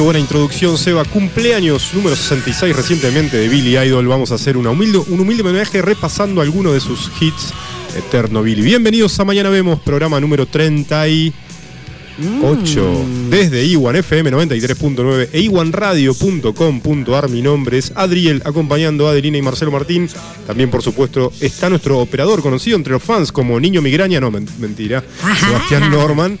Qué buena introducción, Seba. Cumpleaños número 66 recientemente de Billy Idol. Vamos a hacer una humilde, un humilde homenaje repasando algunos de sus hits. Eterno Billy. Bienvenidos a Mañana Vemos, programa número 38. Desde Iwan FM 93.9 e iwanradio.com.ar. Mi nombre es Adriel, acompañando a Adelina y Marcelo Martín. También, por supuesto, está nuestro operador conocido entre los fans como Niño Migraña. No, men- mentira. Sebastián Norman.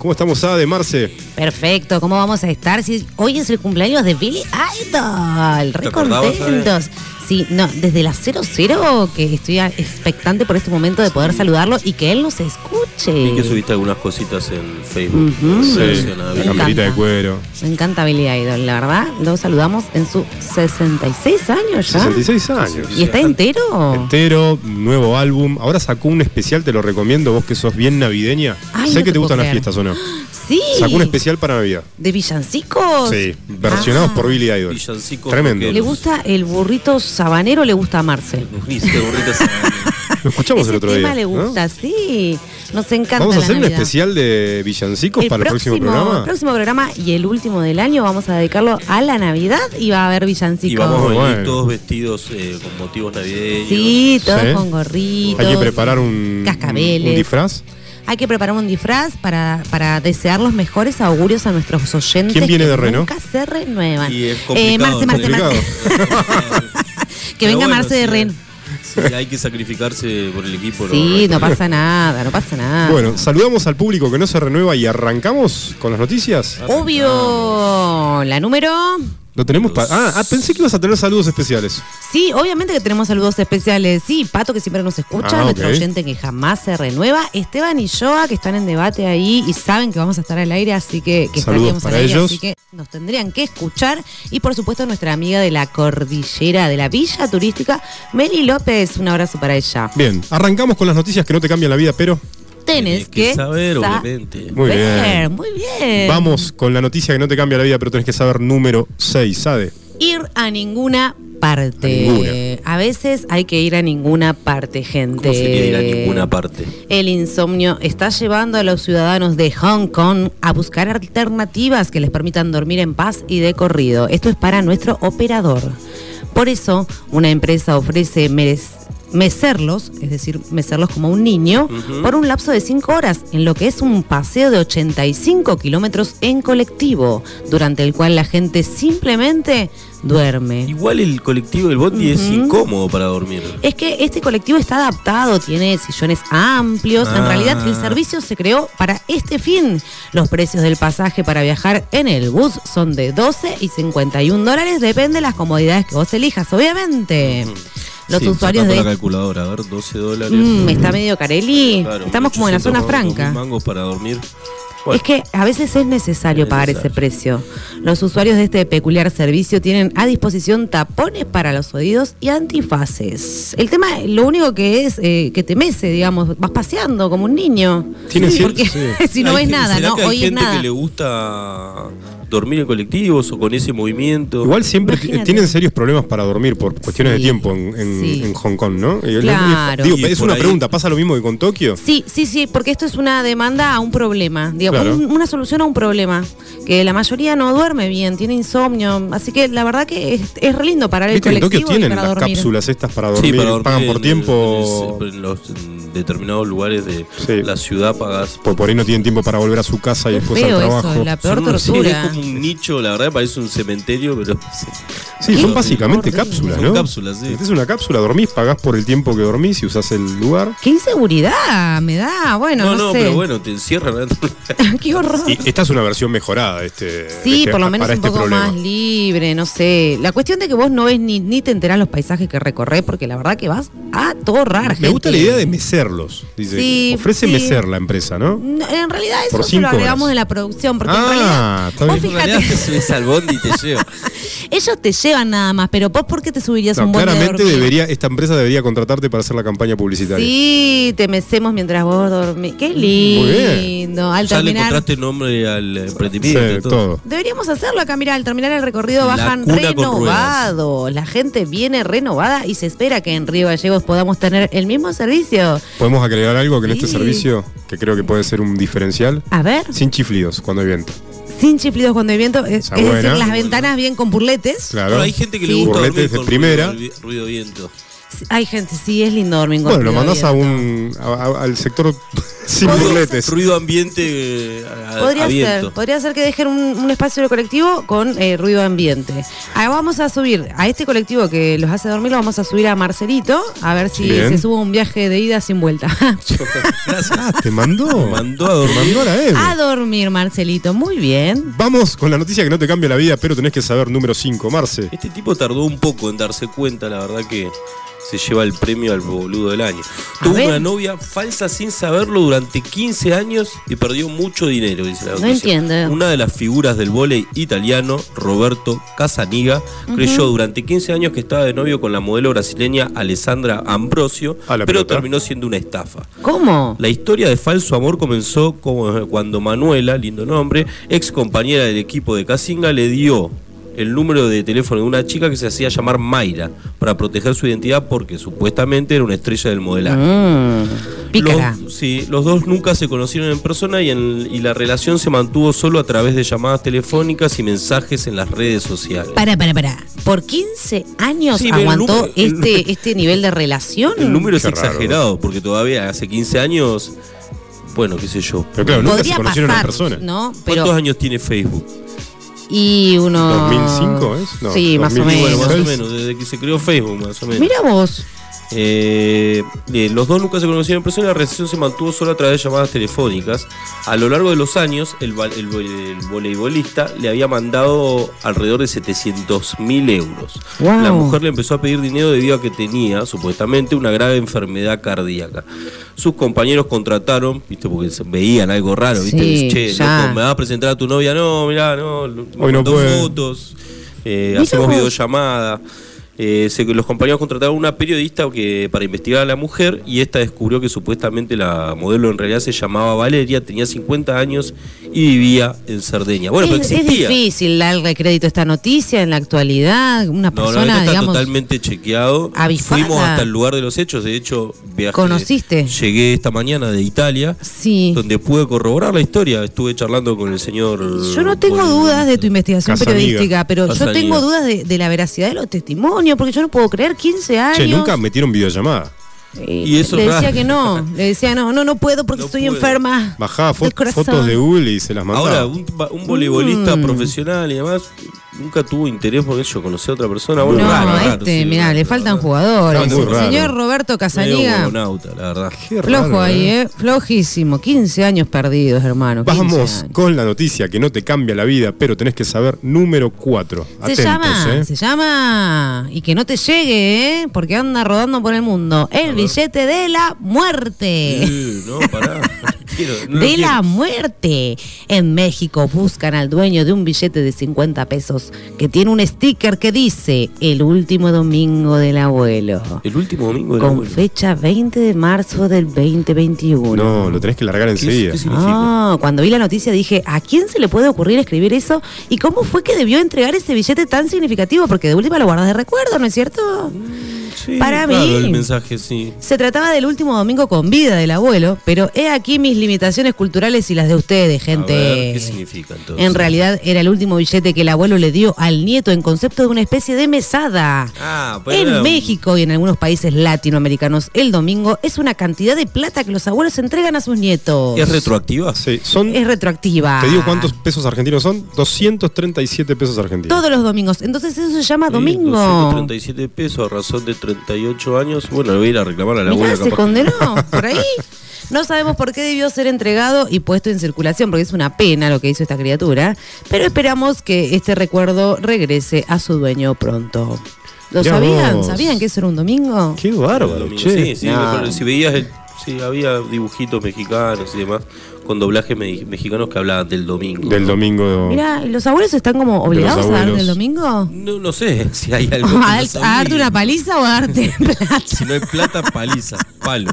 ¿Cómo estamos, Ade, Marce? Perfecto, ¿cómo vamos a estar? Si hoy es el cumpleaños de Billy Idol, re contentos. Sí, no, desde la 00 que estoy expectante por este momento de poder saludarlo y que él nos escuche. Vi que subiste algunas cositas en Facebook. Sí. relación a Me Billy. Camperita de encanta. cuero. Me encanta Billy Idol, la verdad. Lo saludamos en sus 66 años ya. 66 años. ¿Y está entero? Entero, nuevo álbum. Ahora sacó un especial, te lo recomiendo, vos que sos bien navideña. Ay, sé no que te te gustan las fiestas o no. Sí. Sacó un especial para Navidad. ¿De villancicos? Sí, versionados Ah. por Billy Idol. Villancicos Tremendo. ¿Le gusta el burrito sabanero o le gusta a Marce? Buenísimo, burrito sabanero. Lo escuchamos Ese el otro tema día. le ¿no? gusta, sí. Nos encanta Vamos a la hacer un Navidad. especial de villancicos para el próximo programa. el próximo programa y el último del año vamos a dedicarlo a la Navidad y va a haber villancicos. Y vamos a venir Bueno. todos vestidos eh, con motivos navideños. Sí, todos Sí. con gorritos. Hay que preparar un, cascabeles. un disfraz. Hay que preparar un disfraz para, para desear los mejores augurios a nuestros oyentes. ¿Quién viene que de Reno? Nunca se renuevan. Y es Eh, Marce, Marce. Marce. que venga bueno, Marce de sí, Ren. sí, hay que sacrificarse por el equipo. Sí, no no pasa nada, no pasa nada. Bueno, saludamos al público que no se renueva y arrancamos con las noticias. Obvio, la número. Lo tenemos pa- ah, ah, pensé que ibas a tener saludos especiales. Sí, obviamente que tenemos saludos especiales. Sí, Pato, que siempre nos escucha, Ah, nuestro ok. oyente que jamás se renueva. Esteban y Joa, que están en debate ahí y saben que vamos a estar al aire, así que, que Saludos estaríamos para al aire, ellos. así que nos tendrían que escuchar. Y por supuesto, nuestra amiga de la cordillera de la Villa Turística, Meli López. Un abrazo para ella. Bien, arrancamos con las noticias que no te cambian la vida, pero Tenés que, saber, saber. obviamente. Muy bien. Muy bien. vamos con la noticia que no te cambia la vida, pero tenés que saber número 6, ¿sabe? Ir a ninguna parte. A ninguna. A veces hay que ir a ninguna parte, gente. ¿Cómo sería ir a ninguna parte? El insomnio está llevando a los ciudadanos de Hong Kong a buscar alternativas que les permitan dormir en paz y de corrido. Esto es para nuestro operador. Por eso, una empresa ofrece merec- mecerlos, es decir, mecerlos como un niño, por un lapso de 5 horas, en lo que es un paseo de 85 kilómetros en colectivo, durante el cual la gente simplemente duerme. Igual el colectivo del bondi es incómodo para dormir. Es que este colectivo está adaptado, tiene sillones amplios. En Ah. realidad, el servicio se creó para este fin. Los precios del pasaje para viajar en el bus son de 12 y 51 dólares, depende de las comodidades que vos elijas, obviamente. Los Sí, usuarios de. la calculadora, a ver, 12 dólares. Mm, está medio carelli. Claro, Estamos como en la 800 zona franca. mangos para dormir. Es que a veces es necesario Es pagar ese precio. Los usuarios de este peculiar servicio tienen a disposición tapones para los oídos y antifaces. El tema, lo único que es eh, que te mece, digamos, vas paseando como un niño. Tiene Sí, cier- porque sí. si no hay ves nada, ¿será no oyes gente nada. que le gusta dormir en colectivos o con ese movimiento? Igual siempre tienen serios problemas para dormir por cuestiones de Sí, tiempo en, en- sí. en Hong Kong, ¿no? Claro. Digo, es una ahí- pregunta, ¿pasa lo mismo que con Tokio? Sí, sí, sí, porque esto es una demanda a un problema, digamos, Claro. un- una solución a un problema, que la mayoría no duerme bien, tiene insomnio, así que la verdad que es, es re lindo parar el Viste que en colectivo Tokio y tienen para las dormir. cápsulas estas para Sí, dormir, para dormir pagan por en- tiempo, En, en los en determinados lugares de Sí. la ciudad pagas. por, por ahí no tienen tiempo para volver a su casa y Qué después al trabajo. eso, la peor Son sí, es como un nicho, la verdad parece un cementerio, pero Sí, Qué son básicamente cápsulas, Son ¿no? cápsulas, sí. Es una cápsula, dormís, pagás por el tiempo que dormís y usás el lugar. Qué inseguridad me da, bueno, no, no, no, sé. pero bueno, te encierran. Qué horror. Y esta es una versión mejorada de este. Sí, este- por lo menos para un este poco problema. más libre, no sé. La cuestión de que vos no ves ni, ni te enterás los paisajes que recorres, porque la verdad que vas a torrar, Me gusta la idea de mecerlos. Dice, Sí, ofrece sí. mecer la empresa, ¿no? No, En realidad Por eso se lo agregamos horas. en la producción, porque en Ah, realidad está vos bien. En realidad fíjate, te subes al bondi y te lleva. ellos te llevan nada más, pero vos por qué te subirías No, un bondi claramente debería, esta empresa debería contratarte para hacer la campaña publicitaria. Sí, te mecemos mientras vos dormís. Qué bien. lindo. Al Ya le terminar. encontraste nombre al Sí, emprendimiento. y todo. todo. Deberíamos hacerlo acá, mirá, al terminar el recorrido La bajan renovados. La gente viene renovada y se espera que en Río Gallegos podamos tener el mismo servicio. ¿Podemos agregar algo que en este Sí. servicio, que creo que puede ser un diferencial? A ver, Sin chiflidos cuando hay viento. Sin chiflidos cuando hay viento, es, decir, las ventanas bien con burletes. Claro. Bueno, hay gente que Sí. le gusta Burletes dormir de con primera. ruido, vi- ruido viento. Hay gente, sí, es lindo dormir con Bueno, lo mandás a viento. un, a- a- al sector sin burletes. Ruido ambiente eh, a, Podría a ser, podría ser que dejen un, un espacio de colectivo con eh, ruido ambiente. Ahora vamos a subir a este colectivo que los hace dormir, lo vamos a subir a Marcelito, a ver si Bien. se sube un viaje de ida sin vuelta. Gracias. Ah, te mandó. Mandó a dormir. Te mandó a la M. a dormir, Marcelito, muy bien. Vamos con la noticia que no te cambia la vida, pero tenés que saber número 5, Marce. Este tipo tardó un poco en darse cuenta, la verdad que se lleva el premio al boludo del año. A Tuvo ver. una novia falsa sin saberlo durante 15 años y perdió mucho dinero, dice la No noticia. entiendo. Una de las figuras del vóley italiano, Roberto Casaniga, creyó durante 15 años que estaba de novio con la modelo brasileña Alessandra Ambrosio, pero pelota. terminó siendo una estafa. ¿Cómo? La historia de falso amor comenzó como- cuando Manuela, lindo nombre, ex compañera del equipo de Casinga, le dio el número de teléfono de una chica que se hacía llamar Mayra para proteger su identidad porque supuestamente era una estrella del modelaje. Mm, pícara. Los, sí, los dos nunca se conocieron en persona y, en- y la relación se mantuvo solo a través de llamadas telefónicas y mensajes en las redes sociales. Para, para, para. ¿Por 15 años Sí, aguantó número- el- este, este nivel de relación? El número es raro. exagerado porque todavía hace 15 años, bueno, qué sé yo. Pero claro, nunca Podría se conocieron pasar, en persona. ¿no? Pero, ¿Cuántos años tiene Facebook? Y uno... ¿2005 es? No, sí, más o 2000. Y bueno, más o menos. menos, desde que se creó Facebook, más o menos. Mira vos. Eh, eh, los dos nunca se conocieron en persona y la relación se mantuvo solo a través de llamadas telefónicas. A lo largo de los años, el, voleibolista le había mandado alrededor de 700 mil euros. Wow. La mujer le empezó a pedir dinero debido a que tenía, supuestamente, una grave enfermedad cardíaca. Sus compañeros contrataron, viste, porque veían algo raro, viste, Sí, che, loco, me vas a presentar a tu novia, no, mirá, no, me Hoy no fotos, eh, hacemos vos. Eh, se- los compañeros contrataron una periodista que, para investigar a la mujer y esta descubrió que supuestamente la modelo en realidad se llamaba Valeria, tenía 50 años y vivía en Cerdeña. Bueno, pero es, es existía. difícil darle crédito a esta noticia en la actualidad. Una No, no, persona, esto está digamos. totalmente chequeado. avisada. Fuimos hasta el lugar de los hechos, de hecho, viajé. ¿Conociste? Llegué esta mañana de Italia, Sí. donde pude corroborar la historia. Estuve charlando con el señor. Yo no tengo dudas de tu investigación Casaniga. periodística, pero yo tengo dudas de, de la veracidad de los testimonios, porque yo no puedo creer 15 años. Che, nunca metieron videollamada. Eh, Y eso le decía raro. que no, le decía no, no, no puedo porque No estoy puedo. enferma. Bajaba fo- fotos de Google y se las mandaba. Ahora, un, un voleibolista Mm. profesional y demás, nunca tuvo interés por eso, conocer a otra persona. Bueno, no, raro, raro, este, sí, mirá, raro, le faltan jugadores. Raro. Señor Roberto Casaniga, huevonauta, la verdad. Qué flojo raro, ahí, ¿eh? ¿eh? Flojísimo. 15 años perdidos, hermano. 15 Vamos años. con la noticia que no te cambia la vida, pero tenés que saber número 4. Se Atentos, llama, ¿eh? se llama, y que no te llegue, ¿eh? porque anda rodando por el mundo, el billete de la muerte. No quiero, no de quiero. la muerte. En México buscan al dueño de un billete de 50 pesos que tiene un sticker que dice el último domingo del abuelo. El último domingo del Con abuelo. fecha 20 de marzo del 2021. No, lo tenés que largar ¿Qué, enseguida. significa? Ah, cuando vi la noticia dije, ¿a quién se le puede ocurrir escribir eso? ¿Y cómo fue que debió entregar ese billete tan significativo? Porque de última lo guardas de recuerdo, ¿no es cierto? Sí, para claro, mí. el mensaje, sí. Se trataba del último domingo con vida del abuelo, pero he aquí mis limitaciones culturales y las de ustedes, gente. A ver, ¿qué significa entonces? En realidad era el último billete que el abuelo le dio al nieto en concepto de una especie de mesada. Ah, pero En México y en algunos países latinoamericanos, el domingo es una cantidad de plata que los abuelos entregan a sus nietos. ¿Es retroactiva? Sí, son. Es retroactiva. Te digo cuántos pesos argentinos son: 237 pesos argentinos. Todos los domingos. Entonces eso se llama Sí, domingo. 237 pesos a razón de 38 años. Bueno, le voy a ir a reclamar a la Mirá, abuela. se capaz. condenó por ahí. No sabemos por qué debió ser entregado y puesto en circulación, porque es una pena lo que hizo esta criatura, pero esperamos que este recuerdo regrese a su dueño pronto. ¿Lo Mirá sabían? vos. ¿Sabían que eso era un domingo? Qué bárbaro, Domingo, che. Sí, sí, No. pero si veías, el- sí, había dibujitos mexicanos y demás, con doblajes me- mexicanos que hablaban del domingo. Del ¿no? domingo. Mira, ¿los abuelos están como obligados a dar del domingo? No, no sé si hay algo. ¿A, a darte una paliza o a darte plata? Si no hay plata, paliza, palo.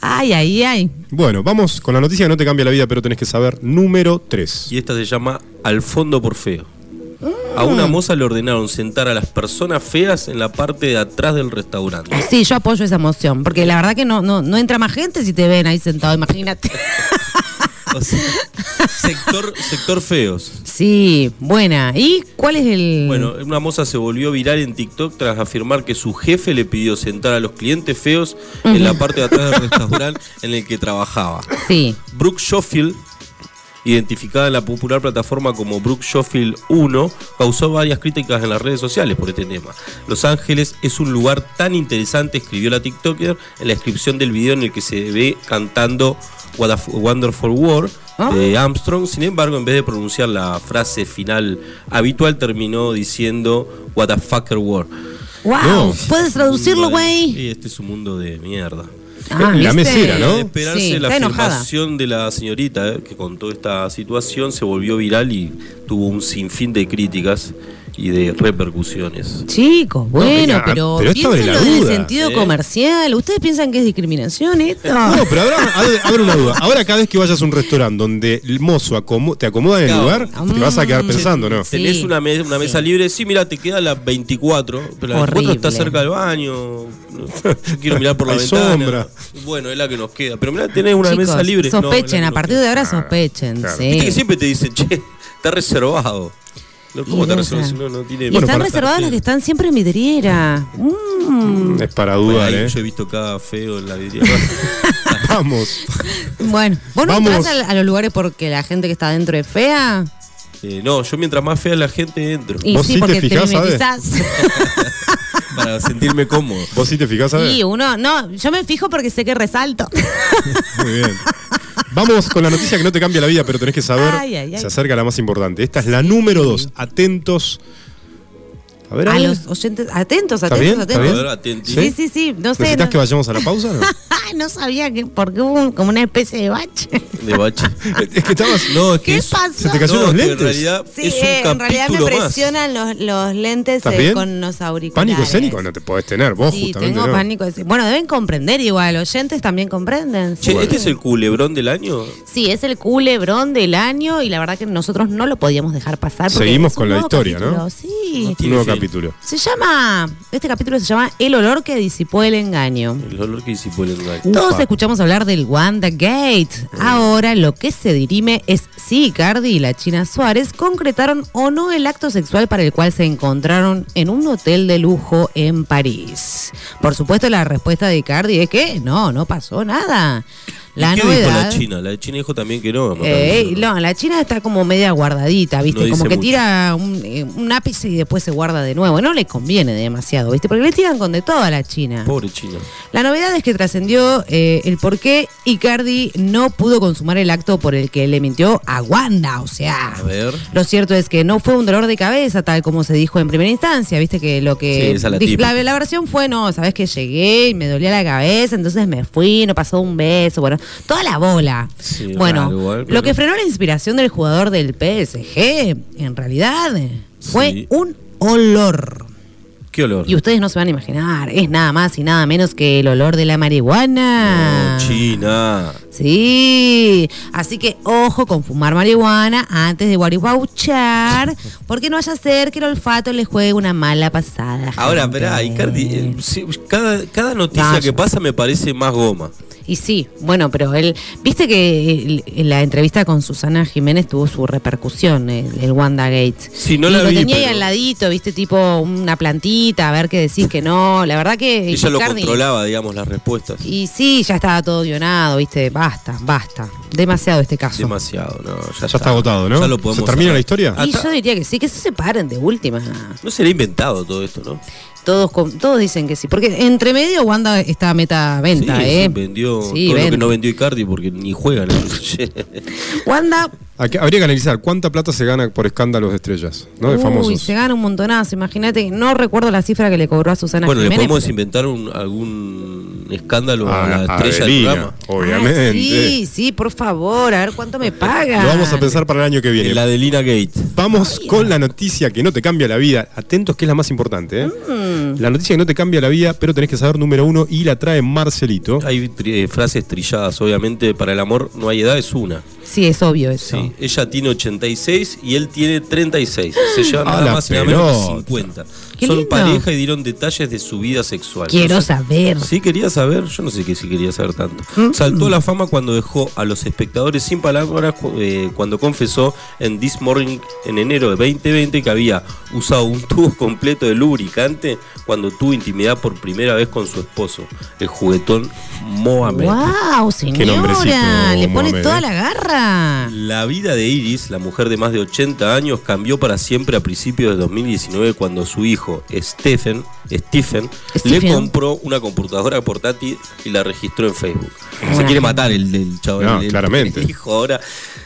Ay, ay, ay. Bueno, vamos con la noticia que no te cambia la vida, pero tenés que saber número 3. Y esta se llama Al fondo por feo. A una moza le ordenaron sentar a las personas feas en la parte de atrás del restaurante. Sí, yo apoyo esa emoción, porque la verdad que no, no, no entra más gente si te ven ahí sentado, imagínate. O sea, sector, sector feos. Sí, buena. ¿Y cuál es el...? Bueno, una moza se volvió viral en TikTok tras afirmar que su jefe le pidió sentar a los clientes feos en la parte de atrás del restaurante en el que trabajaba. Sí. Brooke Schofield, identificada en la popular plataforma como Brooke Schofield 1, causó varias críticas en las redes sociales por este tema. Los Ángeles es un lugar tan interesante, escribió la TikToker en la descripción del video en el que se ve cantando What a Wonderful World de Armstrong. Sin embargo, en vez de pronunciar la frase final habitual, terminó diciendo What a fucker world. ¡Wow! No. ¿Puedes traducirlo, güey? Este es un mundo de mierda. Ah, La mesera, ¿no? Esperarse Sí, la afirmación de la señorita eh, que contó esta situación se volvió viral y tuvo un sinfín de críticas y de repercusiones. Chicos, bueno, mira, pero, pero piénsenlo en el sentido ¿eh? comercial. ¿Ustedes piensan que es discriminación esto? No, pero habrá, abre, abre una duda. Ahora cada vez que vayas a un restaurante donde el mozo acomo- te acomoda en el Claro. lugar, te vas a quedar Mm. pensando, ¿no? Sí. Tenés una, me- una mesa libre, sí, mira, te queda la 24, pero la 24 está Horrible. cerca del baño. Quiero mirar por la Hay ventana. sombra. Bueno, es la que nos queda. Pero mira, tenés una Chicos, mesa libre. No, Sospechen, que a partir queda. de ahora sospechen. claro. sí. Viste que siempre te dicen, che, está reservado. No, ¿Cómo Y está no tiene Y Bueno, están reservadas las que están siempre en vidriera. Mm. Es para dudar, ¿eh? Yo he visto cada feo en la vidriera. Vamos. Bueno, ¿vos no Vamos. entras a, a los lugares porque la gente que está adentro es fea? Eh, no, yo mientras más fea la gente entro. Y ¿Vos sí, sí te porque te, fijás, Ade? mimetizás. Para sentirme cómodo. ¿Vos sí te fijás, ¿sabes? Y uno, no, yo me fijo porque sé que resalto. Muy bien. Vamos con la noticia que no te cambia la vida, pero tenés que saber. Ay, ay, ay. Se acerca la más importante. Esta es la número dos. Atentos. A ver, A Ale. los oyentes, atentos, ¿Está atentos, bien? ¿Está atentos. ver. Sí, sí, sí, no sé. ¿Necesitas No, que vayamos a la pausa? No? no sabía que, porque hubo como una especie de bache. De bache. es que estabas. No, es que ¿Qué es- pasó? ¿Se te cayó no, los lentes? En realidad Sí, es un eh, en realidad me presionan los, los lentes ¿Estás eh, con los auriculares. Pánico escénico no te podés tener, vos Sí, justamente. tengo no. pánico escénico. Bueno, deben comprender igual, oyentes también comprenden. Che, sí. ¿este es el culebrón del año? Sí, es el culebrón del año y la verdad que nosotros no lo podíamos dejar pasar. Seguimos con la historia, ¿no? Sí. Tiene fin. Capítulo. Se llama, este capítulo se llama El olor que disipó el engaño. El olor que disipó el engaño. Todos Upa. escuchamos hablar del Wanda Gate. Ahora lo que se dirime es si Icardi y la China Suárez concretaron o no el acto sexual para el cual se encontraron en un hotel de lujo en París. Por supuesto, la respuesta de Icardi es que no, no pasó nada. La ¿Y ¿Qué novedad. dijo la China? La China dijo también que no. Eh, la China está como media guardadita, ¿viste? No como que mucho. tira un, eh, un ápice y después se guarda de nuevo. No le conviene demasiado, ¿viste? Porque le tiran con de todo a la China. Pobre China. La novedad es que trascendió eh, el por qué Icardi no pudo consumar el acto por el que le mintió a Wanda. O sea, A ver. lo cierto es que no fue un dolor de cabeza, tal como se dijo en primera instancia. Viste que lo que. la, la versión fue: no, sabes que llegué y me dolía la cabeza, entonces me fui, no pasó un beso. Bueno, toda la bola. Sí, bueno, igual, lo que frenó la inspiración del jugador del PSG, en realidad, fue Sí. un olor. ¿Qué olor? Y ustedes no se van a imaginar, es nada más y nada menos que el olor de la marihuana. No, China. Sí, así que ojo con fumar marihuana antes de guaribauchar, porque no vaya a ser que el olfato le juegue una mala pasada. Ahora, verá, Icardi, eh, cada, cada noticia que pasa me parece más goma. Y sí, bueno, pero él, viste que en la entrevista con Susana Jiménez tuvo su repercusión, el, el Wanda Gate. Sí, no y la lo vi, tenía ahí al ladito, viste, tipo una plantita, a ver qué decís que no. La verdad que Ella lo controlaba, digamos, las respuestas. Y sí, ya estaba todo guionado, viste, basta, basta. Demasiado este caso. Demasiado, no. Ya, Ya está agotado, ¿no? Ya lo ¿Se podemos termina cerrar. la historia? Y yo diría que sí, que se separen de última. No será inventado todo esto, ¿no? Todos, todos dicen que sí. Porque entre medio Wanda está meta venta, sí, ¿eh? sí, vendió Sí, todo lo que no vendió Icardi porque ni juegan. Wanda, Aquí Habría que analizar cuánta plata se gana por escándalos de estrellas, ¿no? De uy, famosos. se gana un montonazo. Imagínate, no recuerdo la cifra que le cobró a Susana bueno, le podemos pero- inventar un- algún escándalo a, A- la estrella del Adelina, programa. obviamente. Ah, sí, sí, por favor, a ver cuánto me paga. Lo vamos a pensar para el año que viene. La de Lina Gate. Vamos con la noticia que no te cambia la vida. Atentos que es la más importante, ¿eh? Mm. La noticia que no te cambia la vida, pero tenés que saber número uno y la trae Marcelito. Hay tri- eh, frases trilladas, obviamente, para el amor no hay edad, es una. Sí, es obvio eso. Sí, ella tiene 86 y él tiene 36. Se llevan nada más y nada menos que pelota. 50. Qué Son lindo. pareja y dieron detalles de su vida sexual. Quiero No sé- saber. Sí, quería saber. Yo no sé qué si quería saber tanto. Mm. Saltó a la fama cuando dejó a los espectadores sin palabras eh, cuando confesó en This Morning en enero de 2020 que había usado un tubo completo de lubricante cuando tuvo intimidad por primera vez con su esposo, el juguetón Mohamed. ¡Wow, nombrecito, señora! Le pone Mohamed, toda eh. la garra. La vida de Iris, la mujer de más de 80 años, cambió para siempre a principios de 2019 cuando su hijo Stephen, Stephen, le compró una computadora portátil y la registró en Facebook. Se Bueno. quiere matar el, el chavo. No, el- claramente. el hijo ahora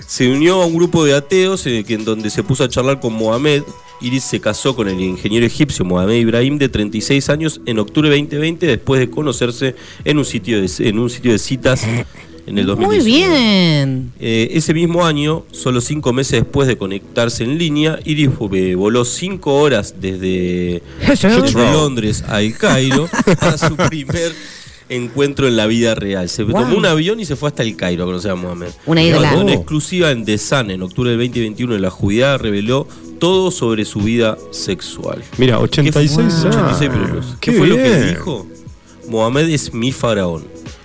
se unió a un grupo de ateos eh, en donde se puso a charlar con Mohamed. Iris se casó con el ingeniero egipcio Mohamed Ibrahim de 36 años en octubre de 2020 después de conocerse en un sitio de, en un sitio de citas en el 2019. Muy bien. Eh, ese mismo año, solo cinco meses después de conectarse en línea, Iris eh, voló cinco horas desde, desde Londres a El Cairo para su primer encuentro en la vida real. Se Wow. tomó un avión y se fue hasta El Cairo a conocer a Mohamed. Una larga. una exclusiva en The Sun en octubre del 2021 la Judía reveló todo sobre su vida sexual. Mira, 86 ¿Qué años. fue, 86 minutos. ¿Qué Qué fue lo que dijo? Mohamed es mi faraón.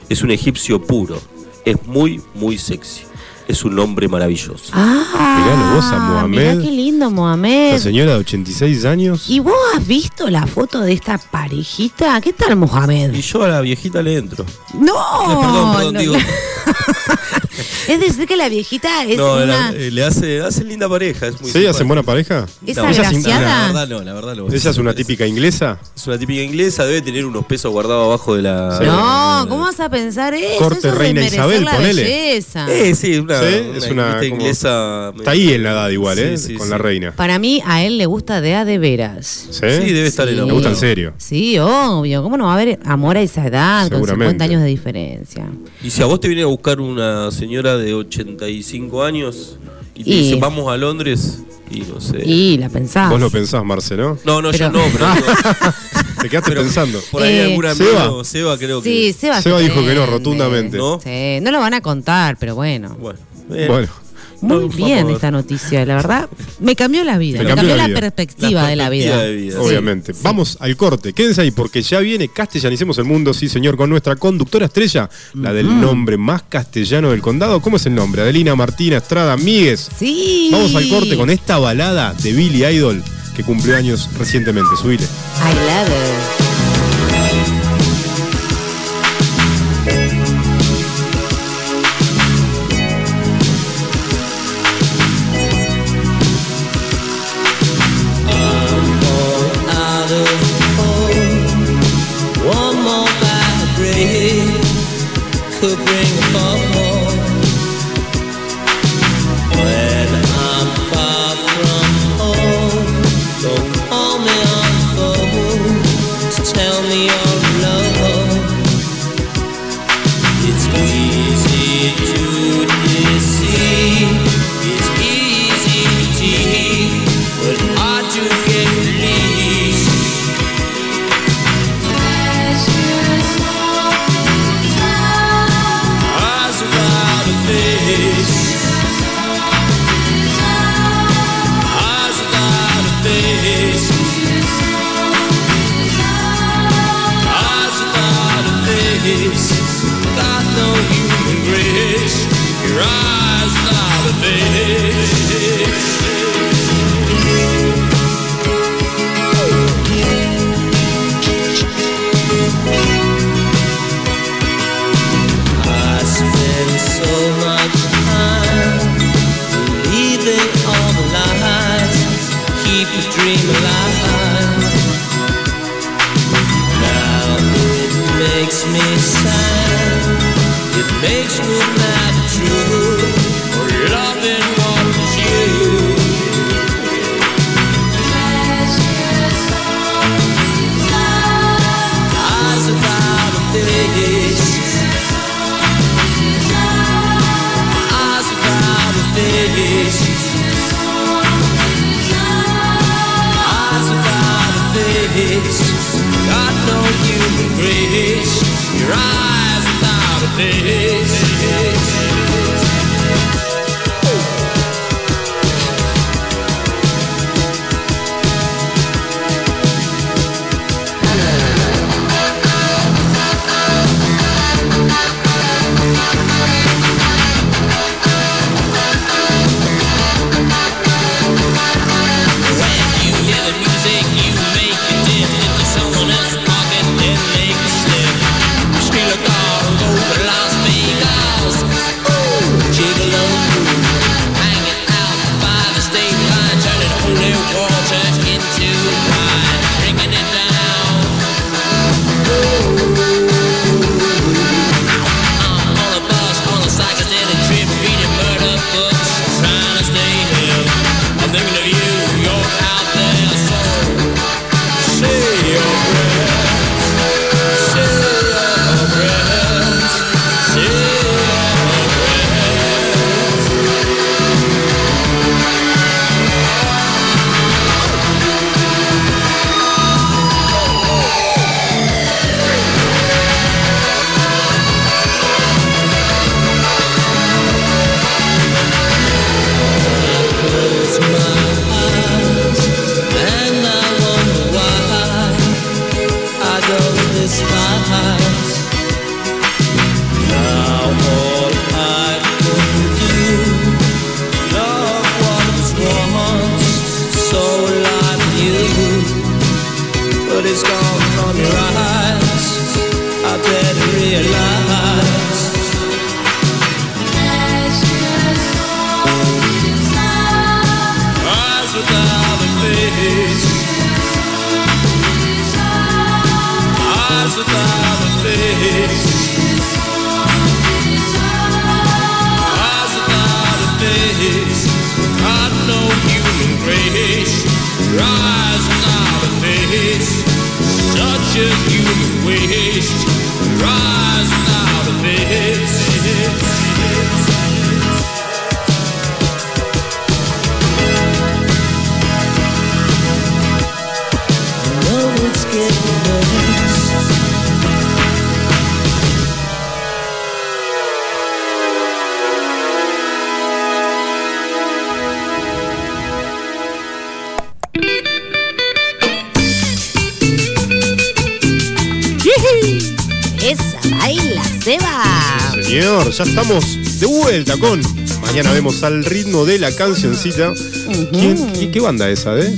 Es un egipcio puro. Es muy, muy sexy. Es un hombre maravilloso. Ah, Miralo vos a Mohamed. Mirá qué lindo, Mohamed. La señora de 86 años. ¿Y vos has visto la foto de esta parejita? ¿Qué tal, Mohamed? Y yo a la viejita le entro. No, Eh, perdón, perdón, no, digo. no. Es decir, que la viejita es no, una. la- eh, le hace, hace linda pareja. Es muy ¿Sí? simpática. ¿Hacen buena pareja? ¿Es No, ella es agraciada? La verdad no, la verdad no. ¿Ella es una típica inglesa? Es una típica inglesa, debe tener unos pesos guardados abajo de la. Sí. No, ¿cómo vas a pensar eso? Corte Eso es Reina Isabel, la ponele. belleza. Eh, sí, una, Sí, una es una como- inglesa. Está ahí en la edad igual, Sí, ¿eh? sí, Con sí. la reina. Para mí, a él le gusta de a de veras. ¿Sí? Sí, debe estar Sí. en Me gusta en serio. Sí, obvio. ¿Cómo no va a haber amor a esa edad con Seguramente. 50 años de diferencia? Y si a vos te viene a buscar una señora de 85 años y te Y- dice vamos a Londres, y no sé. Y la pensás. Vos lo pensás, Marce, ¿no? No, no, yo Pero- no, pero digo, Te quedaste Pero- pensando. por ahí Eh, algún Seba. amigo, Seba creo Sí, que. Seba, Seba se dijo que no, prende. rotundamente. ¿No? Sí, no lo van a contar, pero bueno. Bueno, eh, Bueno, Muy bien esta noticia, la verdad. Me cambió la vida, me cambió cambió, la la, vida. perspectiva La de la vida. perspectiva de vida. Sí. obviamente. Vamos al corte. Quédense ahí porque ya viene Castellanicemos el Mundo, sí señor, con nuestra conductora estrella, la del nombre más castellano del condado. ¿Cómo es el nombre? Adelina Martina Estrada Míguez. Sí. Vamos al corte con esta balada de Billy Idol que cumplió años recientemente. Subile. I love it. Ya estamos de vuelta con Mañana vemos al ritmo de la cancioncita. ¿Quién- qué, qué banda es esa, eh?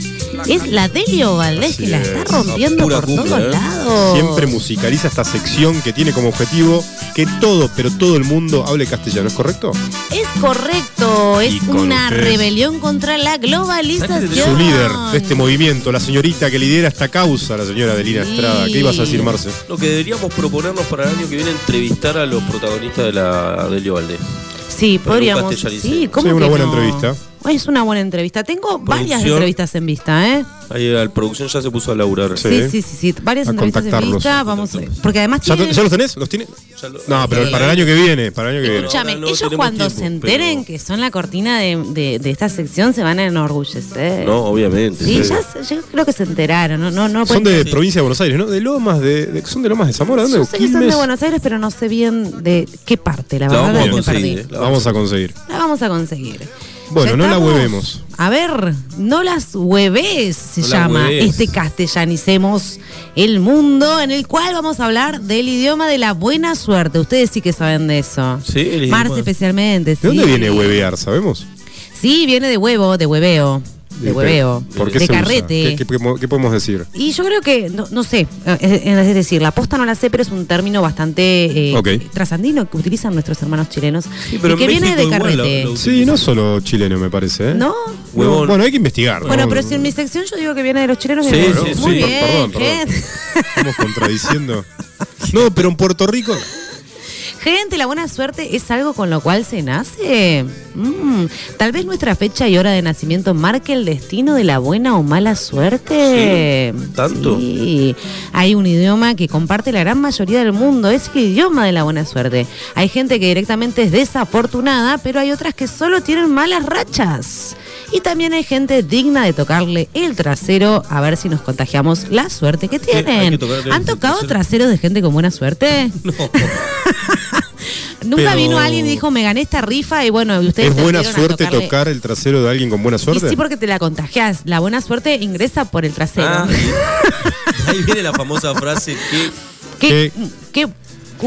Es la Delio Valdés que la está es. rompiendo por todos ¿eh? lados. Siempre musicaliza esta sección que tiene como objetivo que todo, pero todo el mundo hable castellano, ¿es correcto? Es correcto, es una ustedes. rebelión contra la globalización. Su líder de este movimiento, la señorita que lidera esta causa, la señora Adelina Sí. Estrada. ¿Qué ibas a decir, Marce? Lo que deberíamos proponernos para el año que viene entrevistar a los protagonistas de la Delio Valdés. Sí, podríamos. Sí, ¿cómo Sí, una que buena no? entrevista. Es una buena entrevista. Tengo varias entrevistas en vista, ¿eh? Ahí la producción ya se puso a laburar. Sí. Sí, sí, sí, sí. Varias A entrevistas en contactarlos. vista. Vamos, porque además ¿Ya, tienen- ¿Ya los tenés? ¿Los tiene? Lo- No, pero para el año que viene, para el año que viene. Escúchame, no ellos cuando tiempo, se enteren pero- que son la cortina de, de- de esta sección se van a enorgullecer. No, obviamente. Sí, sí. ya yo creo que se enteraron. No, no, no Son pueden- de provincia de Buenos Aires, ¿no? De Lomas, de, de- son de Lomas de Zamora, ¿dónde? Yo sé que son de. Buenos Aires, pero no sé bien de qué parte, la La verdad vamos a. La vamos a conseguir. La vamos a conseguir. Bueno, ¿Ya no la huevemos. A ver, no las hueves se No llama este castellanicemos el mundo en el cual vamos a hablar del idioma de la buena suerte. Ustedes sí que saben de eso. Sí, el idioma. Marce especialmente. ¿De dónde viene huevear, sabemos? Sí, viene de huevo, de hueveo, de Eh, hueveo, ¿Por qué de se usa? carrete. ¿Qué, qué- qué podemos decir? Y yo creo que, no, no sé, eh, es, es decir, la posta no la sé, pero es un término bastante eh, trasandino que utilizan nuestros hermanos chilenos Sí, pero y que en viene de carrete. lo- lo- Sí, no solo chileno, me parece. ¿eh? ¿No? Huevón. Bueno, hay que investigar. Bueno, ¿no? pero si en mi sección yo digo que viene de los chilenos, Sí, sí, muy sí. bien, Perdón, perdón. Estamos contradiciendo. No, pero en Puerto Rico. Gente, la buena suerte es algo con lo cual se nace. Mm, Tal vez nuestra fecha y hora de nacimiento marque el destino de la buena o mala suerte. Sí, ¿tanto? Sí. Hay un idioma que comparte la gran mayoría del mundo. Es el idioma de la buena suerte. Hay gente que directamente es desafortunada, pero hay otras que solo tienen malas rachas. Y también hay gente digna de tocarle el trasero a ver si nos contagiamos la suerte que tienen. ¿Han tocado trasero? traseros de gente con buena suerte? No. Nunca Pero- vino alguien y dijo, me gané esta rifa y bueno, y ustedes ¿Es buena suerte tocarle- tocar el trasero de alguien con buena Y suerte? sí, porque te la contagias. La buena suerte ingresa por el trasero. Ah, y- ahí viene la famosa frase que ¿Qué, qué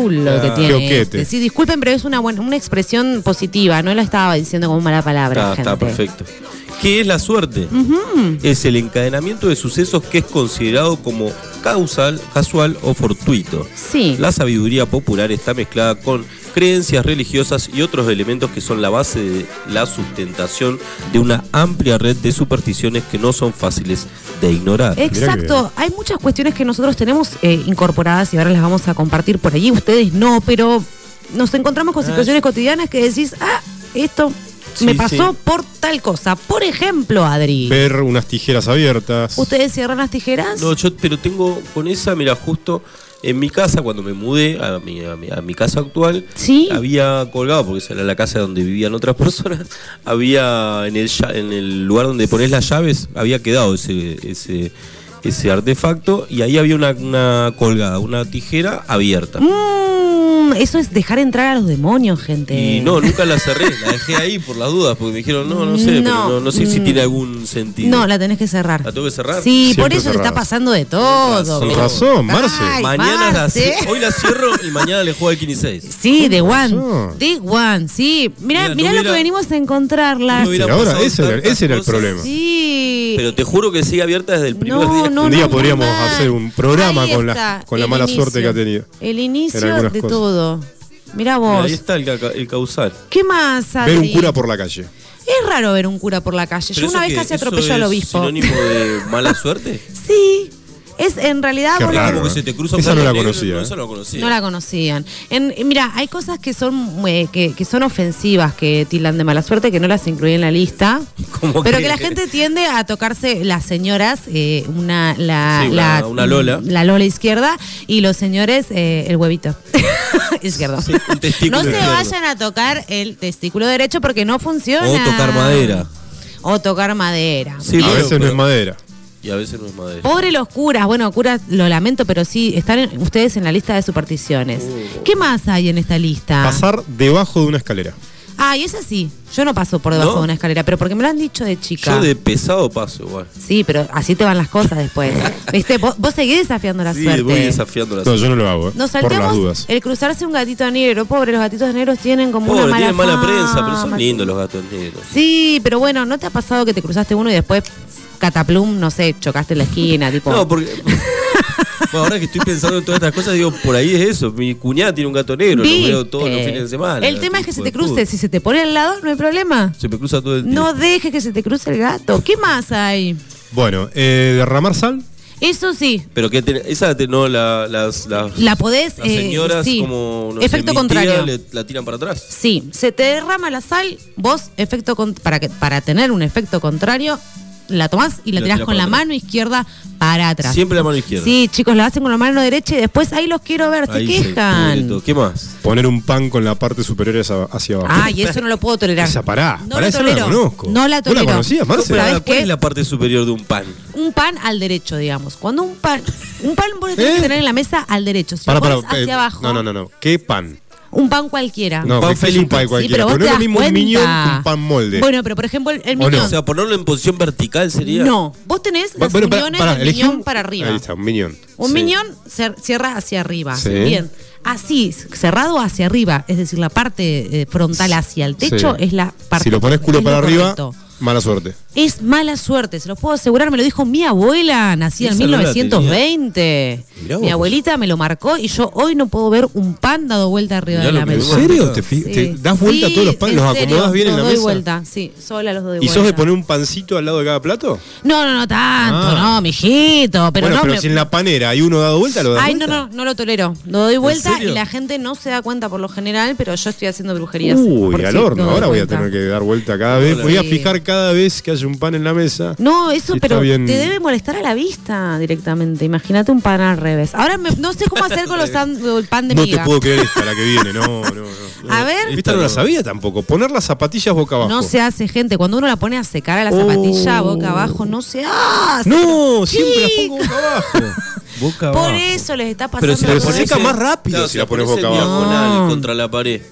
culo Ah, que tiene. este. Sí, disculpen, pero es una buena, una expresión positiva. No la estaba diciendo como mala palabra, Ah, gente. está perfecto. ¿Qué es la suerte? Es el encadenamiento de sucesos que es considerado como causal, casual o fortuito. Sí. La sabiduría popular está mezclada con creencias religiosas y otros elementos que son la base de la sustentación de una amplia red de supersticiones que no son fáciles de ignorar. Exacto, hay muchas cuestiones que nosotros tenemos eh, incorporadas y ahora las vamos a compartir por allí, ustedes no, pero nos encontramos con Ah, situaciones cotidianas que decís, ah, esto Sí, me pasó sí. por tal cosa. Por ejemplo, Adri, Ver unas tijeras abiertas. ¿ustedes cierran las tijeras? No, yo pero tengo con esa, mira, justo en mi casa, cuando me mudé a mi, a mi, a mi casa actual, Sí. había colgado, porque esa era la casa donde vivían otras personas, había en el, en el lugar donde pones las llaves, había quedado ese, ese, ese artefacto y ahí había una, una colgada, una tijera abierta. Mm, eso es dejar entrar a los demonios, gente. Y no, nunca la cerré, la dejé ahí por las dudas, porque me dijeron, no, no sé, pero No, no, no sé si mm. tiene algún sentido. No, la tenés que cerrar. ¿La tengo que cerrar? Sí, por Siempre eso te cerrada. está pasando de todo. Con razón, Marce. Ay, Mañana la Marce. cie- hoy la cierro y mañana le juego al 15 Sí, de One. De One, sí. Mirá, Mira, mirá no lo hubiera- que venimos a encontrarla. no ahora ese era, ese era el problema. Sí, Pero te juro que sigue abierta desde el primer No, día. no, Un día no, podríamos mal. hacer un programa Ahí con la- con la mala suerte que ha tenido El inicio de todo. Mira Mira, vos. ahí está el, el causal. ¿Qué más, ver un Adri? cura por la calle. Es raro ver un cura por la calle. Pero Yo una vez qué, casi ¿eso atropello al es obispo. sinónimo de mala suerte? Sí. Es en realidad Qué raro. Que se te cruza un Esa no gato la negro, conocía, No, ¿eh? esa no la conocía. No la conocían. En, mira, hay cosas que son eh, que, que son ofensivas que tildan de mala suerte que no las incluí en la lista. ¿Cómo Pero que? que la gente tiende a tocarse las señoras, eh, una la, Sí, una- la- una Lola. la Lola izquierda y los señores eh, el huevito izquierdo. Sí, un testículo no se izquierdo. vayan a tocar el testículo derecho porque no funciona. O tocar madera. O tocar madera. Sí, a pero- veces no es madera. Y a veces no es madera. Pobre los curas, bueno, curas lo lamento, pero sí, están en- ustedes en la lista de supersticiones. Uh. ¿Qué más hay en esta lista? Pasar debajo de una escalera. Ah, y es así. Yo no paso por debajo ¿No? de una escalera, pero porque me lo han dicho de chica. Yo de pesado paso igual. Sí, pero así te van las cosas después. ¿Viste? Vos, vos seguís desafiando la Sí, suerte. voy desafiando la No, suerte. yo no lo hago, ¿eh? Nos por las dudas. el cruzarse un gatito negro. Pobre, los gatitos negros tienen como Pobre, una mala tienen mala fama. prensa, pero son lindos los gatos negros. Sí, pero bueno, ¿no te ha pasado que te cruzaste uno y después cataplum, no sé, chocaste en la esquina, tipo? No, porque. Bueno, ahora que estoy pensando en todas estas cosas, digo, por ahí es eso. Mi cuñada tiene un gato negro, lo ¿Viste? veo todos los fines de semana. El tema es que se te cruce. Si se te pone al lado, no hay problema. Se me cruza todo el tiempo. No dejes que se te cruce el gato. ¿Qué más hay? Bueno, eh, derramar sal. Eso sí, Pero que te- esa te- no la, las, las, la podés. las eh, señoras sí. como no sé, efecto tía contrario. le- la tiran para atrás. Sí, se te derrama la sal, vos efecto con- para que para tener un efecto contrario la tomás y la La tirás con para la atrás. mano izquierda para atrás. Siempre la mano izquierda. Sí, chicos, lo hacen con la mano derecha y después ahí los quiero ver, se Ahí quejan. pudre todo. ¿Qué más? Poner un pan con la parte superior hacia, hacia abajo. Ay, eso no lo puedo tolerar. Esa pará, No pará, lo esa no la tolero. conozco. No la ¿Vos la tolero. conocías, Marce? Pero, ¿Sabes ¿Cuál qué? es la parte superior de un pan? Un pan al derecho, digamos. Cuando un pan, un pan vos lo tenés ¿Eh? que tener en la mesa al derecho. Si Pará, lo pones hacia eh, abajo, No, no, no, no. ¿Qué pan? Un pan cualquiera. No, pan es un Felipe. pan Sí, cualquiera. pero vos pero no es lo mismo un minion que un pan molde. Bueno, pero por ejemplo, el, el ¿O no? O sea, ponerlo en posición vertical sería. no, vos tenés Va- los bueno, pará, miñones pará, del elegí miñón un- para arriba. Ahí está, un minion. Un Sí. miñón cer- cierra hacia arriba. Sí. Bien. Así, cerrado hacia arriba, es decir, la parte eh, frontal hacia el techo Sí. es la parte Si lo pones culo para arriba, correcto. mala suerte. Es mala suerte, se los puedo asegurar, me lo dijo mi abuela, nacida en Esa no la 1920. Mirá Mi abuelita me lo marcó y yo hoy no puedo ver un pan dado vuelta arriba Mirá de la ¿En mesa. vos- serio? ¿Te, fi- Sí. te das vuelta a todos los panes? en ¿Los acomodas bien en los la doy mesa? vuelta, sí, sola los doy ¿Y vuelta. sos de poner un pancito al lado de cada plato? No, no, no tanto, Ah. no, mijito, pero bueno, no pero me- si en la panera hay uno dado vuelta, lo das Ay, no, no, no lo tolero. Lo doy vuelta y la gente no se da cuenta por lo general, pero yo estoy haciendo brujerías. Uy, por al horno. Ahora voy a tener que dar vuelta cada vez. Voy a fijar cada vez que haya un pan en la mesa. No, eso, pero bien. te debe molestar a la vista directamente. Imagínate un pan al revés. Ahora me- no sé cómo hacer con los el pan de No miga. te puedo creer esta, la que viene. No, no, no. A ver. Esta no la sabía tampoco. Poner las zapatillas boca abajo. No se hace, gente. Cuando uno la pone a secar a la Oh. zapatilla boca abajo, no se hace. No, siempre las pongo boca abajo. Boca Por abajo. eso les está pasando. Pero si la se todo pones seca más rápido Claro, si la pones boca abajo. diagonal No. contra la pared.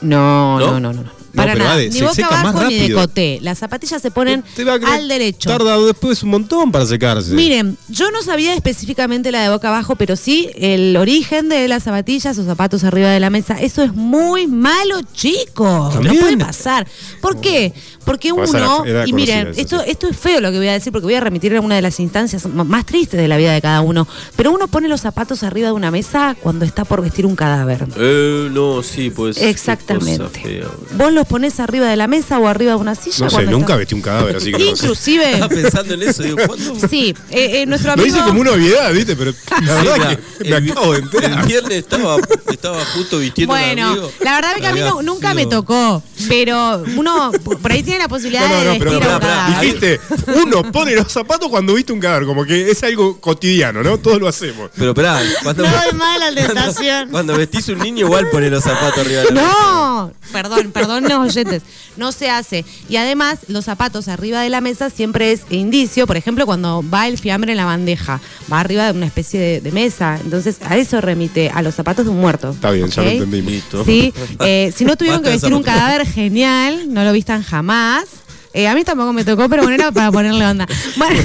No, ¿No? no, no, no. Para nada. Ade, ni se boca seca más abajo ni de coté. Las zapatillas se ponen Te va a creer- al derecho. Tarda después un montón para secarse. Miren, yo no sabía específicamente la de boca abajo, pero sí el origen de las zapatillas o zapatos arriba de la mesa. Eso es muy malo, chicos. ¿También? No puede pasar. ¿Por qué? Porque uno, era- era y miren, esto, sí. esto es feo lo que voy a decir porque voy a remitir a una de las instancias más tristes de la vida de cada uno. Pero uno pone los zapatos arriba de una mesa cuando está por vestir un cadáver. Eh, no, sí, pues. qué cosa Exactamente. fea. Vos los pones arriba de la mesa o arriba de una silla. No sé, nunca estás- vestí un cadáver, así que no. Inclusive, Estaba pensando en eso, digo, ¿cuándo? sí, eh, eh, nuestro Lo amigo... hice como una obviedad, ¿viste? Pero la verdad Sí, que me el- acabo de El enterar. viernes estaba, estaba justo vistiendo un Bueno, amigo. la verdad es que a mí no- nunca me tocó, pero uno por ahí tiene la posibilidad No, no, no, de pero vestir un cadáver. dijiste, uno pone los zapatos cuando viste un cadáver, como que es algo cotidiano, ¿no? Todos lo hacemos. Pero esperá, cuando, No doy más la tentación. cuando vestís un niño, igual pone los zapatos arriba de la mesa. No, perdón, perdón los oyentes, no se hace. Y además, los zapatos arriba de la mesa siempre es indicio, por ejemplo, cuando va el fiambre en la bandeja, va arriba de una especie de, de mesa, entonces a eso remite, a los zapatos de un muerto. Está bien, ya lo. Listo. Sí, eh, si no tuvieron que vestir un cadáver genial, no lo vistan jamás. Eh, a mí tampoco me tocó, pero bueno, era para ponerle onda. Bueno,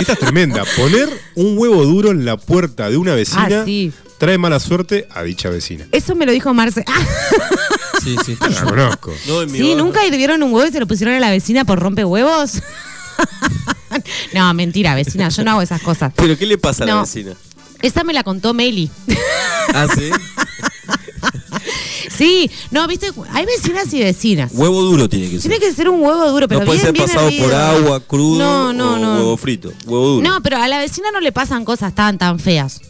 Esta es tremenda. Poner un huevo duro en la puerta de una vecina Ah, sí. trae mala suerte a dicha vecina. eso me lo dijo Marce. Ah, Sí, sí. La conozco. No, en mi sí, barrio. nunca hirvieron un huevo y se lo pusieron a la vecina por rompehuevos. no, mentira, vecina, yo no hago esas cosas. ¿Pero qué le pasa a la vecina? Esa me la contó Meli. Ah, sí. Sí, no, viste, hay vecinas y vecinas. Huevo duro tiene que ser. Tiene que ser un huevo duro, pero no puede bien, ser bien pasado por agua, crudo No, no, o no. huevo frito. Huevo duro. No, pero a la vecina no le pasan cosas tan, tan feas.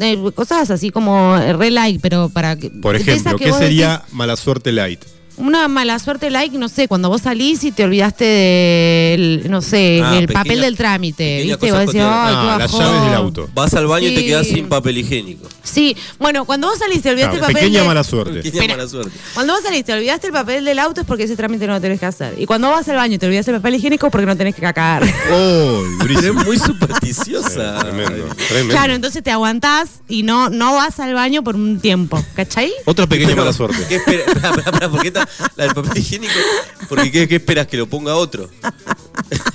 Eh, cosas así como eh, re like, pero para que. Por ejemplo, que ¿qué sería mala suerte light? una mala suerte like, no sé, cuando vos salís y te olvidaste del, no sé, Ah, el pequeña- papel del trámite, ¿viste? Vos decís, ay, Ah, las bajón". llaves del auto. Vas al baño y te Sí. quedas sin papel higiénico. Sí, bueno, cuando vos salís te olvidaste Claro, el papel pequeña de- mala suerte. Pequeña mala suerte. Cuando vos salís te olvidaste el papel del auto es porque ese trámite no lo tenés que hacer. Y cuando vas al baño y te olvidaste el papel higiénico es porque no tenés que cagar. ¡Oh! Es muy supersticiosa. Tremendo, tremendo. Claro, entonces te aguantás y no, no vas al baño por un tiempo, ¿cachai? Otra pequeña Pero, mala suerte. ¿Qué espera? Espera, espera, espera, ¿por qué está la del papel higiénico? Porque ¿qué, qué esperas? ¿Que lo ponga otro?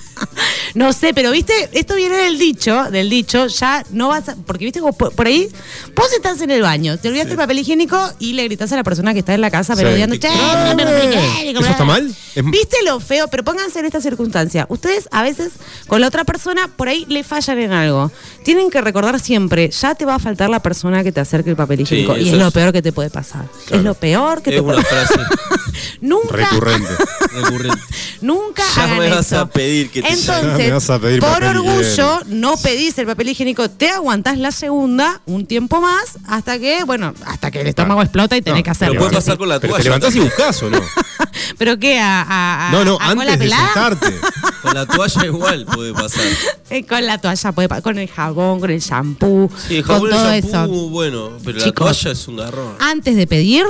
No sé, pero viste, esto viene del dicho, del dicho, ya no vas a, porque viste como por, por ahí, vos estás en el baño, te olvidaste el papel higiénico y le gritas a la persona que está en la casa, pero odiando, che, no, no, ¿Eso está mal? ¿Viste lo feo? Pero pónganse en esta circunstancia. Ustedes a veces con la otra persona por ahí le fallan en algo. Tienen que recordar siempre, ya te va a faltar la persona que te acerque el papel Sí, higiénico. y es lo peor que te puede pasar. Claro. Es lo peor que Es te puede frase Nunca. Recurrente. recurrente. Nunca Ya hagan me vas eso. a pedir que te Entonces, Ya me vas a pedir por orgullo, no pedís el papel higiénico, te aguantás la segunda un tiempo más hasta que, bueno, hasta que el estómago explota y tenés No, que hacerlo. Pero puede pasar con la Pero toalla. te levantás y buscás o no. ¿Pero qué? ¿A, a, a- No, no, a cola antes de sentarte. Con la toalla igual puede pasar. Eh, con la toalla, puede pa- con el jabón, con el shampoo, Sí, el con jabón y todo el shampoo, eso. bueno, pero Chicos. la toalla es un garrón. Antes de pedir,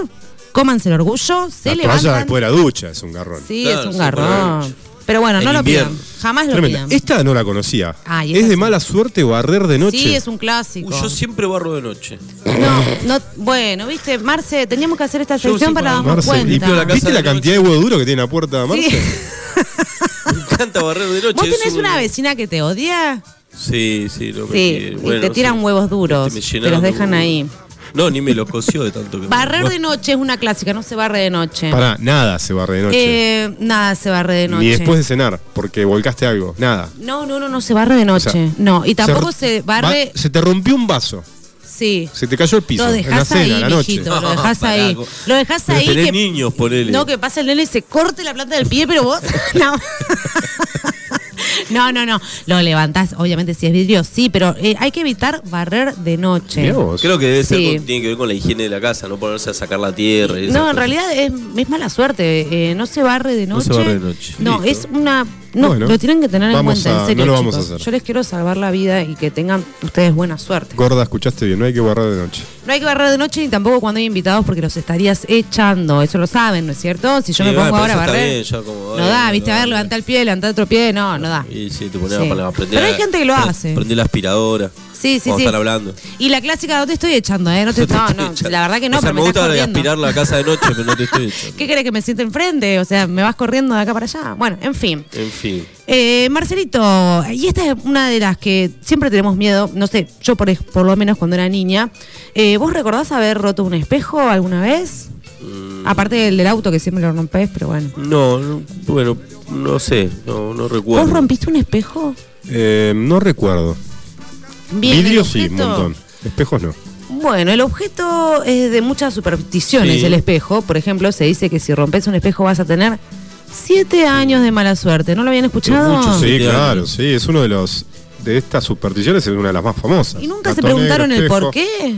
cómanse el orgullo, se La levantan. toalla después de la ducha es un garrón. Sí, Claro, es un sí, garrón. Pero bueno, no lo pidan. Jamás lo Tremenda. pidan. Esta no la conocía. Ay, ¿Es de sí. mala suerte barrer de noche? Sí, es un clásico. Uy, yo siempre barro de noche. No, no, bueno, viste, Marce, teníamos que hacer esta Yo sección sí, para darnos Marce, cuenta. limpio la casa ¿Viste de la noche. cantidad de huevo duro que tiene la puerta, Marce? Sí. Me encanta barrer de noche. ¿Vos es tenés un- una vecina que te odia? Sí, sí, no me Sí, quiere. y Bueno, te tiran sí. huevos duros, Este, me te llenaron los de dejan huevos. ahí. No, ni me lo coció de tanto que me- Barrer de noche es una clásica, no se barre de noche. Pará, nada se barre de noche. Eh, nada se barre de noche. Ni después de cenar, porque volcaste algo. Nada. No, no, no, no se barre de O noche. sea, no, y tampoco se, barre. se te rompió un vaso. sí. Se te cayó el piso. Lo en la dejás cena, ahí, la noche. mijito, lo No, dejás ahí. Lo dejás pero ahí. tenés que, niños, ponele. No, que pasa el nene y se corte la planta del pie, pero vos. no. No, no, no. Lo levantás, obviamente, si es vidrio, sí, pero eh, hay que evitar barrer de noche. Creo que debe ser Sí. con- tiene que ver con la higiene de la casa, no ponerse a sacar la tierra. y esas No, en cosas. realidad es, es mala suerte. eh, no se barre de No noche. se barre de noche. No, Listo. es una. No, Bueno, lo tienen que tener en vamos cuenta, a- en serio. no lo vamos a hacer. Yo les quiero salvar la vida y que tengan ustedes buena suerte. Gorda, escuchaste bien, no hay que barrer de noche. No hay que barrer de noche ni tampoco cuando hay invitados porque los estarías echando. Eso lo saben, ¿no es cierto? Si yo Sí, me pongo ahora a barrer. bien, ya como, no da, no viste, a ver, levanta el pie, levanta otro pie. No, no da. Y sí, te pones Sí. a, a prender Pero hay gente que lo hace. Prender la aspiradora. Sí, sí, Cuando sí. están hablando. Y la clásica, no te estoy echando, ¿eh? No, te, te no, no, la verdad que no, O sea, pero me me gusta aspirar la casa de noche, pero no te estoy echando. ¿Qué querés que me siente enfrente? O sea, me vas corriendo de acá para allá. Bueno, en fin. En fin. Eh, Marcelito, y esta es una de las que siempre tenemos miedo, no sé, yo por, por lo menos cuando era niña, eh, ¿vos recordás haber roto un espejo alguna vez? Mm, Aparte del del auto que siempre lo rompés, pero bueno. No, no, bueno, no sé, no, no recuerdo. ¿Vos rompiste un espejo? Eh, no recuerdo. Bien, Vidrio sí, un montón. Espejos no. Bueno, el objeto es de muchas supersticiones, Sí. el espejo. Por ejemplo, se dice que si rompes un espejo vas a tener siete años de mala suerte. ¿No lo habían escuchado? mucho, Sí, claro, sí, es uno de los de estas supersticiones es una de las más famosas. ¿Y nunca se preguntaron negro, el por qué?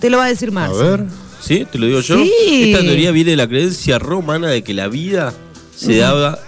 Te lo va a decir A Marce. ver. ¿Sí? ¿Te lo digo yo? Sí. Esta teoría viene de la creencia romana de que la vida se daba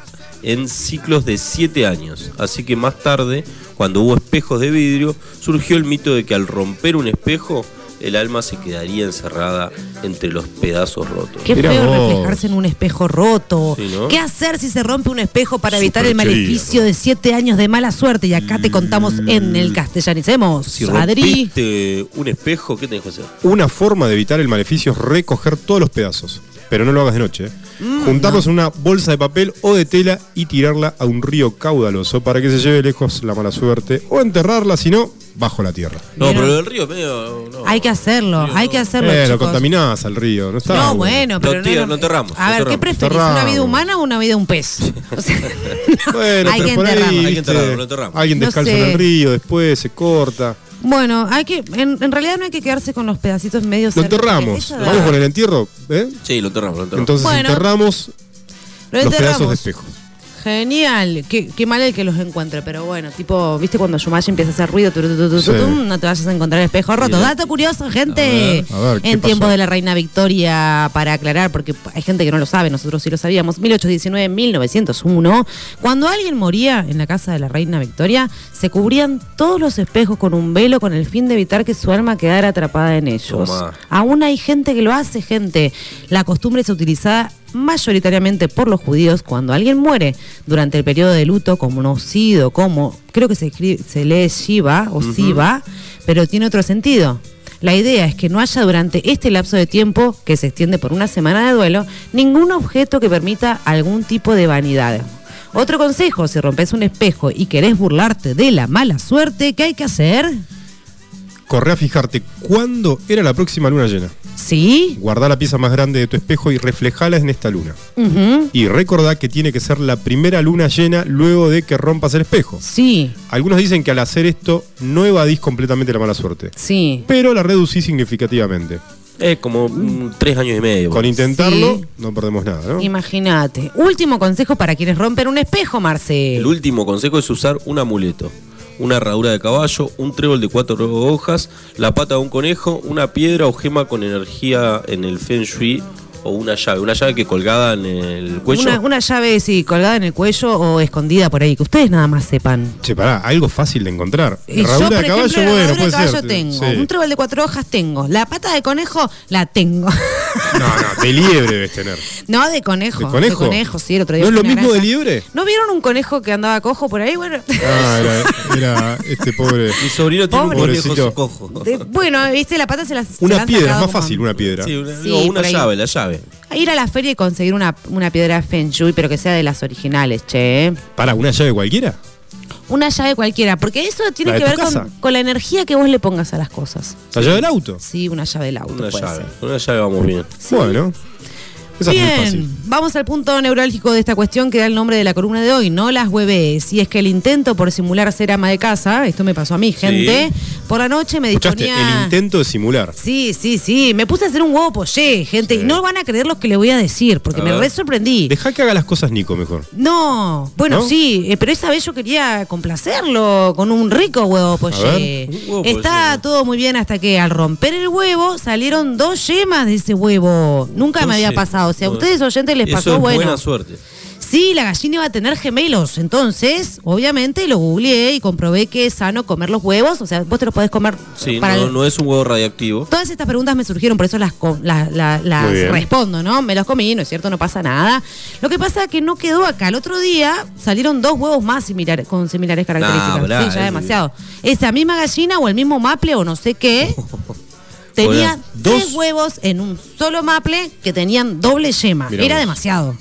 en ciclos de siete años. Así que más tarde, cuando hubo espejos de vidrio, surgió el mito de que al romper un espejo, el alma se quedaría encerrada entre los pedazos rotos. Qué Mirá feo vos. reflejarse en un espejo roto. Sí, ¿no? ¿Qué hacer si se rompe un espejo para evitar el maleficio de siete años de mala suerte? Y acá te contamos en el castellanicemos. Si Adri. rompiste un espejo, ¿qué tenés que hacer? Una forma de evitar el maleficio es recoger todos los pedazos. Pero no lo hagas de noche. ¿eh? Mm, Juntarlos en una bolsa de papel o de tela y tirarla a un río caudaloso para que se lleve lejos la mala suerte. O enterrarla, si no, bajo la tierra. No, ¿Vieron? pero del río es medio. no. Hay que hacerlo, Río, hay no. que hacerlo. Eh, lo contaminás al río, no está. No, bueno, pero Lo no, enterramos, A ver, ¿qué preferís? ¿Una vida humana o una vida de un pez? O sea, Bueno, hay pero que por ahí, enterrarlo. Hay que viste, enterrarlo, lo enterramos. Alguien sé. en el río, después se corta. Bueno, hay que, en, en realidad no hay que quedarse con los pedacitos medios. Lo enterramos. Vamos con el entierro, ¿eh? Sí, lo enterramos, lo enterramos. Entonces Bueno, enterramos Lo los pedazos de enterramos. espejo. Genial, qué, qué mal el que los encuentre, pero bueno, tipo, ¿viste cuando Shumashi empieza a hacer ruido? Tu, tu, tu, tu, Sí. tum, no te vayas a encontrar el espejo roto. Bien. Dato curioso, gente. A ver, a ver, ¿qué en tiempos de la reina Victoria, para aclarar, porque hay gente que no lo sabe, nosotros sí lo sabíamos, 1819-1901, cuando alguien moría en la casa de la reina Victoria, se cubrían todos los espejos con un velo con el fin de evitar que su alma quedara atrapada en ellos. Tomá. Aún hay gente que lo hace, gente. La costumbre es utilizada mayoritariamente por los judíos cuando alguien muere durante el periodo de luto, conocido como, creo que se, escribe, se lee Shiva o Siva, pero tiene otro sentido. La idea es que no haya durante este lapso de tiempo, que se extiende por una semana de duelo, ningún objeto que permita algún tipo de vanidad. Otro consejo, si rompes un espejo y querés burlarte de la mala suerte, ¿qué hay que hacer? Corre a fijarte cuándo era la próxima luna llena. ¿Sí? Guardá la pieza más grande de tu espejo y reflejala en esta luna. Y recordá que tiene que ser la primera luna llena luego de que rompas el espejo. Sí, Algunos dicen que al hacer esto no evadís completamente la mala suerte, sí. pero la reducís significativamente. Es como mm, tres años y medio. Con intentarlo Sí. no perdemos nada, ¿no? Imagínate. Último consejo para quienes rompen un espejo, Marce. El último consejo es usar un amuleto. Una herradura de caballo, un trébol de cuatro hojas, la pata de un conejo, una piedra o gema con energía en el feng shui o una llave. Una llave que colgada en el cuello. Una, una llave, sí, colgada en el cuello o escondida por ahí, que ustedes nada más sepan. Che, pará, algo fácil de encontrar. Y Herradura yo, por de caballo, ejemplo, bueno, puede de caballo ser. tengo. Sí. Un trébol de cuatro hojas tengo. La pata de conejo la tengo. No, no, de liebre debes tener. no, de conejo. ¿De conejo? sí, el otro día ¿No es lo mismo de liebre? ¿No vieron un conejo que andaba cojo por ahí? Bueno. Ah, era, era este pobre. Mi sobrino tiene un conejo cojo. De- bueno, viste, la pata se las Una piedra, es más fácil una piedra. Sí, una, Sí, una llave, la llave. A ir a la feria y conseguir una, una piedra Feng Shui, pero que sea de las originales, che. Para, ¿una llave cualquiera? Una llave cualquiera, porque eso tiene ¿La que ver con, con la energía que vos le pongas a las cosas. ¿La llave del auto? Sí, una llave del auto Una puede llave. ser. Una llave vamos bien. Bueno. Esa es muy Bien, fácil. vamos al punto neurálgico de esta cuestión que da el nombre de la columna de hoy, no las hueves. Y es que el intento por simular ser ama de casa, esto me pasó a mí, gente, por la noche me disponía... el intento de simular. Sí, sí, sí, me puse a hacer un huevo poché, gente, Sí. y no van a creer lo que le voy a decir, porque A me re sorprendí. Deja que haga las cosas Nico mejor. No, bueno, ¿No? sí, eh, pero esa vez yo quería complacerlo con un rico huevo huevo Está todo muy bien hasta que al romper el huevo salieron dos yemas de ese huevo. Nunca me había Entonces, pasado. Si a ustedes oyentes les eso pasó, es bueno. buena suerte. Sí, la gallina iba a tener gemelos. Entonces, obviamente lo googleé y comprobé que es sano comer los huevos. O sea, vos te los podés comer Sí, para no, el- no es un huevo radiactivo. Todas estas preguntas me surgieron, por eso las, respondo, ¿no? Me los comí, ¿no es cierto? No pasa nada. Lo que pasa es que no quedó acá. El otro día salieron dos huevos más similares, con similares características. pará, sí, ya es- demasiado. Esa misma gallina o el mismo maple o no sé qué. Tenía Hola. tres Dos- huevos en un solo maple que tenían doble yema. Mirá Era vos. demasiado.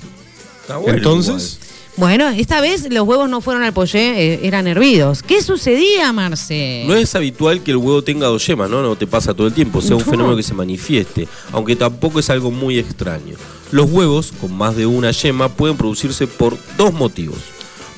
Está bueno Entonces, Bueno, esta vez los huevos no fueron al pollé, eh, eran hervidos. ¿Qué sucedía, Marce? No es habitual que el huevo tenga dos yemas, ¿no? No te pasa todo el tiempo, sea un No. fenómeno que se manifieste, aunque tampoco es algo muy extraño. Los huevos, con más de una yema, pueden producirse por dos motivos.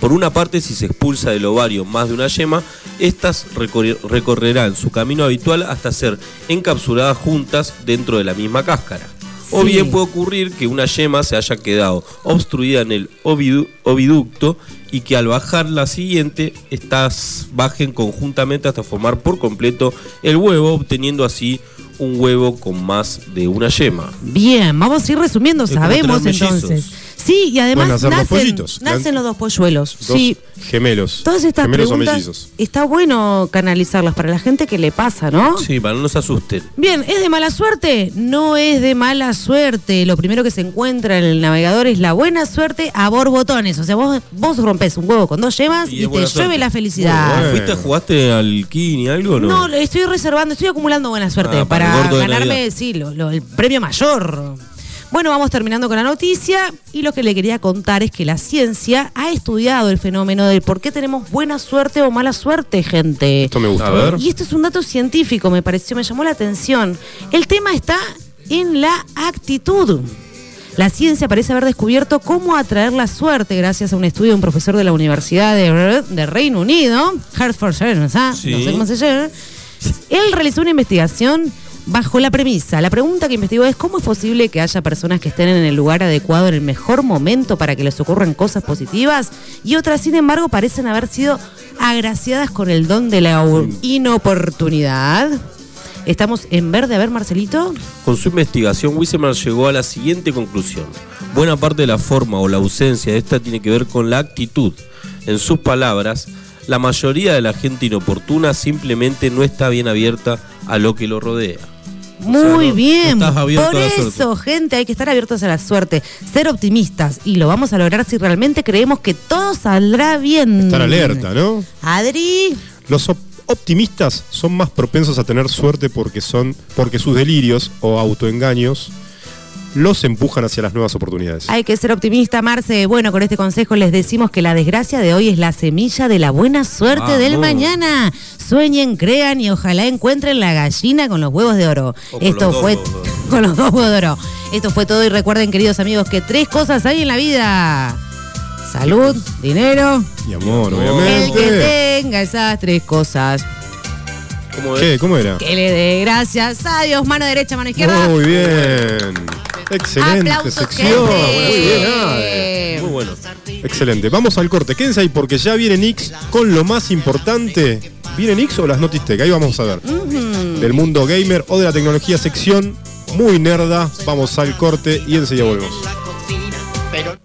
Por una parte, si se expulsa del ovario más de una yema, estas recorrerán su camino habitual hasta ser encapsuladas juntas dentro de la misma cáscara. O bien puede ocurrir que una yema se haya quedado obstruida en el ovidu- oviducto y que al bajar la siguiente, estas bajen conjuntamente hasta formar por completo el huevo, obteniendo así un huevo con más de una yema. Bien, vamos a ir resumiendo, Es sabemos entonces. Sí, y además nacen, pollitos. nacen los dos polluelos. dos Sí, gemelos. todas estas gemelos o preguntas mellizos. está bueno canalizarlas para la gente que le pasa, ¿no? Sí, para no se asusten. Bien, ¿es de mala suerte? No es de mala suerte. Lo primero que se encuentra en el navegador es la buena suerte a borbotones. O sea, vos, vos rompes un huevo con dos yemas Y te llueve la felicidad. Bueno. ¿Fuiste, jugaste al Kini algo no? No, estoy reservando, estoy acumulando buena suerte Ah, para ganarme, sí, lo- lo- el premio mayor. Bueno, vamos terminando con la noticia y lo que le quería contar es que la ciencia ha estudiado el fenómeno del por qué tenemos buena suerte o mala suerte, gente. Esto me gusta. A ver. Y esto es un dato científico, me pareció, me llamó la atención. El tema está en la actitud. La ciencia parece haber descubierto cómo atraer la suerte gracias a un estudio de un profesor de la Universidad de, de Reino Unido, Hertfordshire, ¿ah? Sí. no sé cómo se llama. Él realizó una investigación bajo la premisa. La pregunta que investigó es cómo es posible que haya personas que estén en el lugar adecuado en el mejor momento para que les ocurran cosas positivas y otras, sin embargo, parecen haber sido agraciadas con el don de la inoportunidad. Estamos en verde, a ver, Marcelito. Con su investigación, Wissemer llegó a la siguiente conclusión. Buena parte de la forma o la ausencia de esta tiene que ver con la actitud. En sus palabras, la mayoría de la gente inoportuna simplemente no está bien abierta a lo que lo rodea. Muy no- bien. no Por eso, gente, hay que estar abiertos a la suerte, ser optimistas y lo vamos a lograr si realmente creemos que todo saldrá bien. Estar alerta, ¿no? Adri, Los op- optimistas son más propensos a tener suerte porque son porque sus delirios o autoengaños los empujan hacia las nuevas oportunidades. hay que ser optimista, Marce. Bueno, con este consejo les decimos que la desgracia de hoy es la semilla de la buena suerte del mañana. Sueñen, crean y ojalá encuentren la gallina con los huevos de oro. Esto fue con los dos huevos de oro. Esto fue todo y recuerden, queridos amigos, que tres cosas hay en la vida. Salud, dinero, Y amor, El el que obviamente. tenga esas tres cosas. ¿Cómo es? ¿Qué? ¿Cómo era? Que le dé gracias a Dios, mano derecha, mano izquierda. Muy bien. Excelente Aplausos, sección. gente. Muy bien. Muy bueno. Excelente. Vamos al corte. Quédense ahí porque ya viene Nix con lo más importante. ¿Viene Nix o las Notis Tech? Ahí vamos a ver. Del mundo gamer o de la tecnología, sección muy nerda. Vamos al corte y enseguida volvemos. pero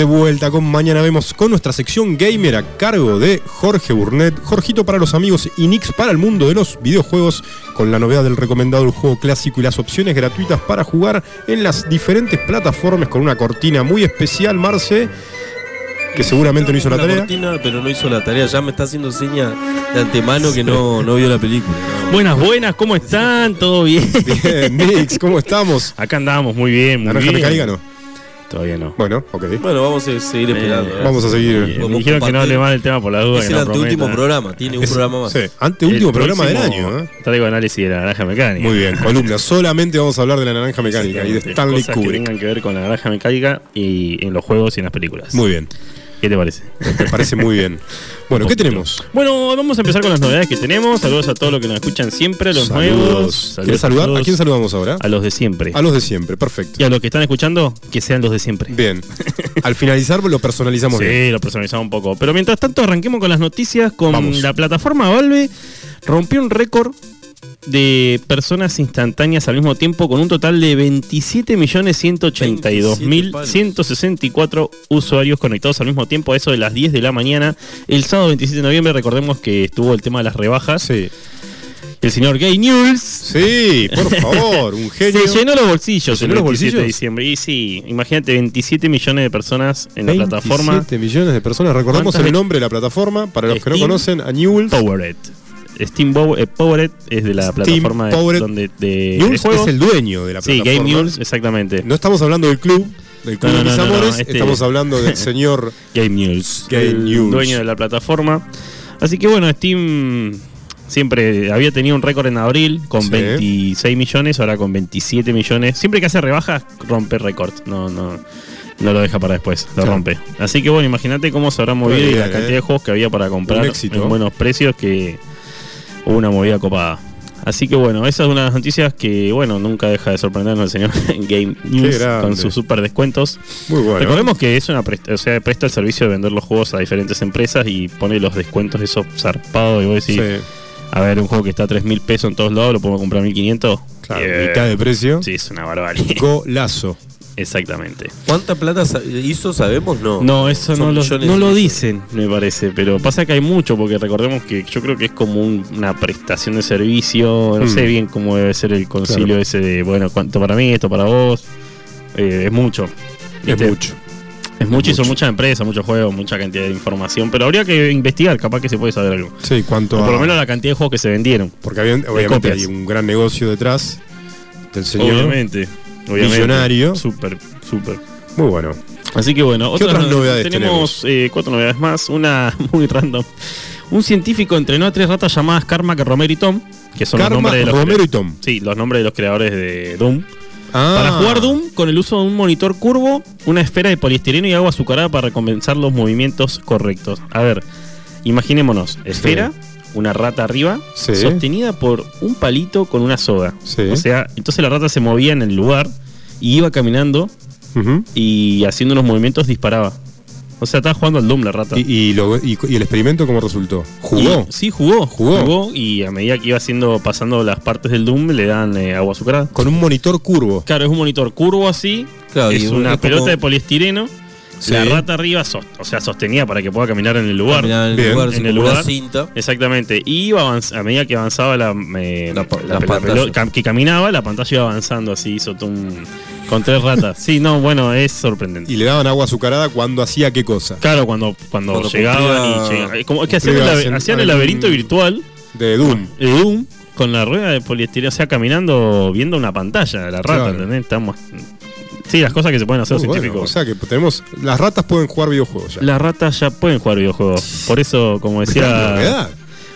de vuelta con Mañana Vemos con nuestra sección gamer a cargo de Jorge Burnett, Jorgito para los amigos y Nix para el mundo de los videojuegos, con la novedad del recomendado del juego clásico y las opciones gratuitas para jugar en las diferentes plataformas con una cortina muy especial, Marce, que seguramente no hizo la tarea. cortina, pero no hizo la tarea. Ya me está haciendo seña de antemano que no, no vio la película. Buenas, buenas, ¿cómo están? ¿Todo bien? Bien, Nix, ¿cómo estamos? Acá andamos, muy bien, muy ¿Naranja bien. mecánica no? Todavía no. Bueno, ok. Bueno, vamos a seguir esperando. ¿eh? Vamos a seguir. Eh, me dijeron que no hable más del tema por la duda. Es que el no anteúltimo prometa. programa, tiene un Es- programa más. Sí, anteúltimo programa del año, ¿eh? Traigo análisis de la naranja mecánica. Muy bien, columna. Solamente vamos a hablar de la naranja mecánica y de. Stanley Cosas que Kubrick. tengan que ver con la naranja mecánica y en los juegos y en las películas. Muy bien, ¿Qué te parece? me parece muy bien. Bueno, ¿qué tenemos? Bueno, vamos a empezar con las novedades que tenemos. Saludos a todos los que nos escuchan siempre, a los nuevos. ¿Quieres saludar? ¿A quién saludamos ahora? A los de siempre. A los de siempre, perfecto. Y a los que están escuchando, que sean los de siempre. Bien. Al finalizar lo personalizamos bien. Sí, lo personalizamos un poco. Pero mientras tanto, arranquemos con las noticias. Con Vamos. la plataforma Valve rompió un récord de personas instantáneas al mismo tiempo con un total de 27.182.164 usuarios conectados al mismo tiempo a eso de las 10 de la mañana. El sábado 27 de noviembre recordemos que estuvo el tema de las rebajas. Sí. El señor Gay News Sí, por favor, un genio. se llenó los bolsillos ¿Se el llenó los 27 de diciembre. Y sí, imagínate, 27 millones de personas en la plataforma 27 millones de personas. Recordemos ¿Cuántas el nombre de la plataforma. Para los que no conocen, a Newell's. Powered. Steam Bow- eh, Powered es de la Steam plataforma de, donde, de, de juegos. es el dueño de la sí, plataforma. Game News, exactamente. No estamos hablando del club, del club No, de mis no, no, amores. este- Estamos hablando del señor. Game News. Game el News. dueño de la plataforma. Así que bueno, Steam siempre había tenido un récord en abril con Sí. 26 millones, ahora con 27 millones. Siempre que hace rebajas, rompe récord. No, no. No lo deja para después, lo Claro. rompe. Así que bueno, imagínate cómo se habrá movido y la cantidad eh. de juegos que había para comprar en buenos precios que hubo una movida copada. Así que bueno, esa es una de las noticias que, bueno, nunca deja de sorprendernos el señor Game News con sus super descuentos. Muy bueno. Recordemos que es una presta, o sea, presta el servicio de vender los juegos a diferentes empresas y pone los descuentos esos zarpados y vos decís, Sí, a ver, un juego que está a 3 mil pesos en todos lados, lo podemos comprar a 1500. claro, Eh, mitad de precio. Sí, es una barbaridad. Golazo. Exactamente. ¿Cuánta plata hizo? ¿Sabemos? No. No, eso Son no lo, no dicen, me parece, pero pasa que hay mucho, porque recordemos que yo creo que es como un- una prestación de servicio, no Mm. sé bien cómo debe ser el concilio Claro. ese de, bueno, cuánto para mí, esto para vos, Eh, es mucho. Es mucho. Es mucho y son muchas empresas, muchos juegos, mucha cantidad de información, pero habría que investigar, capaz que se puede saber algo. Sí, cuánto. O por a- lo menos la cantidad de juegos que se vendieron. Porque había- obviamente hay un gran negocio detrás del señor. Obviamente. Obviamente. Millonario. Súper, súper. Muy bueno. Así que bueno, ¿Qué otras no- novedades tenemos? eh, cuatro novedades más. Una muy random. Un científico entrenó a tres ratas llamadas Karma, Romero y Tom, que son los nombres de los Romero crea- y Tom. Sí, los nombres de los creadores de Doom. Ah, Para jugar Doom con el uso de un monitor curvo, una esfera de poliestireno y agua azucarada para recompensar los movimientos correctos. A ver, imaginémonos, esfera, una rata arriba, Sí. sostenida por un palito con una soga. Sí. O sea, entonces la rata se movía en el lugar y iba caminando y haciendo unos movimientos disparaba. O sea, estaba jugando al Doom la rata. y, y lo- y- y el experimento cómo resultó? ¿Jugó? Sí, jugó, Jugó. jugó. y a medida que iba haciendo, pasando las partes del Doom, le dan eh, agua azucarada. Con un monitor curvo. Claro, es un monitor curvo así, Claro, es una es como- pelota de poliestireno. Sí. La rata arriba, o sea, sostenía para que pueda caminar en el lugar. Caminar en el Bien. lugar, En el lugar. cinta. Exactamente. Y iba a medida que avanzaba la, eh, La la- cam- que caminaba, la pantalla iba avanzando así, hizo un- con tres ratas. Sí, no, bueno, es sorprendente. Y le daban agua azucarada cuando hacía qué cosa. Claro, cuando, cuando, Cuando llegaban cumplía- y llegaban. Como es que hacían, el, hacían laberinto virtual De Doom. de Doom con la rueda de poliestireno, o sea, caminando, viendo una pantalla, la rata, Claro. ¿entendés? Estamos. Sí, las cosas que se pueden hacer bueno, científicos. O sea que tenemos. Las ratas pueden jugar videojuegos ya. Las ratas ya pueden jugar videojuegos. Por eso, como decía,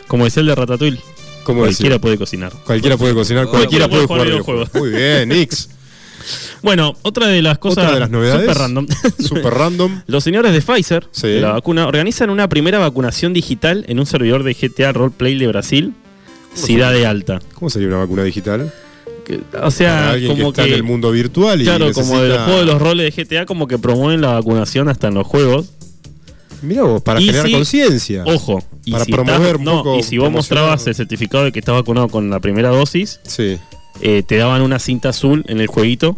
como decía el de Ratatouille, ¿Cómo cualquiera puede cocinar. Cualquiera puede cocinar, cualquiera puede jugar videojuegos. Muy bien, Nix. Bueno, otra de las cosas de las novedades. super random. Super random. Los señores de Pfizer, Sí. de la vacuna, organizan una primera vacunación digital en un servidor de GTA Roleplay de Brasil, Ciudad de Alta. ¿Cómo sería una vacuna digital? Que- o sea, alguien que como está que, en el mundo virtual y claro, como necesita- del juego de los roles de GTA, como que promueven la vacunación hasta en los juegos. Mirá vos, para Y generar si- conciencia. Ojo, y Para si promover estás- un no, y si vos mostrabas el certificado de que estás vacunado con la primera dosis, Sí. eh, te daban una cinta azul en el jueguito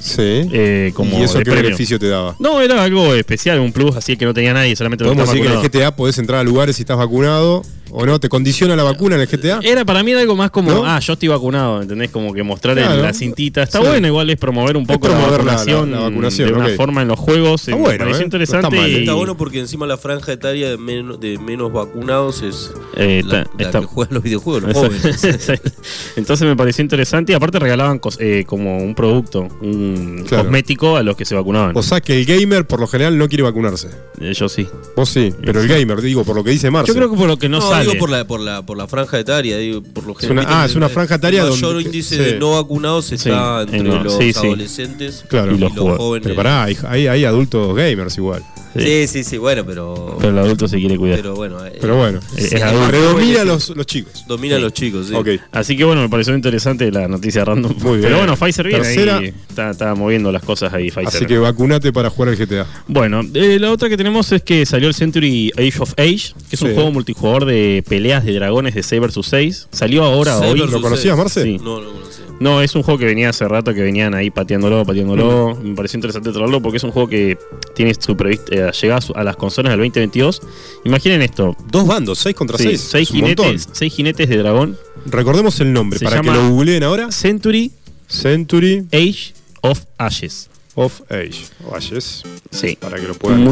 Sí. eh, como ¿Y eso qué premio. beneficio te daba? No, era algo especial, un plus así que no tenía nadie, solamente Podemos decir que en el vacunados. GTA podés entrar a lugares si estás vacunado o no. ¿Te condiciona la vacuna en el GTA? Era para mí era algo más como, ¿No? ah, yo estoy vacunado, ¿entendés? Como que mostrar la cintita. Está Sí. bueno, igual es promover un poco promover la, vacunación la- la vacunación, de una forma en los juegos. Está me bueno, pareció ¿eh? interesante. No está mal, y- Está bueno porque encima la franja etaria de menos, de menos vacunados es Eh, la, está- la que juega los videojuegos, los jóvenes. Entonces me pareció interesante y aparte regalaban cos- eh, como un producto, un Claro. cosmético a los que se vacunaban. O sea que el gamer por lo general no quiere vacunarse. Eh, Yo sí. Vos sí, pero el gamer, digo, por lo que dice Marce. Yo creo que por lo que no, No, sale. Digo por la, por la, por la franja etaria, digo, por lo Es general. una- ah, es una franja etaria el donde- mayor índice sí. de no vacunados está Sí, entre en- los sí, adolescentes Claro. Y los jóvenes. Pero pará, hay, hay, hay adultos gamers igual. Sí, sí, sí, bueno, pero. Pero el adulto se quiere cuidar. Pero bueno. eh, Pero bueno, Es- es adulto. predomina los, los chicos. Domina a los chicos, sí. Ok. Así que bueno, me pareció interesante la noticia random. Muy bien. Pero bueno, Pfizer viene Tercera. ahí. Está, está moviendo las cosas ahí, Pfizer. Así que vacunate para jugar al GTA. Bueno, eh, la otra que tenemos es que salió el Century Age of Age, que es un juego multijugador de peleas de dragones de 6 vs 6. Salió ahora, hoy. ¿Lo conocías. Marce? Sí. No, no conocía. No, es un juego que venía hace rato, que venían ahí pateándolo, pateándolo. Me pareció interesante traerlo porque es un juego que tiene su prevista eh, llegada a las consolas del 2022. Imaginen esto. Dos bandos, seis contra Sí, seis. seis, Es un montón. jinetes, seis jinetes de dragón. Recordemos el nombre Se para que lo googleen ahora. Century Century Age of Ashes. of Age. O Ashes. Sí. Para que lo puedan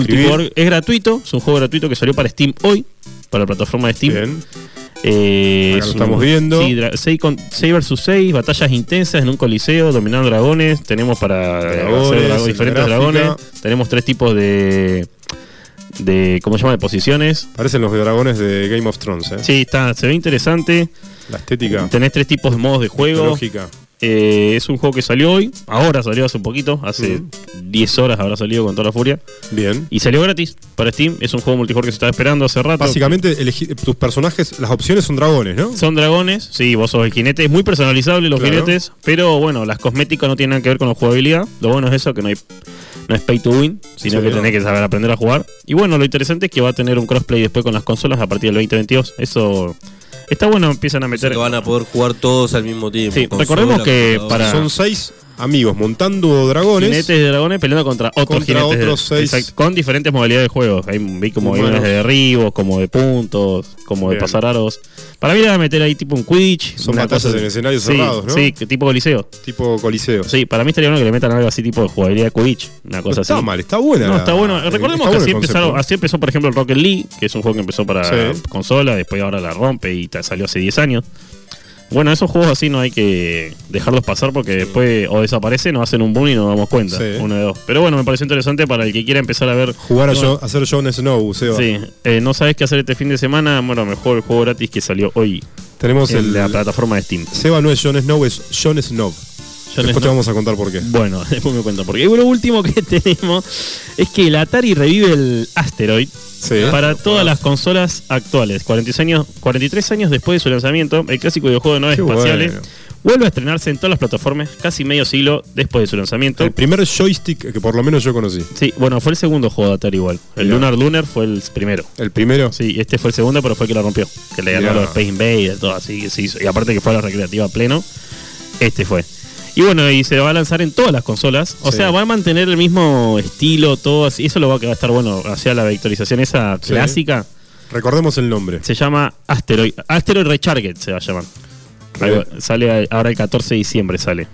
es gratuito, es un juego gratuito que salió para Steam hoy, para la plataforma de Steam. Bien. Eh, Acá es lo un- estamos viendo. Sí, 6 vs 6, batallas intensas en un coliseo, dominando dragones. Tenemos para Dragones, hacer diferentes dragones. Tenemos tres tipos de. de ¿Cómo se llama? De posiciones. Parecen los dragones de Game of Thrones, ¿eh? Sí, está, se ve interesante. La estética. Tenés tres tipos de modos de juego. Lógica. Eh, es un juego que salió hoy. Ahora salió hace un poquito. Hace Ujú. 10 horas habrá salido con toda la furia. Bien. Y salió gratis para Steam. Es un juego multijugador que se estaba esperando hace rato. Básicamente, tus personajes, las opciones son dragones, ¿no? Son dragones, sí, vos sos el jinete. Es muy personalizable los Claro. jinetes, pero bueno, las cosméticas no tienen nada que ver con la jugabilidad. Lo bueno es eso, que no hay no es pay to win, sino Sí, que no. tenés que saber aprender a jugar. Y bueno, lo interesante es que va a tener un crossplay después con las consolas a partir del 2022. Eso está bueno, empiezan a O sea meter. que van a poder jugar todos al mismo tiempo. Sí, recordemos que para- Son seis amigos montando dragones. Jinetes de dragones peleando contra otros Contra jinetes. de- otros seis. exacto, con diferentes modalidades de juego. Hay, vi como hay de derribos, como de puntos, como de pasar aros. Para mí le van a meter ahí tipo un Quidditch. Son batallas en escenarios Sí, cerrados, ¿no? Sí, tipo coliseo. Tipo coliseo. Sí, para mí estaría bueno que le metan algo así tipo de jugabilidad de Quidditch, una No cosa está así. mal, está buena. No, está bueno. Recordemos está que así, empezaron, así empezó, por ejemplo, el Rocket League, que es un juego que empezó para Sí. consola, después ahora la rompe y salió hace 10 años. Bueno, esos juegos así no hay que dejarlos pasar porque después o desaparecen o hacen un boom y nos damos cuenta. Sí. Uno de dos. Pero bueno, me pareció interesante para el que quiera empezar a ver. Jugar a, ser Jon Snow, Seba. Sí, eh, no sabes qué hacer este fin de semana. Bueno, mejor el juego gratis que salió hoy Tenemos en el. la plataforma de Steam. Seba no es Jon Snow, es Jon Snow. Después te vamos a contar por qué. Bueno, después me cuento. Porque lo último que tenemos es que el Atari revive el Asteroid Sí. para todas las consolas actuales. 46 años, 43 años después de su lanzamiento, el clásico videojuego de naves Qué espaciales bueno. vuelve a estrenarse en todas las plataformas casi medio siglo después de su lanzamiento. El primer joystick que por lo menos yo conocí. Sí, bueno, fue el segundo juego de Atari igual. El Mirá. Lunar Lunar fue el primero. El primero. Sí, este fue el segundo, pero fue el que la rompió. Que le ganó Mirá. los Space Invaders, todo así que se hizo. Y aparte que fue a la recreativa pleno, este fue. Y bueno, y se va a lanzar en todas las consolas. O Sí. sea, va a mantener el mismo estilo, todo así. Eso lo va a, que va a estar bueno. Hacia la vectorización esa Sí. clásica. Recordemos el nombre. Se llama Asteroid. Asteroid Recharged se va a llamar. Algo- sale ahora el 14 de diciembre sale.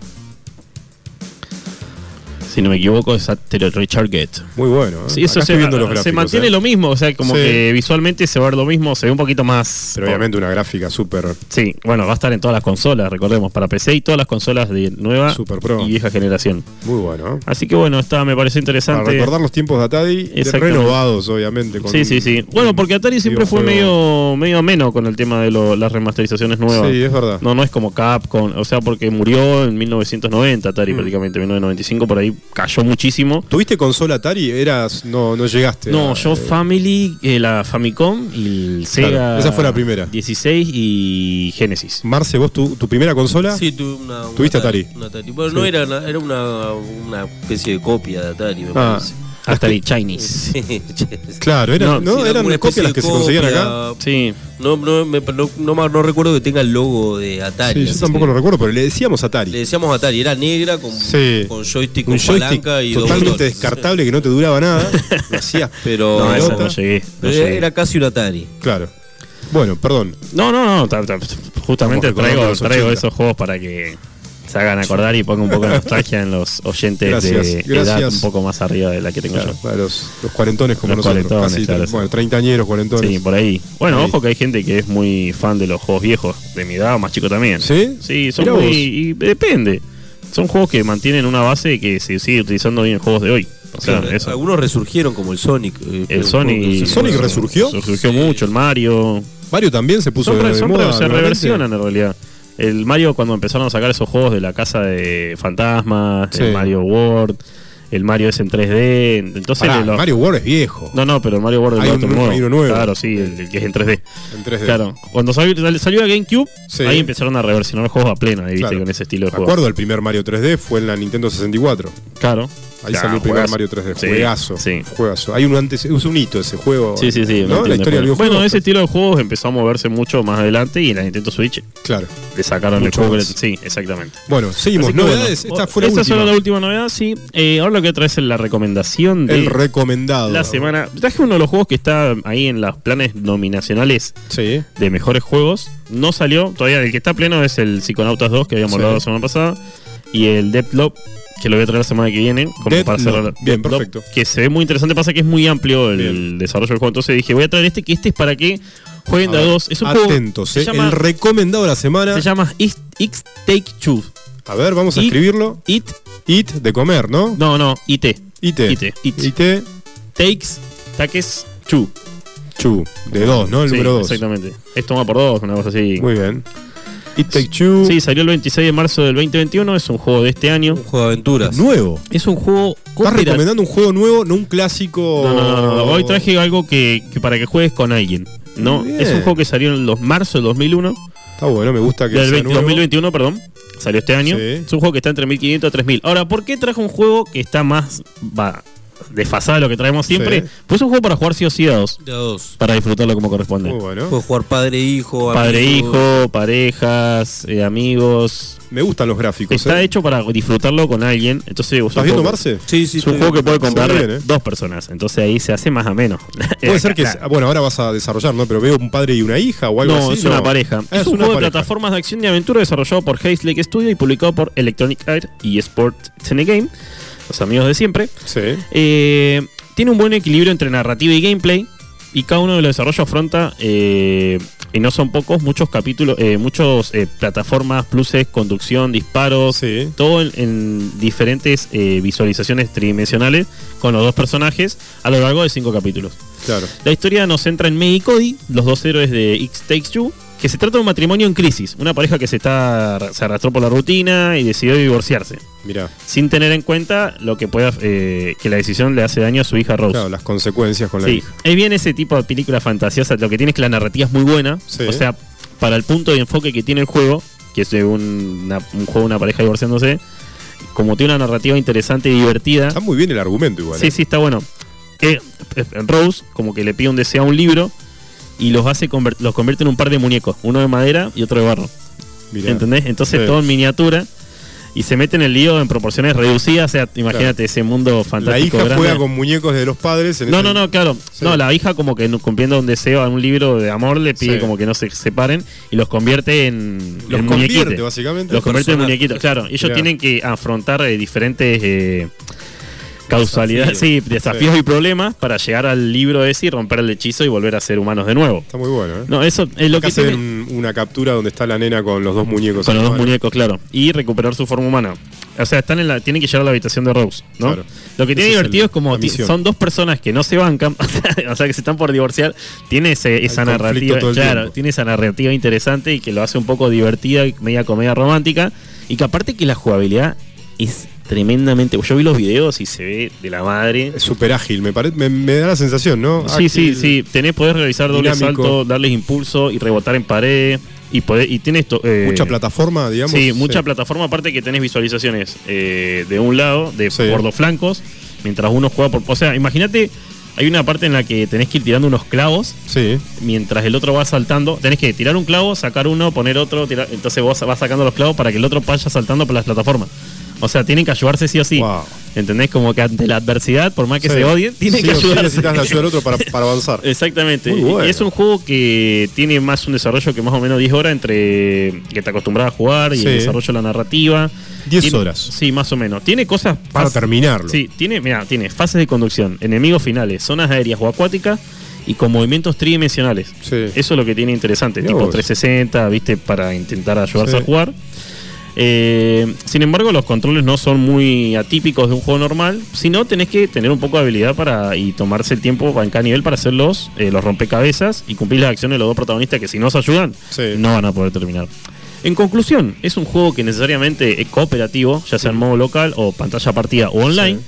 Si no me equivoco, es Asteroid Recharged. Muy bueno. ¿eh? Sí, eso Acá se, mantiene ¿eh? lo mismo, o sea, como Sí. que visualmente se va a ver lo mismo, se ve un poquito más. Pero obviamente una gráfica súper. Sí, bueno, va a estar en todas las consolas, recordemos, para PC y todas las consolas de nueva Super Pro. y vieja generación. Muy bueno. ¿eh? Así que bueno, está, me parece Para interesante. recordar los tiempos de Atari, renovados, obviamente. con- Sí, sí, sí. Bueno, porque Atari siempre fue medio, medio ameno con el tema de lo- las remasterizaciones nuevas. Sí, es verdad. No, no es como Capcom, o sea, porque murió en 1990 Atari Mm. prácticamente, 1995 por ahí cayó muchísimo. ¿Tuviste consola Atari? Eras. No, no llegaste. No, a- yo eh, Family, eh, la Famicom y el Sega. Claro, esa fue la primera. 16 y Genesis. Marce, vos tu, tu primera consola. Sí, tuve una, una ¿Tuviste Atari? una Atari. Bueno, Sí. no era, una- era una, una especie de copia de Atari, me Ah, parece. Atari Chinese. Sí, Claro, eran, No, ¿no? Sí, eran copias las que se conseguían acá. Sí. No, no, me- no, no me- no recuerdo que tenga el logo de Atari. Sí, yo tampoco que lo recuerdo, pero le decíamos Atari. Le decíamos Atari, era negra con, Sí. con joystick, Un con joystick palanca y totalmente descartable que no te duraba nada. Lo hacías, Pero, No, esa pelota. no llegué. no pero llegué. era casi un Atari. claro. Bueno, perdón. No, no, no. ta- ta- justamente traigo, traigo 80. esos juegos para que se hagan acordar y ponga un poco de nostalgia en los oyentes Gracias, de gracias. edad un poco más arriba de la que tengo Claro, yo. para los, los cuarentones como Los nosotros. cuarentones, casi, claro, bueno, treintañeros, cuarentones. Sí, por ahí. Bueno, Ahí. ojo que hay gente que es muy fan de los juegos viejos, de mi edad o más chico también. ¿Sí? Sí, son Mirá muy. Y depende. Son juegos que mantienen una base que se sigue utilizando hoy en juegos de hoy. O sea, Sí, eso. Algunos resurgieron como el Sonic. eh, El Sonic. ¿Sonic resurgió? Resurgió Sí. mucho, el Mario. Mario también se puso Son, de son moda. re- se reversionan en realidad. El Mario cuando empezaron a sacar esos juegos de la casa de fantasmas, Sí. el Mario World, el Mario es en 3D, entonces Pará, lo- Mario World es viejo. No, no, pero el Mario World el un- otro nuevo. hay uno nuevo. Claro, sí, el, el que es en 3D. En 3D. Claro, cuando salió, salió a GameCube, Sí. ahí empezaron a reversionar juegos a pleno, ahí, ¿viste? Claro. con ese estilo de Me juego. acuerdo del primer Mario 3D, fue en la Nintendo 64. Claro. Ahí Ah, salió el primer juegazo. Mario 3D. Sí, Juegazo. Sí. Juegazo. Hay un antes, es un hito ese juego. Sí, sí, sí. La historia del. Bueno, ese estilo de juegos empezó a moverse mucho más adelante y en la Nintendo Switch Claro. le sacaron Mucho el juego. más. Sí, exactamente. Bueno, seguimos. Novedades. bueno, Esta fue la esa última. la última novedad, sí. Eh, ahora lo que traes es la recomendación de El recomendado. la semana. Traje uno de los juegos que está ahí en los planes nominacionales Sí. de mejores juegos. No salió, todavía el que está pleno es el Psiconautas 2 que habíamos hablado la semana pasada. Y el Deathloop, que lo voy a traer la semana que viene. Como para cerrar. Bien, perfecto. Que se ve muy interesante, pasa que es muy amplio el, desarrollo del juego. Entonces dije, voy a traer este, que este es para que jueguen A de a dos. Es un Atentos, juego. eh. Se llama, El recomendado de la semana. se llama X, Take Two. A ver, vamos a escribirlo. It. It de comer, ¿no? No, no, IT. IT. IT. It. IT. Takes. Takes Two. Chu. De dos, ¿no? El Sí, número dos. Exactamente. Esto va por dos, una cosa así. Muy bien. It Take Two. Sí, salió el 26 de marzo del 2021. Es un juego de este año. Un juego de aventuras. Nuevo. Es un juego Estás recomendando un juego nuevo, no un clásico. No, no, no, no. Hoy traje algo que, que para que juegues con alguien. No, Bien. es un juego que salió en los marzo del 2001. Está bueno, me gusta que Del sea 20 nuevo. 2021, perdón. Salió este año. Sí. Es un juego que está entre 1500 a 3000. Ahora, ¿por qué traje un juego que está más va, desfasado de lo que traemos siempre? Sí. Pues es un juego para jugar sí o sí a dos. De a dos. Para disfrutarlo como corresponde. Muy bueno. Puedes jugar padre-hijo. Padre, amigos. hijo, parejas, eh, amigos. Me gustan los gráficos. Está eh. hecho para disfrutarlo con alguien. Entonces, es un ¿Estás viendo, juego- Marce? Sí, sí. Es un juego que puede comprar bien, ¿eh? dos personas. Entonces ahí se hace más ameno. Puede ser que. Bueno, ahora vas a desarrollar, ¿no? Pero veo un padre y una hija o algo No, así. es una pareja. Ah, es, un juego de plataformas de acción y aventura desarrollado por Haze Lake Studio y publicado por Electronic Arts y Sport Game, los amigos de siempre. Sí. Eh, tiene un buen equilibrio entre narrativa y gameplay. Y cada uno de los desarrollos afronta, eh, y no son pocos, muchos capítulos, eh, muchos eh, plataformas, pluses, conducción, disparos, Sí. todo en, en diferentes visualizaciones tridimensionales con los dos personajes a lo largo de cinco capítulos. Claro. La historia nos centra en May y Cody, los dos héroes de X Takes Two, que se trata de un matrimonio en crisis, una pareja que se está se arrastró por la rutina y decidió divorciarse, Mirá. sin tener en cuenta lo que pueda eh, que la decisión le hace daño a su hija Rose. Claro, las consecuencias con la Sí, hija. es bien ese tipo de película fantasiosa. Lo que tiene es que la narrativa es muy buena. Sí. O sea, para el punto de enfoque que tiene el juego, que es de un, una- un juego de una pareja divorciándose, como tiene una narrativa interesante y divertida. Está muy bien el argumento igual. Sí, eh. sí, está bueno. Eh, Rose, como que le pide un deseo a un libro y los hace conver- los convierte en un par de muñecos, uno de madera y otro de barro. Mirá. ¿Entendés? Entonces Sí. todo en miniatura y se mete en el lío en proporciones reducidas. O sea, imagínate ese mundo La fantástico. hija grande. juega con muñecos de los padres. En No, ese- no, no, claro. Sí. No, la hija como que cumpliendo un deseo a un libro de amor le pide Sí. como que no se separen y los convierte en, Los en convierte, muñequitos. básicamente. Los convierte en muñequitos, claro. Ellos tienen que afrontar eh, diferentes eh, causalidades, sí, desafíos Sí. y problemas para llegar al libro ese y romper el hechizo y volver a ser humanos de nuevo. Está muy bueno, ¿eh? No, eso es lo Acá que se tiene una captura donde está la nena con los dos muñecos. con los dos mano. muñecos, claro, y recuperar su forma humana. O sea, están en la, tienen que llegar a la habitación de Rose, ¿no? Claro. Lo que tiene es divertido el- es como son dos personas que no se bancan, o sea, que se están por divorciar, tiene ese- esa narrativa, claro, tiempo. tiene esa narrativa interesante y que lo hace un poco divertida y media comedia romántica y que aparte que la jugabilidad es tremendamente, yo vi los videos y se ve de la madre. Es súper ágil, me, pare- me, me da la sensación, ¿no? Sí, sí, Ágil. sí. Tenés, podés realizar doble dinámico. salto, darles impulso y rebotar en pared. Y, podés, y tiene esto. eh, Mucha plataforma, digamos. Sí, mucha plataforma, aparte que tenés visualizaciones eh, de un lado, de Sí. por los flancos, Mientras uno juega por. O sea, imagínate, hay una parte en la que tenés que ir tirando unos clavos Sí. mientras el otro va saltando. Tenés que tirar un clavo, sacar uno, poner otro, tirar- entonces vos vas sacando los clavos para que el otro vaya saltando por las plataformas. O sea, tienen que ayudarse sí o sí. Wow. ¿Entendés? Como que ante la adversidad, por más que Sí. se odien, tienen Sí que o sí ayudarse. necesitas la ayuda del otro para, para avanzar. Exactamente. Bueno. Y es un juego que tiene más un desarrollo que más o menos 10 horas entre que te acostumbras a jugar y el desarrollo de la narrativa. 10 Tiene- horas. Sí, más o menos. Tiene cosas Para terminarlo. Sí, tiene, mira, tiene fases de conducción, enemigos finales, zonas aéreas o acuáticas y con movimientos tridimensionales. Sí. Eso es lo que tiene interesante, Mirá tipo vos. 360, viste, para intentar ayudarse Sí. a jugar. Eh, sin embargo, los controles no son muy atípicos de un juego normal, sino tenés que tener un poco de habilidad para y tomarse el tiempo en cada nivel para hacer los, eh, los rompecabezas y cumplir las acciones de los dos protagonistas que si no se ayudan, Sí. no van a poder terminar. En conclusión, es un juego que necesariamente es cooperativo, ya sea en modo local o pantalla partida o online.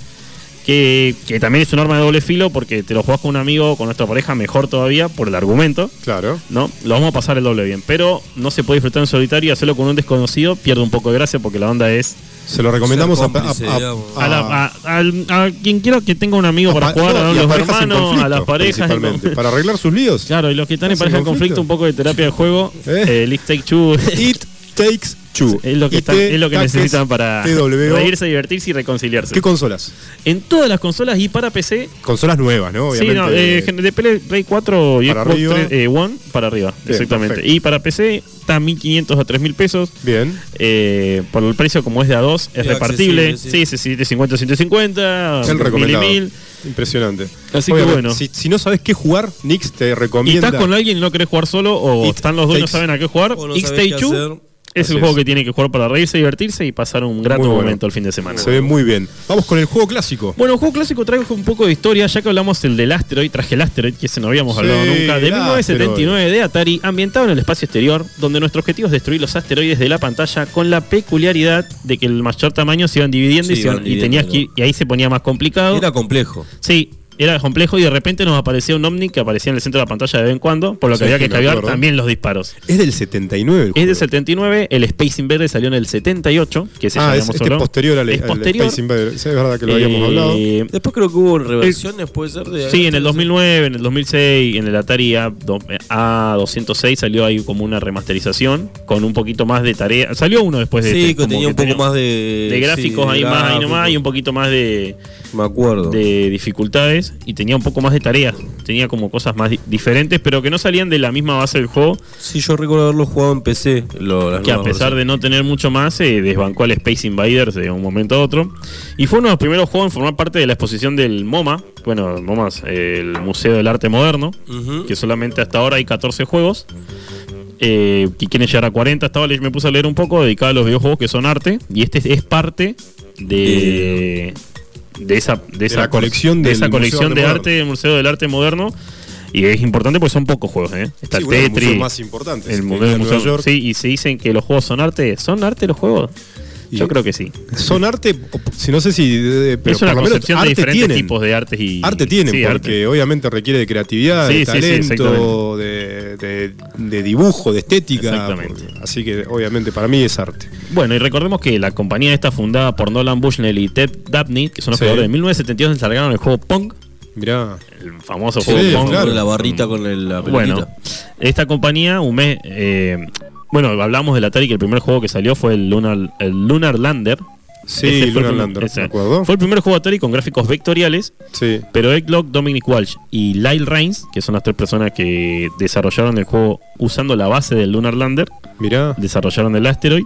Que, que también es un arma de doble filo porque te lo jugás con un amigo con nuestra pareja, mejor todavía por el argumento. Claro. ¿no? Lo vamos a pasar el doble bien. Pero no se puede disfrutar en solitario y hacerlo con un desconocido pierde un poco de gracia porque la onda es. Se lo recomendamos cómplice, a- a-. A, la- a- al- a quien quiera que tenga un amigo para jugar, no, a los hermanos, a las parejas. principalmente. Para arreglar sus líos. Claro, y los que están en ¿Estás pareja en conflicto, un poco de terapia de juego. ¿Eh? Eh, It Take Two. It takes Es lo que, están- es lo que necesitan para TWO. reírse, divertirse y reconciliarse. ¿Qué consolas? en todas las consolas y para PC. Consolas nuevas, ¿no? Sí, no, eh, de Play, Play 4 y Para Xbox arriba. 3, eh, One para arriba. Bien, exactamente. perfecto. Y para PC está 1500 a 3000 pesos. Bien. Eh, por el precio como es de A2, es Es repartible. Sí, sí, sí, de 50 a 150, El 1000 y recomendado. 1000. Impresionante. Así que Obviamente, bueno. Si, si no sabes qué jugar, Nix te Y recomienda. estás con alguien y no querés jugar solo, o It están los dos y no saben a qué jugar, O es Así el juego es. que tiene que jugar para reírse, divertirse y pasar un grato bueno. momento el fin de semana. Se ve muy bien. Vamos con el juego clásico. Bueno, el juego clásico traigo un poco de historia, ya que hablamos el del Asteroid, traje el Asteroid, que ese no habíamos Sí, hablado nunca, de el 1979 de Atari, ambientado en el espacio exterior, donde nuestro objetivo es destruir los asteroides de la pantalla con la peculiaridad de que el mayor tamaño se iban dividiendo y, se iban- iban y tenías que dividiendo. y ahí se ponía más complicado. Era complejo. Sí, era complejo y de repente nos aparecía un ovni que aparecía en el centro de la pantalla de vez en cuando, por lo que Sí, había que me escabear acuerdo. también los disparos. Es del 79 el Es juego. del 79, el Space Invader salió en el 78, que se Ah, es este posterior al, Es al posterior. Space Invader. Sí, es verdad que lo Eh, habíamos hablado. Después creo que hubo reversiones, puede ser. De Sí, en el 2009, en el 2006, en el Atari A- do- A206 salió ahí como una remasterización con un poquito más de tarea. Salió uno después de Sí, este, que tenía un poco más de. de gráficos sí, ahí más ahí nomás y un poquito más de, Me acuerdo. de dificultades y tenía un poco más de tareas. Tenía como cosas más di- diferentes, pero que no salían de la misma base del juego, Sí, yo recuerdo haberlo jugado en PC. lo- que a pesar de no tener mucho más, se desbancó al Space Invaders de un momento a otro. Y fue uno de los primeros juegos en formar parte de la exposición del MoMA. Bueno, el MoMA es el Museo del Arte Moderno. Que solamente hasta ahora hay 14 juegos. Eh, que quieren llegar a 40. Estaba, me puse a leer un poco dedicado a los videojuegos que son arte. Y este es, es parte de, de esa, de esa la colección de esa Museo colección de de Arte del Museo del Arte Moderno. Y es importante porque son pocos juegos. ¿eh? Está Sí, el uno de los Tetris. museos más importantes. El museo, el museo- Nueva York. sí, y se dicen que los juegos son arte. ¿Son arte los juegos? Yo creo que sí. Son arte, si no sé si. eh, Pero es una por lo menos concepción de arte diferentes tienen. tipos de artes y. Arte tienen, sí, porque arte. obviamente requiere de creatividad, Sí, de sí, sí, talento, de, de- de dibujo, de estética. Exactamente. Así que obviamente para mí es arte. Bueno, y recordemos que la compañía esta fundada por Nolan Bushnell y Ted Dabney, que son los Sí. creadores de 1972, encargaron el juego Pong, Mirá. el famoso Sí, juego Pong. claro. La barrita con el- la Bueno, pelotita. esta compañía, un mes, eh, bueno, hablamos del Atari que el primer juego que salió fue el Lunar, el Lunar Lander. Sí, fue Lunar Lander, ese. ¿me acuerdo? Fue el primer juego Atari con gráficos vectoriales, Sí. pero Ed Locke, Dominic Walsh y Lyle Rains, que son las tres personas que desarrollaron el juego usando la base del Lunar Lander, Mirá. desarrollaron el Asteroid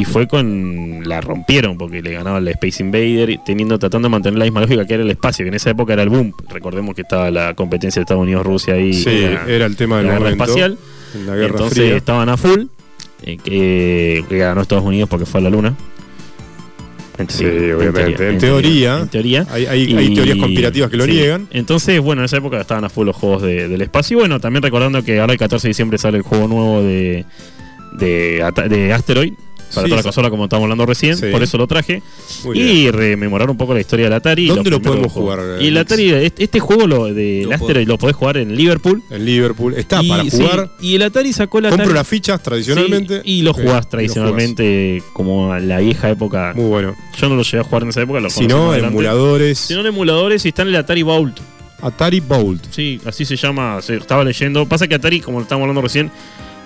y fue con la rompieron porque le ganaba el Space Invader teniendo tratando de mantener la misma lógica que era el espacio que en esa época era el boom recordemos que estaba la competencia de Estados Unidos Rusia ahí Sí, era el tema del la guerra espacial En la Guerra entonces Fría. estaban a full eh, que, que ganó Estados Unidos porque fue a la luna Sí, teoría, obviamente. En teoría, en teoría Hay, hay- hay y- teorías conspirativas que lo sí. niegan. Entonces, bueno, en esa época estaban a full los juegos de- del espacio. Y bueno, también recordando que ahora el 14 de diciembre sale el juego nuevo de, de Asteroid. Para Sí, toda la consola como estábamos hablando recién, Sí. por eso lo traje. Muy y rememorar un poco la historia del Atari. ¿Dónde lo podemos jugar, Y el? Atari, este, este juego lo de Lo Asteroid lo podés jugar en Liverpool. En Liverpool. Está y, para sí, jugar. y el Atari sacó Atari. Compro las fichas tradicionalmente. Y lo jugás tradicionalmente como a la vieja época. Muy bueno. Yo no lo llegué a jugar en esa época, lo Si no, emuladores. Si no, en emuladores y está en el Atari Vault. Atari Bolt. Sí, así se llama. Se estaba leyendo. Pasa que Atari, como lo estábamos hablando recién,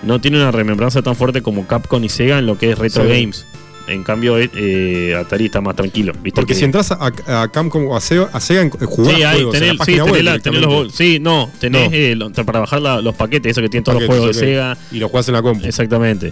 no tiene una remembranza tan fuerte como Capcom y Sega en lo que es retro Sí. games. En cambio, eh, eh, Atari está más tranquilo. ¿viste? Porque Que- si entras a, a Capcom o a Sega, a Sega eh, jugás Sí, hay, juegos en la sí, tenés web la- tenés los Sí, no, tenés No. eh, lo- para bajar la- los paquetes, eso que tienen todos los juegos de. Sega. Y lo jugás en la compu. Exactamente.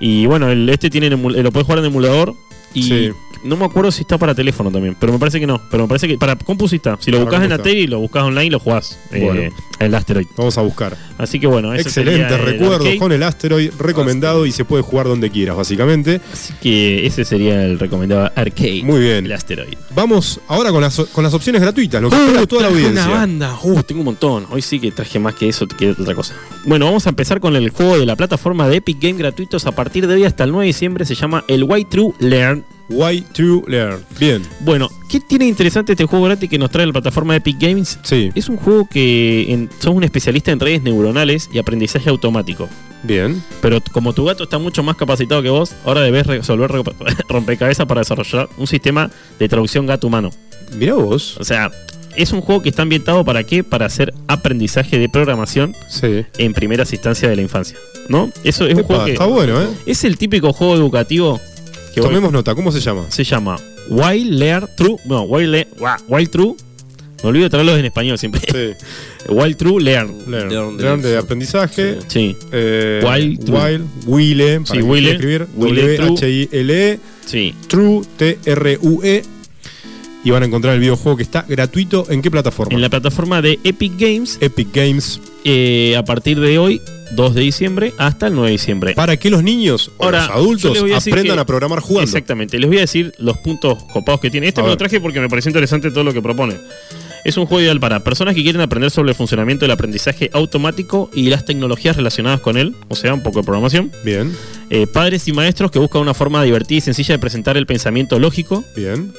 Y bueno, el, este tiene en emu- lo puedes jugar en emulador. Y Sí. no me acuerdo si está para teléfono también, pero me parece que no. Pero me parece que para compu sí está. Si lo buscas en compu está. Atari, lo buscas online, lo jugás eh, Bueno. El Asteroid. Vamos a buscar. Así que bueno, el recuerdos arcade. con el Asteroid recomendado y se puede jugar donde quieras, básicamente. Así que ese sería el recomendado arcade. Muy bien. El Asteroid. Vamos ahora con las, con las opciones gratuitas, lo que espera toda la audiencia. una banda. Uh, tengo un montón. Hoy sí que traje más que eso que otra cosa. Bueno, vamos a empezar con el juego de la plataforma de Epic Game gratuitos a partir de hoy hasta el 9 de diciembre. Se llama el White True Learn. Why to Learn. Bien, Bueno, ¿qué tiene interesante este juego gratis que nos trae la plataforma Epic Games? sí, Es un juego que en- sos un especialista en redes neuronales y aprendizaje automático. bien. Pero como tu gato está mucho más capacitado que vos, ahora debes resolver re- rompecabezas para desarrollar un sistema de traducción gato-humano. Mirá vos. O sea, es un juego que está ambientado para qué? Para hacer aprendizaje de programación Sí. en primeras instancias de la infancia. ¿No? Eso es un juego que está bueno, ¿eh? es el típico juego educativo que Tomemos nota, ¿cómo se llama? se llama Wild Learn True. No, Wild, Le- Wild True. Me olvido de traerlos en español siempre. Sí. Wild True Learn. Learn. Learn de Learn de lección. aprendizaje. Sí, Eh, Wild True. Wild, Wile, para Sí, Wile. escribir. Wile True. W-H-I-L-E, sí. True, T-R-U-E. Y van a encontrar el videojuego que está gratuito. ¿En qué plataforma? En la plataforma de Epic Games Epic Games. eh, a partir de hoy, 2 de diciembre, hasta el 9 de diciembre. Para que los niños o Ahora, los adultos a aprendan que- a programar jugando. Exactamente. Les voy a decir los puntos copados que tiene. Este A me lo traje porque me pareció interesante todo lo que propone. Es un juego ideal para personas que quieren aprender sobre el funcionamiento del aprendizaje automático y las tecnologías relacionadas con él, o sea, un poco de programación. Bien, Eh, padres y maestros que buscan una forma divertida y sencilla de presentar el pensamiento lógico, bien.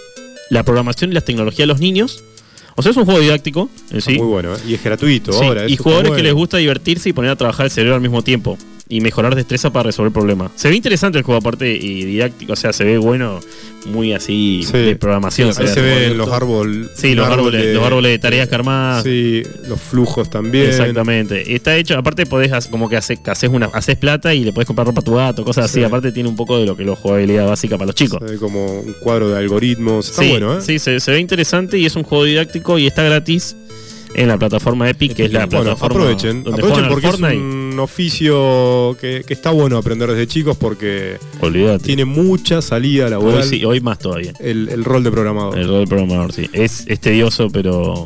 la programación y las tecnologías de los niños. O sea, es un juego didáctico en sí. Muy bueno. ¿eh? Y es gratuito Sí, ahora. y jugadores que les gusta divertirse y poner a trabajar el cerebro al mismo tiempo. Y mejorar destreza para resolver problemas. Se ve interesante el juego aparte y didáctico, o sea, se ve bueno, muy así Sí. de programación. Sí, Ahí ve. se ven los árboles. Sí, los árboles, los árboles de tareas que armás. Sí, los flujos también. Exactamente. Está hecho, aparte podés hacer- como que hace- que haces una, haces plata y le podés comprar ropa a tu gato, cosas Sí. así. Aparte tiene un poco de lo que es la jugabilidad básica para los chicos. Se ve como un cuadro de algoritmos. Está sí, bueno, ¿eh? sí, se, se ve interesante y es un juego didáctico y está gratis en la plataforma Epic, que es la Bueno, plataforma aprovechen. donde Aprovechen es Fortnite. Un oficio que, que está bueno aprender desde chicos porque Olvídate. tiene mucha salida laboral Hoy, sí, hoy más todavía. el, el rol de programador. El rol del programador, sí. Es, es tedioso, pero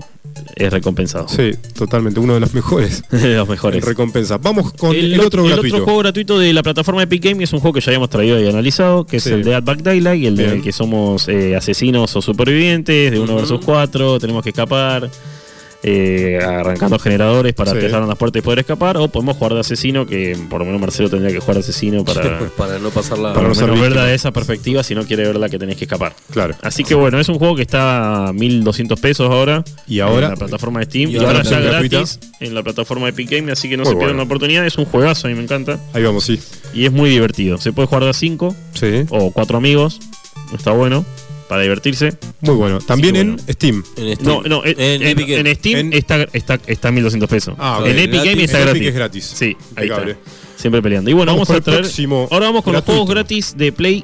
es recompensado. Sí, totalmente. Uno de los mejores de los mejores. recompensa. Vamos con el, ot- otro el gratuito. otro juego gratuito de la plataforma Epic Games es un juego que ya habíamos traído y analizado, que es el de Back Daylight, el de el que somos eh, asesinos o supervivientes de uno versus cuatro, tenemos que escapar. Eh, arrancando generadores para Sí. atravesar las puertas y poder escapar, o podemos jugar de asesino, que por lo menos Marcelo tendría que jugar de asesino para, para no pasar la. para no menos verla víctima. de esa perspectiva si no quiere verla que tenés que escapar. Claro. Así que bueno, es un juego que está a 1200 pesos ahora. Y ahora- En la plataforma de Steam. y Y, ahora ahora ya gratis gratuita. en la plataforma de Epic Games. Así que no Muy se pierdan bueno. la oportunidad. Es un juegazo, a mí me encanta. Ahí vamos, sí. Y es muy divertido. Se puede jugar de a 5 Sí. o 4 amigos. Está bueno para divertirse. Muy bueno. También en bueno. Steam. En Steam. No, no, en, en- Epic Games. en Steam En- está, está, está a 1200 pesos. Ah, ok. en Epic Gratis. Games está En Epic gratis. es gratis. Sí, ahí está. Siempre peleando. Y bueno, Vamos vamos, a traer. próximo Ahora vamos con gratuito. los juegos gratis de Play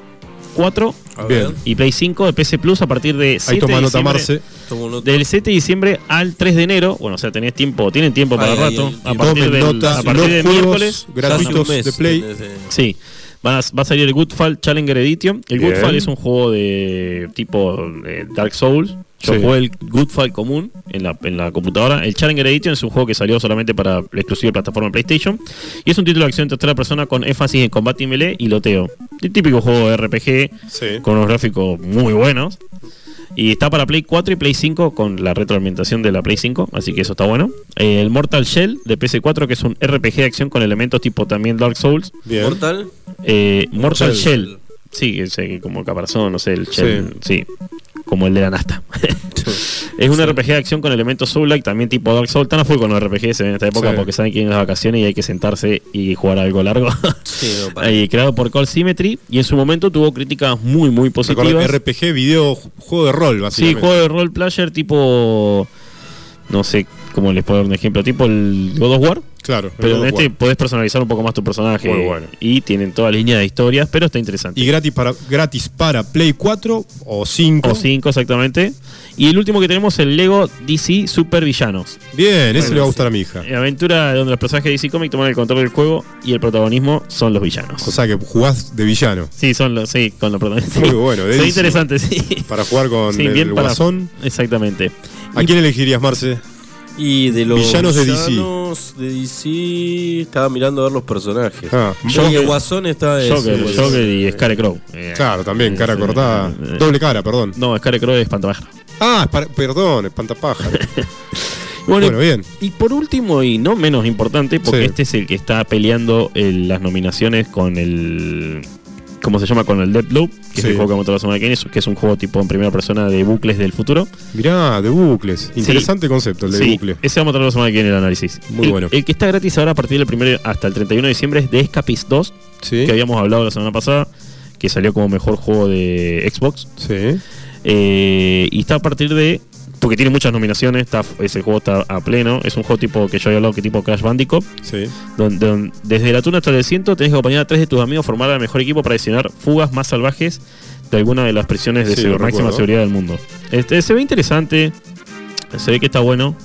4 A ver, Bien. y Play 5 de PC Plus a partir de 7 Ahí toma de nota diciembre. Del 7 de diciembre al 3 de enero, bueno, o sea, tenés tiempo, tienen tiempo para Ay, ay, rato. ay, a partir Tomen del, nota. a partir los de miércoles, gratuitos mes de Play. sí, van a- va a salir el Goodfall Challenger Edition. El Bien. Goodfall es un juego de tipo eh, Dark Souls. Yo Sí. jugué el Goodfall común en la, en la computadora. El Challenger Edition es un juego que salió solamente para la exclusiva plataforma de PlayStation. Y es un título de acción en tercera persona con énfasis en combate y melee y loteo. El típico juego de RPG Sí. con unos gráficos muy buenos. Y está para Play 4 y Play 5 con la retroalimentación de la Play 5, así que eso está bueno. Eh, el Mortal Shell de PS4, que es un RPG de acción con elementos tipo también Dark Souls. Bien. Mortal. Eh, Mortal Shell. Shell. Sí, ese, como caparazón, no sé, el Shell, sí. como el de la Nasta. es un RPG de acción con elementos Soul-like, también tipo Dark Souls. Tan a full con los RPG se ven en esta época Sí. porque saben que en las vacaciones y hay que sentarse y jugar algo largo. Sí, y creado por Call Symmetry y en su momento tuvo críticas muy, muy positivas. RPG, video, ju- juego de rol, Sí, básicamente. juego de role player tipo. No sé cómo les puedo dar un ejemplo. Tipo el God of War. Claro. Pero en este podés personalizar un poco más tu personaje. Muy bueno. Y tienen toda línea de historias, pero está interesante. Y gratis para, gratis para Play 4 o 5. o 5 exactamente. Y el último que tenemos es el Lego DC Super Villanos. Bien, ese Bueno, le va a gustar a mi hija. Aventura donde los personajes de DC Comics toman el control del juego y el protagonismo son los villanos. O sea que jugás de villano. Sí, son los, sí, con los protagonistas. Muy bueno, DC. interesantes, sí. Para jugar con Sí, el bien para- Guasón. Exactamente. ¿A quién elegirías, Marce? Y de los Villanos de DC. villanos de DC, estaba mirando a ver los personajes. Ah, Yo el Guasón está en Joker, Joker y Scarecrow. Claro, también, cara cortada. Doble cara, perdón. No, Scarecrow es Espantapájaro. Ah, perdón, espantapájaro. Bueno, bueno, bien. Y por último, y no menos importante, porque Sí. este es el que está peleando el- las nominaciones con el. ¿Cómo se llama? Con el Deathloop, que es Sí. el juego que mostró la semana que viene, que es un juego tipo en primera persona de bucles del futuro. Mirá, de bucles. Interesante concepto el de Sí, bucle. ese va a la semana que viene el análisis. Muy El- bueno. El que está gratis ahora a partir del primero hasta el 31 de diciembre es The Escapist 2, Sí. que habíamos hablado la semana pasada, que salió como mejor juego de Xbox. Sí. Eh, y está a partir de. Porque tiene muchas nominaciones, está, ese juego está a pleno. Es un juego tipo que yo había hablado que tipo Crash Bandicoot. Sí. Donde, donde- desde la tuna hasta el ciento tenés que acompañar a tres de tus amigos a formar el mejor equipo para diseñar fugas más salvajes de alguna de las prisiones de Sí, se- lo máxima seguridad del mundo. Este, se ve interesante, se ve que está bueno.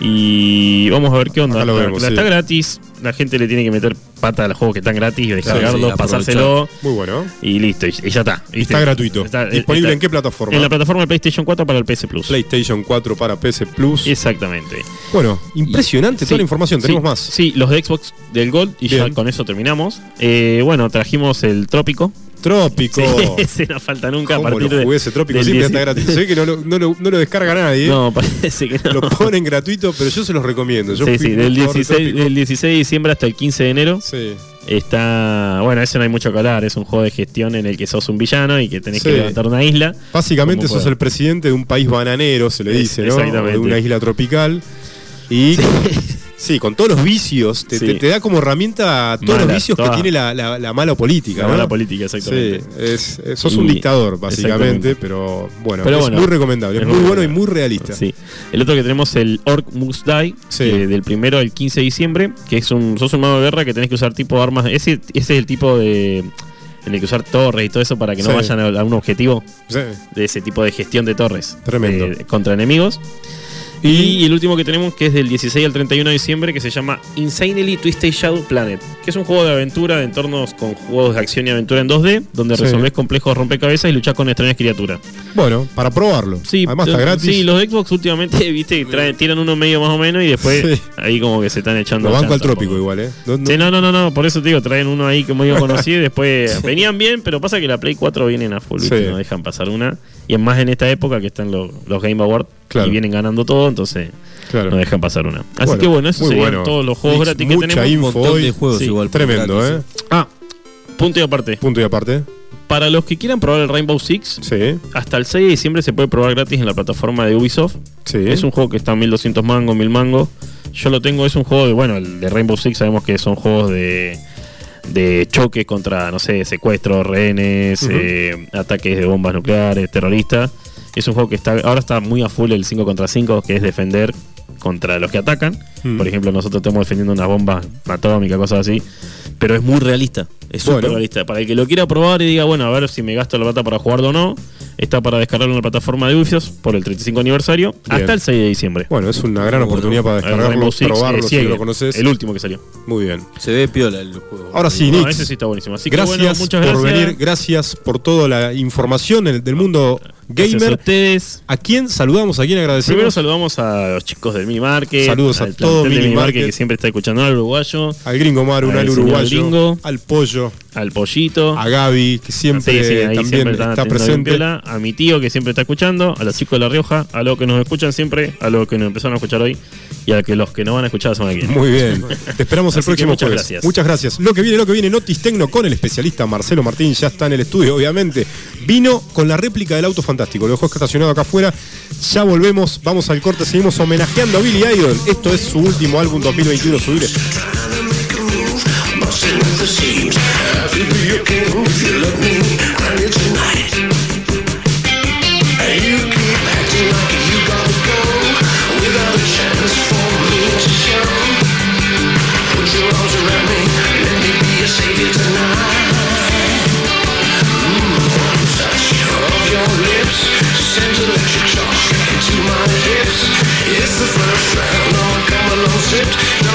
Y vamos a ver qué onda. La- vemos, la- sí. Está gratis, la gente le tiene que meter pata a los juegos que están gratis, descargarlos, sí, pasárselo Muy bueno. y listo, y, y ya está. ¿viste? Está gratuito. Está- ¿Disponible está- en qué plataforma? En la plataforma de PlayStation 4 para el PS Plus. PlayStation 4 para PC Plus. Exactamente. Bueno, impresionante Sí, toda la información. Tenemos sí, más. Sí, los de Xbox del Gold y ya con eso terminamos. Eh, bueno, trajimos el Trópico. Trópico. Sí, ese no falta nunca a ¿Cómo partir lo de. jugué ese Trópico? del Siempre 10 está gratis. Que no lo, no lo- no lo descarga nadie. No, parece que no. Lo ponen gratuito, pero yo se los recomiendo. Yo sí, sí, del jugador de 16, Trópico. del 16 de diciembre hasta el 15 de enero Sí. está. Bueno, ese no hay mucho que hablar. Es un juego de gestión en el que sos un villano y que tenés Sí. que levantar una isla. Básicamente sos pueda. el presidente de un país bananero, se le Es- dice, ¿no? exactamente. De una isla tropical. Y sí, con todos los vicios, te, Sí. te- te da como herramienta todos los vicios toda. que tiene la, la- la mala política. La ¿no? mala política, exactamente. Sí, es, es- sos un dictador, básicamente, pero bueno, Pero es bueno, muy recomendable, es, es muy bueno y muy realista. Sí. El otro que tenemos el Orc Must Die, que del primero al 15 de diciembre, que es un. sos un mago de guerra que tenés que usar tipo armas. Ese, ese es el tipo de. En el que usar torres y todo eso para que no Sí. vayan a, a un objetivo Sí. de ese tipo de gestión de torres. Tremendo. eh, contra enemigos. Y, el último que tenemos, que es del 16 al 31 de diciembre, que se llama Insanely Twisted Shadow Planet, que es un juego de aventura de entornos con juegos de acción y aventura en 2D, donde Sí. resolvés complejos rompecabezas y luchás con extrañas criaturas. Bueno, para probarlo. Sí, Además está gratis. Sí, los Xbox últimamente, viste, traen, tiran uno medio más o menos y después Sí. ahí como que se están echando. Lo banco al trópico igual, ¿eh? No- no- Sí, no, no, no, no, por eso te digo, traen uno ahí que medio conocido y después venían bien, pero pasa que la Play 4 vienen a full, ¿viste? Sí. no dejan pasar una. Y es más en esta época que están los, los Game Awards Claro. y vienen ganando todo, entonces claro. no dejan pasar una. Así Bueno, que bueno, esos muy serían bueno. todos los juegos Mix, gratis que tenemos. Un info montón hoy. de juegos Sí, igual. Tremendo, ¿eh? Ah, punto y aparte. Punto y aparte. Para los que quieran probar el Rainbow Six, Sí, hasta el 6 de diciembre se puede probar gratis en la plataforma de Ubisoft. sí. Es un juego que está a 1200 mangos, 1000 mangos. Yo lo tengo, es un juego de, bueno, el de Rainbow Six sabemos que son juegos de, de choque contra, no sé, secuestros, rehenes, eh, ataques de bombas nucleares, terroristas. Es un juego que está ahora está muy a full el 5 contra 5, que es defender contra los que atacan. Mm. Por ejemplo, nosotros estamos defendiendo una bomba atómica, cosas así. Pero es muy realista. Es Bueno. súper realista. Para el que lo quiera probar y diga, bueno, a ver si me gasto la plata para jugarlo o no, está para descargarlo en la plataforma de Ubisoft por el 35 aniversario Bien. hasta el 6 de diciembre. Bueno, es una gran oportunidad para descargarlo, Six, probarlo eh, si Siege, lo conoces. El último que salió. Muy bien. Se ve piola el juego. Ahora sí, No, Nix. ese sí está buenísimo. Así que gracias, bueno, muchas por venir, gracias por toda la información del, del Gracias a gamer. ustedes. ¿A quién saludamos? ¿A quién agradecemos? Primero saludamos a los chicos del Mini Market. Saludos a todo Mini Mini Market Market. que siempre está escuchando al uruguayo, al gringo Maru, al uruguayo, Gringo. al pollo, al pollito. a Gaby, que siempre Sí, sí, también siempre está presente. piola, a mi tío que siempre está escuchando, a los chicos de La Rioja, a los que nos escuchan siempre, a los que nos empezaron a escuchar hoy y a que los que no van a escuchar la semana que viene. Muy bien. Te esperamos el próximo muchas jueves. gracias. Muchas gracias. Lo que viene, lo que viene, Notis Tecno con el especialista Marcelo Martín, ya está en el estudio, obviamente. Vino con la réplica del auto fantástico, lo dejó estacionado acá afuera. Ya volvemos, vamos al corte, seguimos homenajeando a Billy Idol. Esto es su último álbum 2021, subir. Egypt.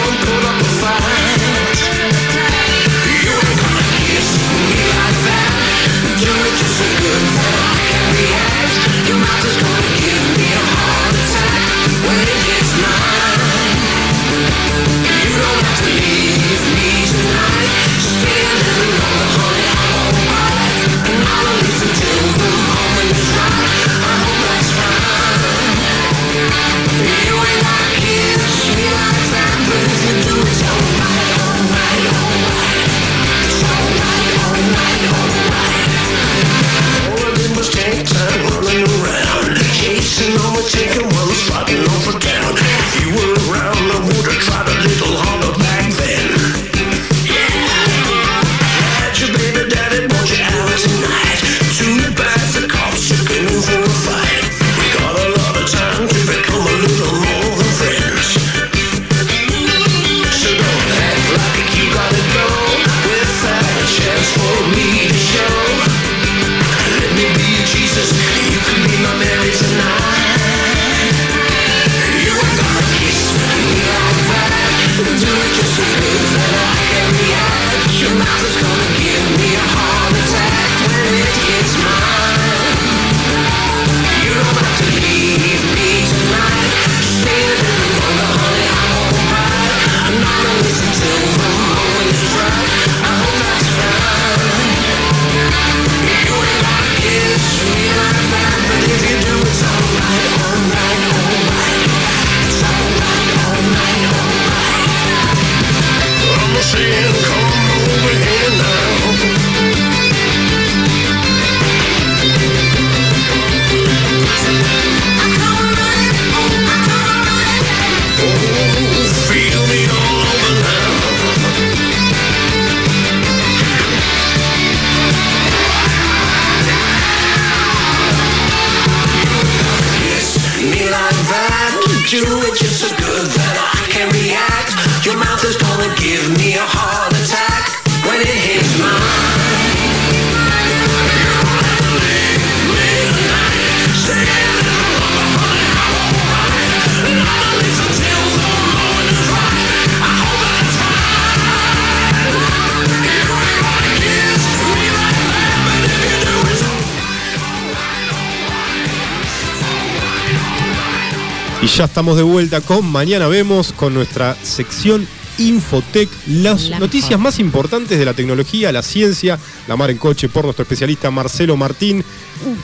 Y ya estamos de vuelta con Mañana Vemos, con nuestra sección Infotec, las La noticias mejor. más importantes de la tecnología, la ciencia, la mar en coche por nuestro especialista Marcelo Martín.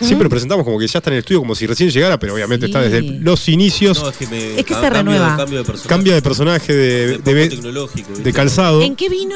Siempre lo presentamos como que ya está en el estudio, como si recién llegara, pero obviamente Sí. está desde los inicios. No, es que, me, Es que ca- se cambio- renueva. Cambio de personaje. Cambia de personaje de, De de, de calzado. ¿En qué vino?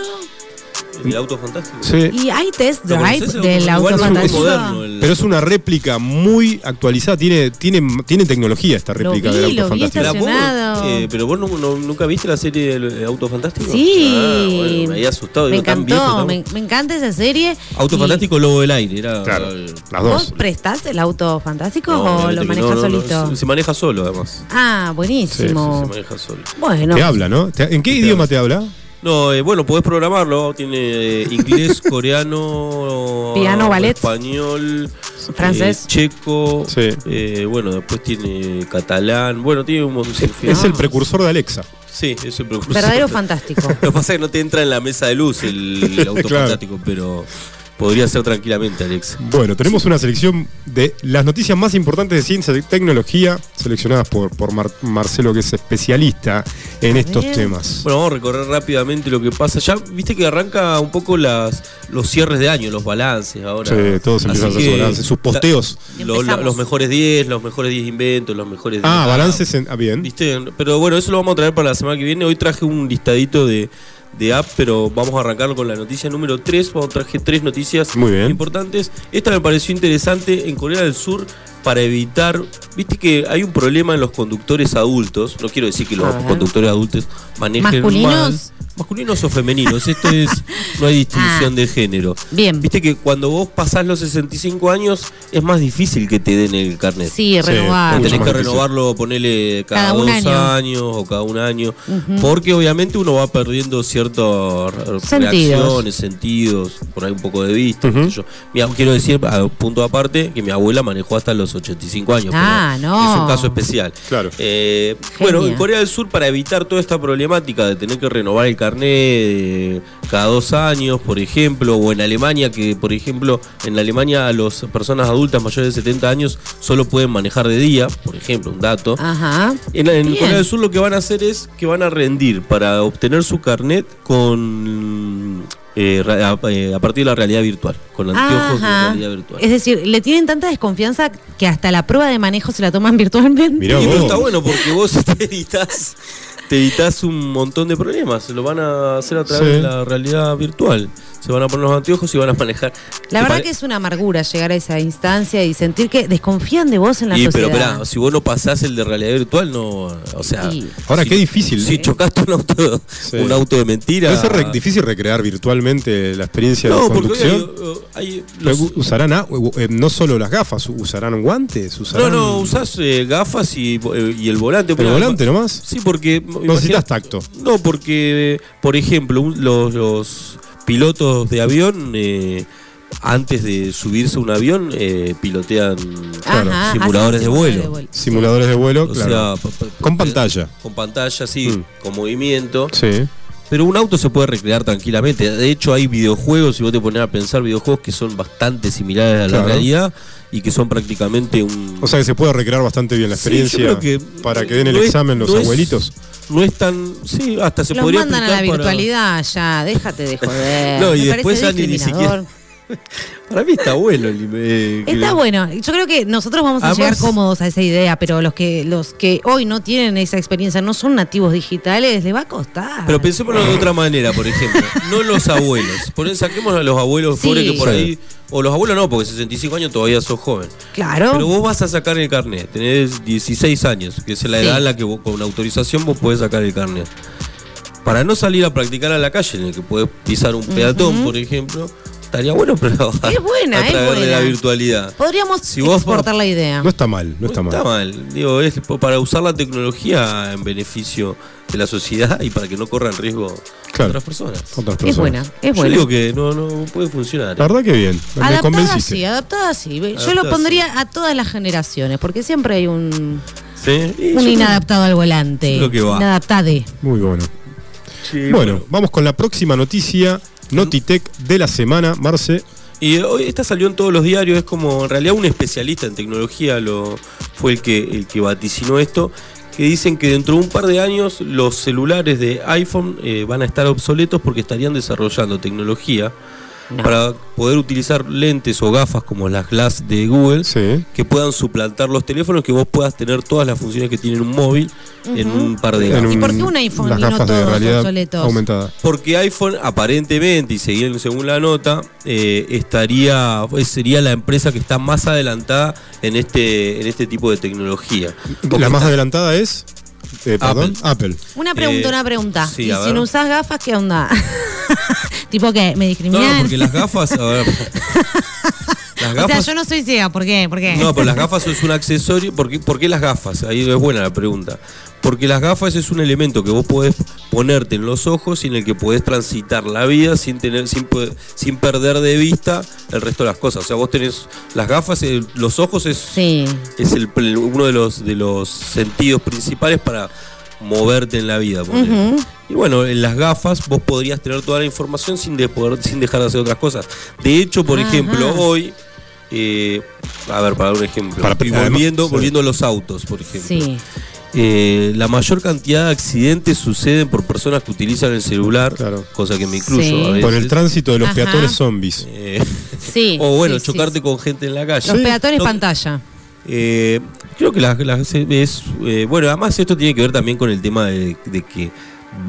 El auto fantástico. Sí. ¿Y hay test ¿Lo drive del Igual auto es un fantástico? moderno, el- Pero es una réplica muy actualizada, tiene, tiene, tiene tecnología esta Lo réplica vi, del auto lo vi fantástico. Pero vos, eh, pero vos no- no- nunca viste la serie del Auto Fantástico. Sí. Ah, bueno, me había asustado. Me encantó, viejo, tan- me, me encanta esa serie. Auto Y- Fantástico Lobo del Aire. Era, Claro, las ¿Vos dos. prestás el auto fantástico no, o lo manejas no, no, no, solito? se, se maneja solo, además. Ah, Se buenísimo. maneja solo. Bueno, Te habla, ¿no? ¿En qué Te idioma habla. te habla? No, eh, bueno, podés programarlo. Tiene eh, inglés, coreano, Piano, ballet. español, Francés. eh, checo. Sí. eh, bueno, después tiene catalán. Bueno, tiene un montón de Es el precursor de Alexa. Sí, es el precursor. verdadero fantástico. Lo que pasa es que no te entra en la mesa de luz el, el auto Claro. fantástico, pero podría ser tranquilamente, Alex. Bueno, tenemos una selección de las noticias más importantes de ciencia y tecnología, seleccionadas por, por Mar- Marcelo, que es especialista en estos temas. Bueno, vamos a recorrer rápidamente lo que pasa. Ya viste que arranca un poco las los cierres de año, los balances ahora. Sí, todos empiezan a hacer su que balance, sus posteos. la- lo- los mejores 10, los mejores 10 inventos, los mejores 10. Ah, ah, balances en. Ah, bien. ¿Viste? Pero bueno, eso lo vamos a traer para la semana que viene. Hoy traje un listadito de, de app, pero vamos a arrancar con la noticia número 3. Vamos, traje tres noticias Muy bien. importantes. Esta me pareció interesante en Corea del Sur para evitar, viste que hay un problema en los conductores adultos, no quiero decir que los conductores adultos manejen ¿Masculinos? mal, masculinos o femeninos, esto es, no hay distinción Ah. de género. Bien. Viste que cuando vos pasás los 65 años es más difícil que te den el carnet. Sí, Sí, renovar. Mucho tenés que renovarlo, ponerle cada, dos año. años o cada un año. Porque obviamente uno va perdiendo ciertas Sentidos. reacciones, sentidos, por ahí un poco de vista. qué sé yo. Mi ab- quiero decir, a punto aparte, que mi abuela manejó hasta los 85 años. Ah, pero no. Es un caso especial. Claro. Eh, bueno, en Corea del Sur, para evitar toda esta problemática de tener que renovar el carnet eh, cada dos años, por ejemplo, o en Alemania, que por ejemplo, en Alemania las personas adultas mayores de 70 años solo pueden manejar de día, por ejemplo, un dato. Ajá. En, en. Corea del Sur lo que van a hacer es que van a rendir para obtener su carnet con eh, a, eh, a partir de la realidad virtual, con anteojos de realidad virtual. Es decir, le tienen tanta desconfianza que hasta la prueba de manejo se la toman virtualmente. Mirá Y vos. pero está bueno porque vos te evitas, te evitas un montón de problemas. Lo van a hacer a través Sí. de la realidad virtual. Se van a poner los anteojos y van a manejar. La ¿Te verdad pare- que es una amargura llegar a esa instancia y sentir que desconfían de vos en la Y, sociedad. pero esperá, si vos no pasás el de realidad virtual, no. O sea. Y- Ahora, si- qué difícil. Si chocaste un auto, Sí. un auto de mentira. Debe ser re- difícil recrear virtualmente la experiencia No, de porque conducción. hoy hay, hay- Pero los- usarán a- eh, no solo las gafas, usarán guantes, no, usarán. no, usás eh, gafas y, eh, y el volante. ¿El volante nomás? Sí, porque. No necesitas tacto. No, porque, por ejemplo, un- los, los pilotos de avión, eh, antes de subirse a un avión, eh, pilotean Ajá, simuladores de vuelo. Simuladores de vuelo, O claro. sea, pa- pa- Con pantalla. Con pantalla, sí, Mm. con movimiento. Sí. Pero un auto se puede recrear tranquilamente. De hecho, hay videojuegos, si vos te pones a pensar, videojuegos que son bastante similares a la Claro. realidad y que son prácticamente un. O sea que se puede recrear bastante bien la Sí, yo experiencia creo que para que den el no es- examen los no es- abuelitos. No es tan. Sí, hasta se Los podría mandan a la para- virtualidad ya, déjate de joder. No, y Me después ya ni- ni discriminador. Para mí está bueno el eh, que- Está bueno. Yo creo que nosotros vamos a Además- llegar cómodos a esa idea, pero los que los que hoy no tienen esa experiencia, no son nativos digitales, les va a costar. Pero pensémoslo de otra manera, por ejemplo. No los abuelos. Por eso saquemos a los abuelos Sí. pobres que por Sí. ahí. O los abuelos no, porque 65 años todavía sos joven. claro. Pero vos vas a sacar el carnet. Tenés 16 años, que es la Sí. edad en la que vos, con autorización vos podés sacar el carnet. Para no salir a practicar a la calle, en el que podés pisar un peatón, por ejemplo, estaría bueno, pero a, Es buena, a es través de la virtualidad. Podríamos Si vos- exportar la idea. No está mal, no está mal. Está mal. Digo, es para usar la tecnología en beneficio de la sociedad y para que no corran riesgo Claro. otras personas. Otras es buena, es Yo buena. digo que no, no puede funcionar. La verdad que bien. Me Adaptada sí, adaptada sí. Yo Adaptada lo pondría a todas las generaciones, porque siempre hay un, un yo inadaptado al volante. lo que va. Inadaptade. Muy bueno. Bueno, vamos con la próxima noticia. Notitech de la semana, Marce. Y hoy esta salió en todos los diarios, es como en realidad un especialista en tecnología lo fue el que el que vaticinó esto, que dicen que dentro de un par de años los celulares de iPhone eh, van a estar obsoletos porque estarían desarrollando tecnología No. para poder utilizar lentes o gafas como las Glass de Google Sí. que puedan suplantar los teléfonos, que vos puedas tener todas las funciones que tiene un móvil en un par de gafas. ¿Y por qué un iPhone las y no gafas de todos realidad obsoletos? aumentada. Porque iPhone aparentemente, y seguir- según la nota, eh, estaría eh, sería la empresa que está más adelantada en este en este tipo de tecnología. Porque La más está- adelantada es. Eh, perdón, Apple. Una pregunta, Eh, una pregunta. sí, y si ver. no usás gafas, ¿qué onda? tipo que me No, discriminan. no, porque las gafas, a ver, las o sea, gafas yo no soy ciega, ¿por qué? ¿Por qué? No, pero las gafas es un accesorio. ¿Por qué, por qué las gafas? Ahí es buena la pregunta. Porque las gafas es un elemento que vos podés ponerte en los ojos y en el que podés transitar la vida sin tener, sin, poder- sin perder de vista el resto de las cosas. O sea, vos tenés las gafas, el- los ojos es, Sí. es el, uno de los, de los sentidos principales para moverte en la vida. Y bueno, en las gafas vos podrías tener toda la información sin, de poder, sin dejar de hacer otras cosas. De hecho, por Ajá. ejemplo, hoy, eh, a ver, para dar un ejemplo, Para- además- volviendo, sí. volviendo a los autos, por ejemplo. Sí. Eh, la mayor cantidad de accidentes suceden por personas que utilizan el celular, Claro. cosa que me incluyo Sí. a veces. Por el tránsito de los Ajá. peatones zombies. Eh, Sí. o bueno, sí, chocarte sí. con gente en la calle. Los Sí. peatones No- pantalla. Eh, creo que la, la- es. eh, bueno, además esto tiene que ver también con el tema de, de que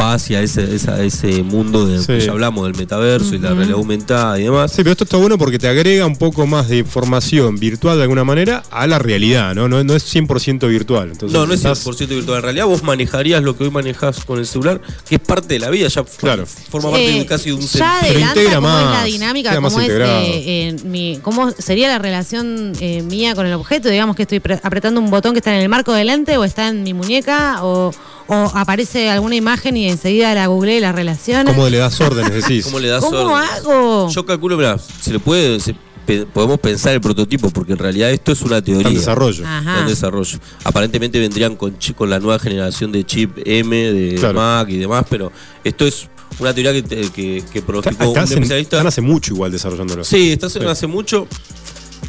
va hacia ese, esa- ese mundo de Sí. que ya hablamos del metaverso y la realidad aumentada y demás. Sí, pero esto está bueno porque te agrega un poco más de información virtual de alguna manera a la realidad, ¿no? No, no es 100% virtual. Entonces, no, no es estás- 100% virtual. En realidad vos manejarías lo que hoy manejas con el celular, que es parte de la vida, ya Claro. forma parte de casi de un ya adelanta integra cómo es la más, dinámica, más cómo es eh, eh, mi, cómo sería la relación eh, mía con el objeto, digamos que estoy pre- apretando un botón que está en el marco del lente o está en mi muñeca o, o aparece alguna imagen y enseguida la googleé y la relaciona. ¿Cómo le das órdenes, decís? ¿Cómo le das ¿Cómo hago? Yo calculo, mira, se le puede. se- pe- podemos pensar el prototipo, porque en realidad esto es una teoría. Está en desarrollo. Ajá. Está en desarrollo. Aparentemente vendrían con, chi- con la nueva generación de chip M de Claro. Mac y demás, pero esto es una teoría que, te- que, que pronosticó un especialista. Están hace mucho igual desarrollándolo. Sí, está hace, Sí. hace mucho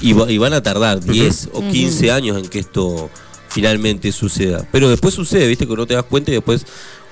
y, va- y van a tardar 10 o 15 años en que esto finalmente suceda. Pero después sucede, viste, que no te das cuenta y después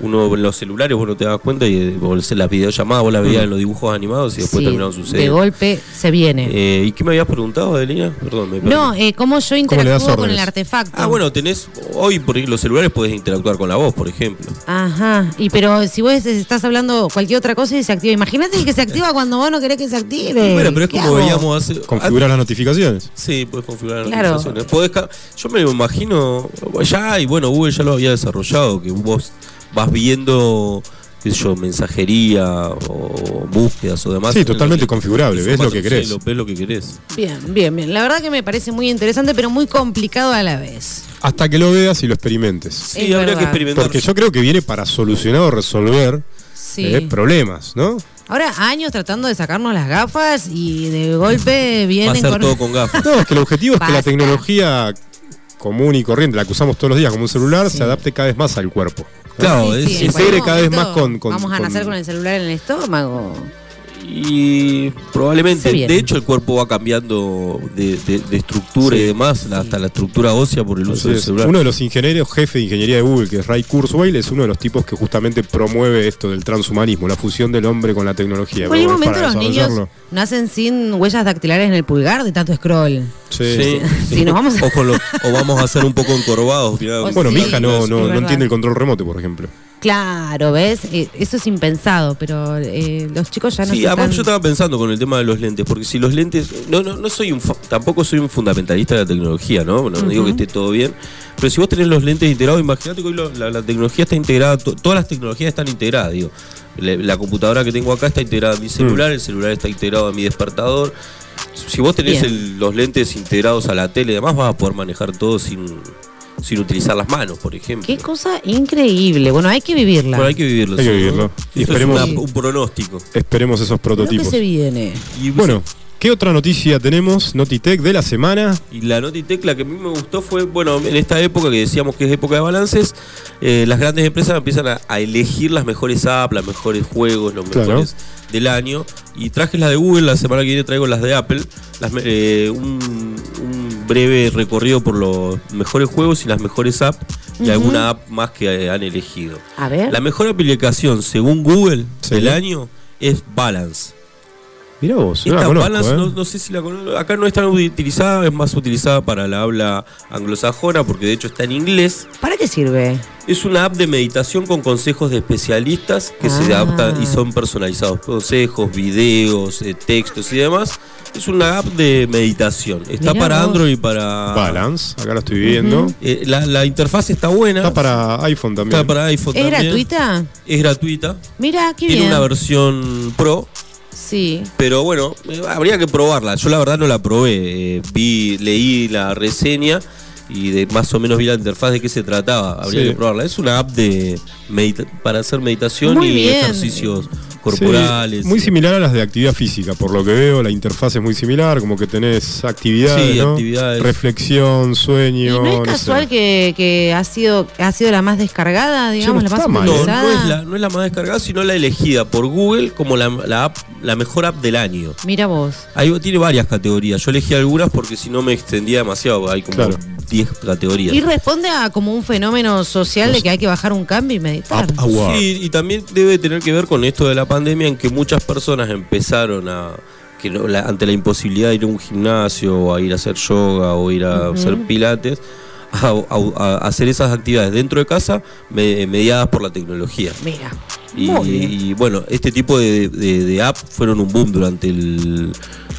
uno en los celulares vos no te das cuenta y eh, las videollamadas vos la veías en los dibujos animados y después Sí, terminaron de sucediendo. golpe se viene. Eh, ¿Y qué me habías preguntado, Adelina? Perdón, me perdí. no, eh, cómo yo interactúo con el artefacto. Ah, bueno, tenés. Hoy por los celulares podés interactuar con la voz, por ejemplo. Ajá, y pero si vos estás hablando cualquier otra cosa y se activa, imagínate el que se activa cuando vos no querés que se active. bueno, pero es ¿Qué como hago? veíamos hace. Configurar las notificaciones. Sí, puedes configurar las Claro. notificaciones. Podés yo me lo imagino ya, y bueno, Google ya lo había desarrollado, que vos vas viendo, qué sé yo, mensajería o búsquedas o demás. Sí, totalmente configurable, ves lo que Sí, querés. lo- ves lo que querés. Bien, bien, bien. La verdad que me parece muy interesante, pero muy complicado a la vez. Hasta que lo veas y lo experimentes. Sí, Es habría verdad. que experimentar. Porque yo creo que viene para solucionar o resolver Sí. eh, problemas, ¿no? Ahora años tratando de sacarnos las gafas y de golpe Va a vienen ser con... todo con gafas. No, es que el objetivo es que la tecnología común y corriente, la que usamos todos los días como un celular, Sí. se adapte cada vez más al cuerpo. Claro, Sí, es- sí, se integre cada vez más con- con- Vamos a con- nacer con el celular en el estómago. Y probablemente, de hecho, el cuerpo va cambiando de, de- de estructura Sí. y demás, hasta la estructura ósea por el uso Así del celular. Uno de los ingenieros jefe de ingeniería de Google, que es Ray Kurzweil, es uno de los tipos que justamente promueve esto del transhumanismo, la fusión del hombre con la tecnología. En cualquier Bueno, momento para los niños desarrollarlo. nacen sin huellas dactilares en el pulgar de tanto scroll. Sí. Sí. Sí, nos vamos a- o, con o vamos a ser un poco encorvados. mirá. Bueno, Sí, mi hija no, no, no entiende el control remoto, por ejemplo. Claro, ¿ves? Eh, Eso es impensado, pero eh, los chicos ya no Sí, se además están- yo estaba pensando con el tema de los lentes, porque si los lentes, no, no, no soy un, tampoco soy un fundamentalista de la tecnología, ¿no? No, digo que esté todo bien, pero si vos tenés los lentes integrados, imagínate que hoy lo- la, la tecnología está integrada, to- todas las tecnologías están integradas, digo. La, la computadora que tengo acá está integrada a mi celular, el celular está integrado a mi despertador. Si vos tenés el- los lentes integrados a la tele y demás, vas a poder manejar todo sin, sin utilizar las manos, por ejemplo. Qué cosa increíble. Bueno, hay que vivirla. Pero hay que vivirlo. Hay que ¿no? vivirlo. Y Esto es esperemos- una- un pronóstico. Esperemos esos Creo que prototipos. se viene. Y, Bueno, ¿qué otra noticia tenemos? Notitech de la semana. Y la Notitec, la que a mí me gustó fue, bueno, en esta época que decíamos que es época de balances, eh, las grandes empresas empiezan a, a elegir las mejores apps, los mejores juegos, los Claro. mejores del año. Y traje las de Google, la semana que viene traigo las de Apple, las eh, un, un breve recorrido por los mejores juegos y las mejores apps y alguna app más que han elegido. A ver. La mejor aplicación, según Google, Sí. del año es Balance. Mirá vos, no Esta conozco, Balance, ¿eh? no, no sé si la conozco. Acá no es tan utilizada, es más utilizada para la habla anglosajona, porque de hecho está en inglés. ¿Para qué sirve? Es una app de meditación con consejos de especialistas que se Ah. adaptan y son personalizados. Consejos, videos, eh, textos y demás. Es una app de meditación. Está Mirá para vos. Android y para. Balance, acá lo estoy viendo. Eh, la, la interfaz está buena. Está para iPhone también. Está para iPhone ¿Es también. gratuita? Es gratuita. Mira, qué Tiene bien. una versión pro. Sí. Pero bueno, habría que probarla. Yo la verdad no la probé. Eh, vi, leí la reseña y de más o menos vi la interfaz de qué se trataba. Habría Sí. que probarla. Es una app de medita- para hacer meditación Muy y bien. ejercicios corporales. Sí, muy similar a las de actividad física, por lo que veo, la interfaz es muy similar, como que tenés actividades, Sí, ¿no? actividades. reflexión, ¿Y sueño. no es no casual sé. que, que ha sido ha sido la más descargada, digamos, no la más mal, No, es, la, no es la más descargada, sino la elegida por Google como la, la app, la mejor app del año. Mira vos. Ahí tiene varias categorías. Yo elegí algunas porque si no me extendía demasiado. Hay como Claro. 10 categorías. Y responde a como un fenómeno social de que hay que bajar un cambio y meditar. Up. Sí, y también debe tener que ver con esto de la pandemia en que muchas personas empezaron a que no- la- ante la imposibilidad de ir a un gimnasio o a ir a hacer yoga o ir a hacer pilates a, a- a hacer esas actividades dentro de casa me- mediadas por la tecnología. Mira. Y, y, bueno, este tipo de, de, de app fueron un boom durante el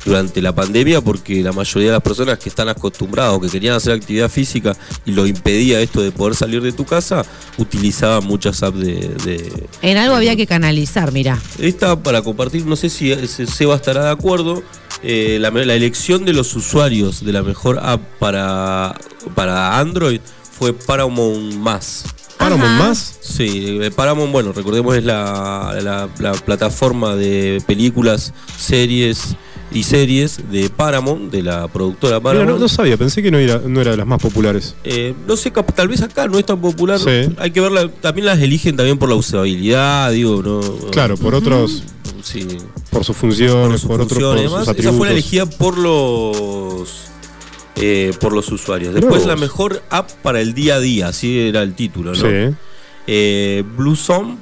durante la pandemia porque la mayoría de las personas que están acostumbradas o que querían hacer actividad física y lo impedía esto de poder salir de tu casa, utilizaban muchas apps de, de- En algo había que canalizar, mira. esta para compartir, no sé si Se- Seba estará de acuerdo, eh, la, la elección de los usuarios de la mejor app para, para Android fue Paramount Más. Paramount más. Sí, eh, Paramount, bueno, recordemos es la, la- la plataforma de películas, series y series de Paramount, de la productora Mira, Paramount. no, no sabía, pensé que no era, no era de las más populares. Eh, no sé, tal vez acá no es tan popular. Sí. Hay que verla, también las eligen también por la usabilidad, digo, no. Claro, por otros, Sí. Por sus funciones, sus por, otros, por funciones y sus demás. Esa fue la elegida por los eh, por los usuarios. Después la mejor app para el día a día, así era el título, ¿no? Sí. Eh, Blossom.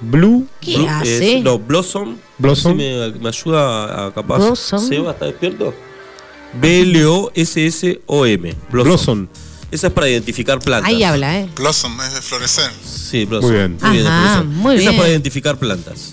Blue. ¿Qué Blue- hace? es- no, Blossom. Blossom. Me, me ayuda a, a capaz. Blossom. ¿Seba está despierto? B-L-O-S-S-O-M. Blossom. Blossom. Esa es para identificar plantas. Ahí habla, ¿eh? Blossom es de florecer. Sí, Blossom. Muy bien. Ajá, Blossom. muy Esa es bien. para identificar plantas.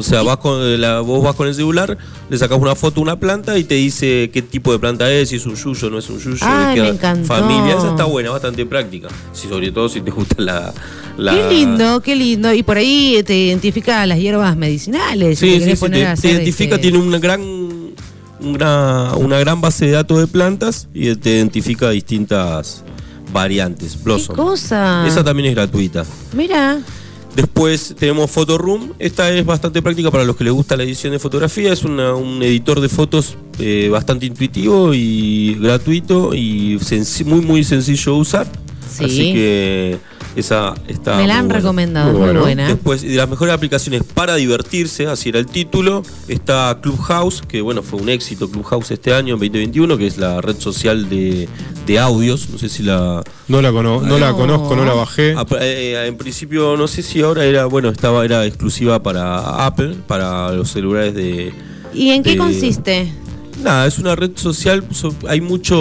O sea, vas con eh, la, vos vas con el celular, le sacas una foto a una planta y te dice qué tipo de planta es, si es un yuyo, no es un yuyo, Ay, de qué familia. Esa está buena, bastante práctica. Si, sobre todo si te gusta la. la- Qué lindo, qué lindo. Y por ahí te identifica las hierbas medicinales. si Sí, sí, sí, te, identifica, este, tiene una gran, una, una gran base de datos de plantas y te identifica distintas variantes. ¿Qué Blossom. cosa? Esa también es gratuita. Mira. Después tenemos Photoroom. Esta es bastante práctica para los que les gusta la edición de fotografía. Es una- un editor de fotos eh, bastante intuitivo y gratuito y muy muy sencillo de usar. Sí. Así que esa está. Me la muy han buena. recomendado, Muy bueno. buena. Después, de las mejores aplicaciones para divertirse, así era el título, está Clubhouse, que bueno, fue un éxito Clubhouse este año, en 2021, que es la red social de, de audios. No sé si la. No la, cono- no la No. conozco, no la bajé. Ah, eh, en principio, no sé si ahora era, bueno, estaba, era exclusiva para Apple, para los celulares de. ¿Y en qué consiste? Nada, es una red social, so- hay muchos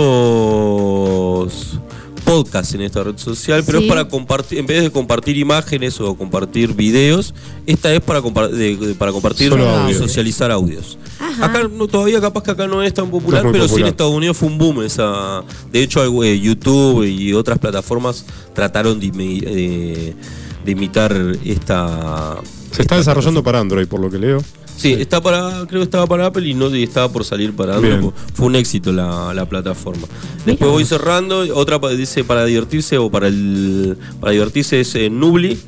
podcasts en esta red social, pero Sí. es para compartir, en vez de compartir imágenes o compartir videos, esta es para, de- de- para compartir Solo y audio. socializar audios. Ajá. Acá no, todavía capaz que acá no es tan popular, No es muy pero sí en popular. Estados Unidos fue un boom esa. De hecho, eh, YouTube y otras plataformas trataron de, eh, de imitar esta. Se está desarrollando para Android, por lo que leo. Sí, está para, creo que estaba para Apple y no y estaba por salir para Android. Bien. Fue un éxito la, la plataforma. Después voy cerrando, otra dice para divertirse o para el para divertirse es eh, Nubli,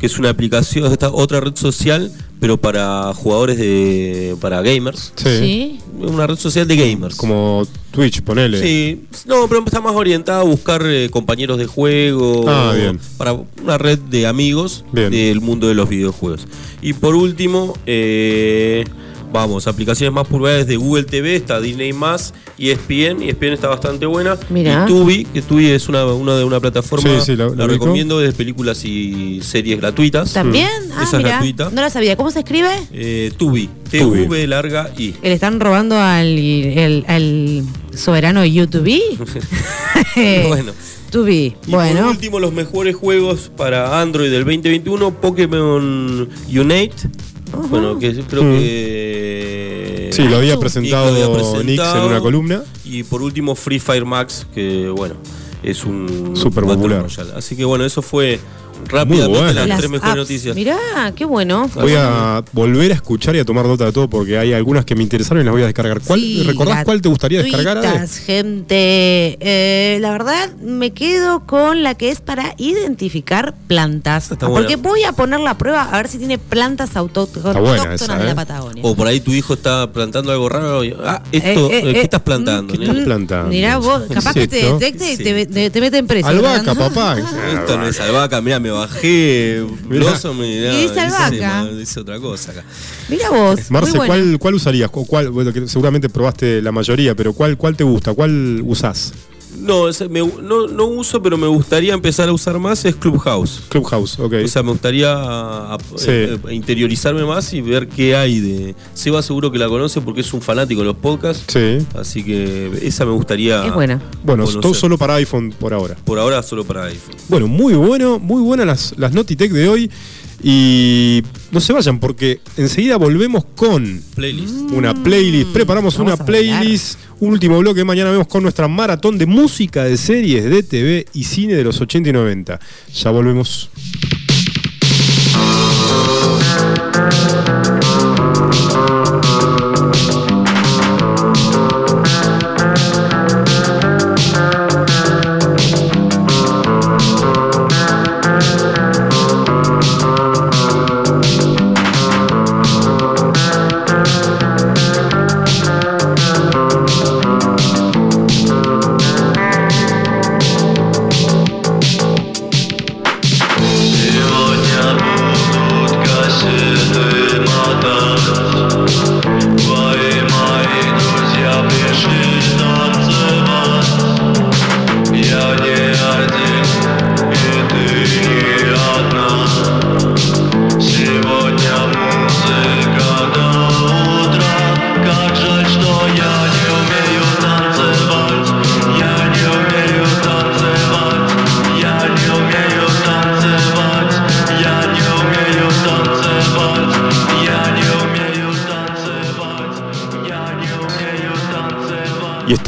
que es una aplicación, esta otra red social, pero para jugadores de para gamers. Sí. Una red social de gamers. Como Twitch, ponele. Sí, no, pero está más orientada a buscar eh, compañeros de juego. Ah, bien. Para una red de amigos Bien. del mundo de los videojuegos. Y por último, eh, vamos, aplicaciones más populares de Google TV, está Disney Más, ESPN, ESPN está bastante buena. Mirá. Y Tubi, que Tubi es una, una de una plataforma, Sí, sí, la- la la, ubico. recomiendo, de películas y series gratuitas. ¿También? Mm. Ah, Esa es gratuita. No la sabía. ¿Cómo se escribe? Eh, Tubi, Tubi. T-V larga I. ¿Le están robando al el, al soberano YouTube? Bueno. Tubi. Y Bueno. por último, los mejores juegos para Android del 2021, Pokémon Unite. Bueno, que creo Mm. que... Sí, lo había presentado, lo había Nix en una columna. Y por último, Free Fire Max, que bueno, es un... Súper Battle popular. Royale. Así que bueno, eso fue Rápidamente bueno. las, Las tres mejores apps. noticias. Mirá, qué bueno. Voy a volver a escuchar y a tomar nota de todo porque hay algunas que me interesaron y las voy a descargar. ¿Cuál, Sí, ¿Recordás cuál te gustaría descargar? Ade? gratuitas, gente. Eh, la verdad, me quedo con la que es para identificar plantas. Está porque buena. voy a poner la prueba a ver si tiene plantas autóctonas esa, de ¿eh? la Patagonia. O por ahí tu hijo está plantando algo raro. y, ah, esto, Eh, eh, eh, ¿qué eh, estás plantando? ¿qué estás plantando? Mirá vos, ¿Qué capaz que te detecte y Sí. te, te, te meten preso. Albahaca, papá. Esto no es albahaca, mira, me bajé. Mirá. Blossom y, Y dice albahaca. ma- dice otra cosa acá. Mira vos. Marce, muy buena. ¿cuál, ¿cuál usarías? ¿O cuál, bueno, que seguramente probaste la mayoría, pero ¿cuál, cuál te gusta? ¿Cuál usás? No, me- no, no uso, pero me gustaría empezar a usar más es Clubhouse. Clubhouse, ok. O sea, me gustaría a- a- Sí. eh, eh, interiorizarme más y ver qué hay de. Seba seguro que la conoce porque es un fanático de los podcasts. sí. Así que esa me gustaría. Es buena. Bueno, conocer. todo solo para iPhone por ahora. Por ahora solo para iPhone. Bueno, muy bueno, muy buenas las, las Notitech de hoy. Y no se vayan porque enseguida volvemos con Playlist. una playlist. Preparamos vamos una playlist. Un último bloque. Mañana vemos con nuestra maratón de música de series, de TV y cine de los 80 y 90. Ya volvemos.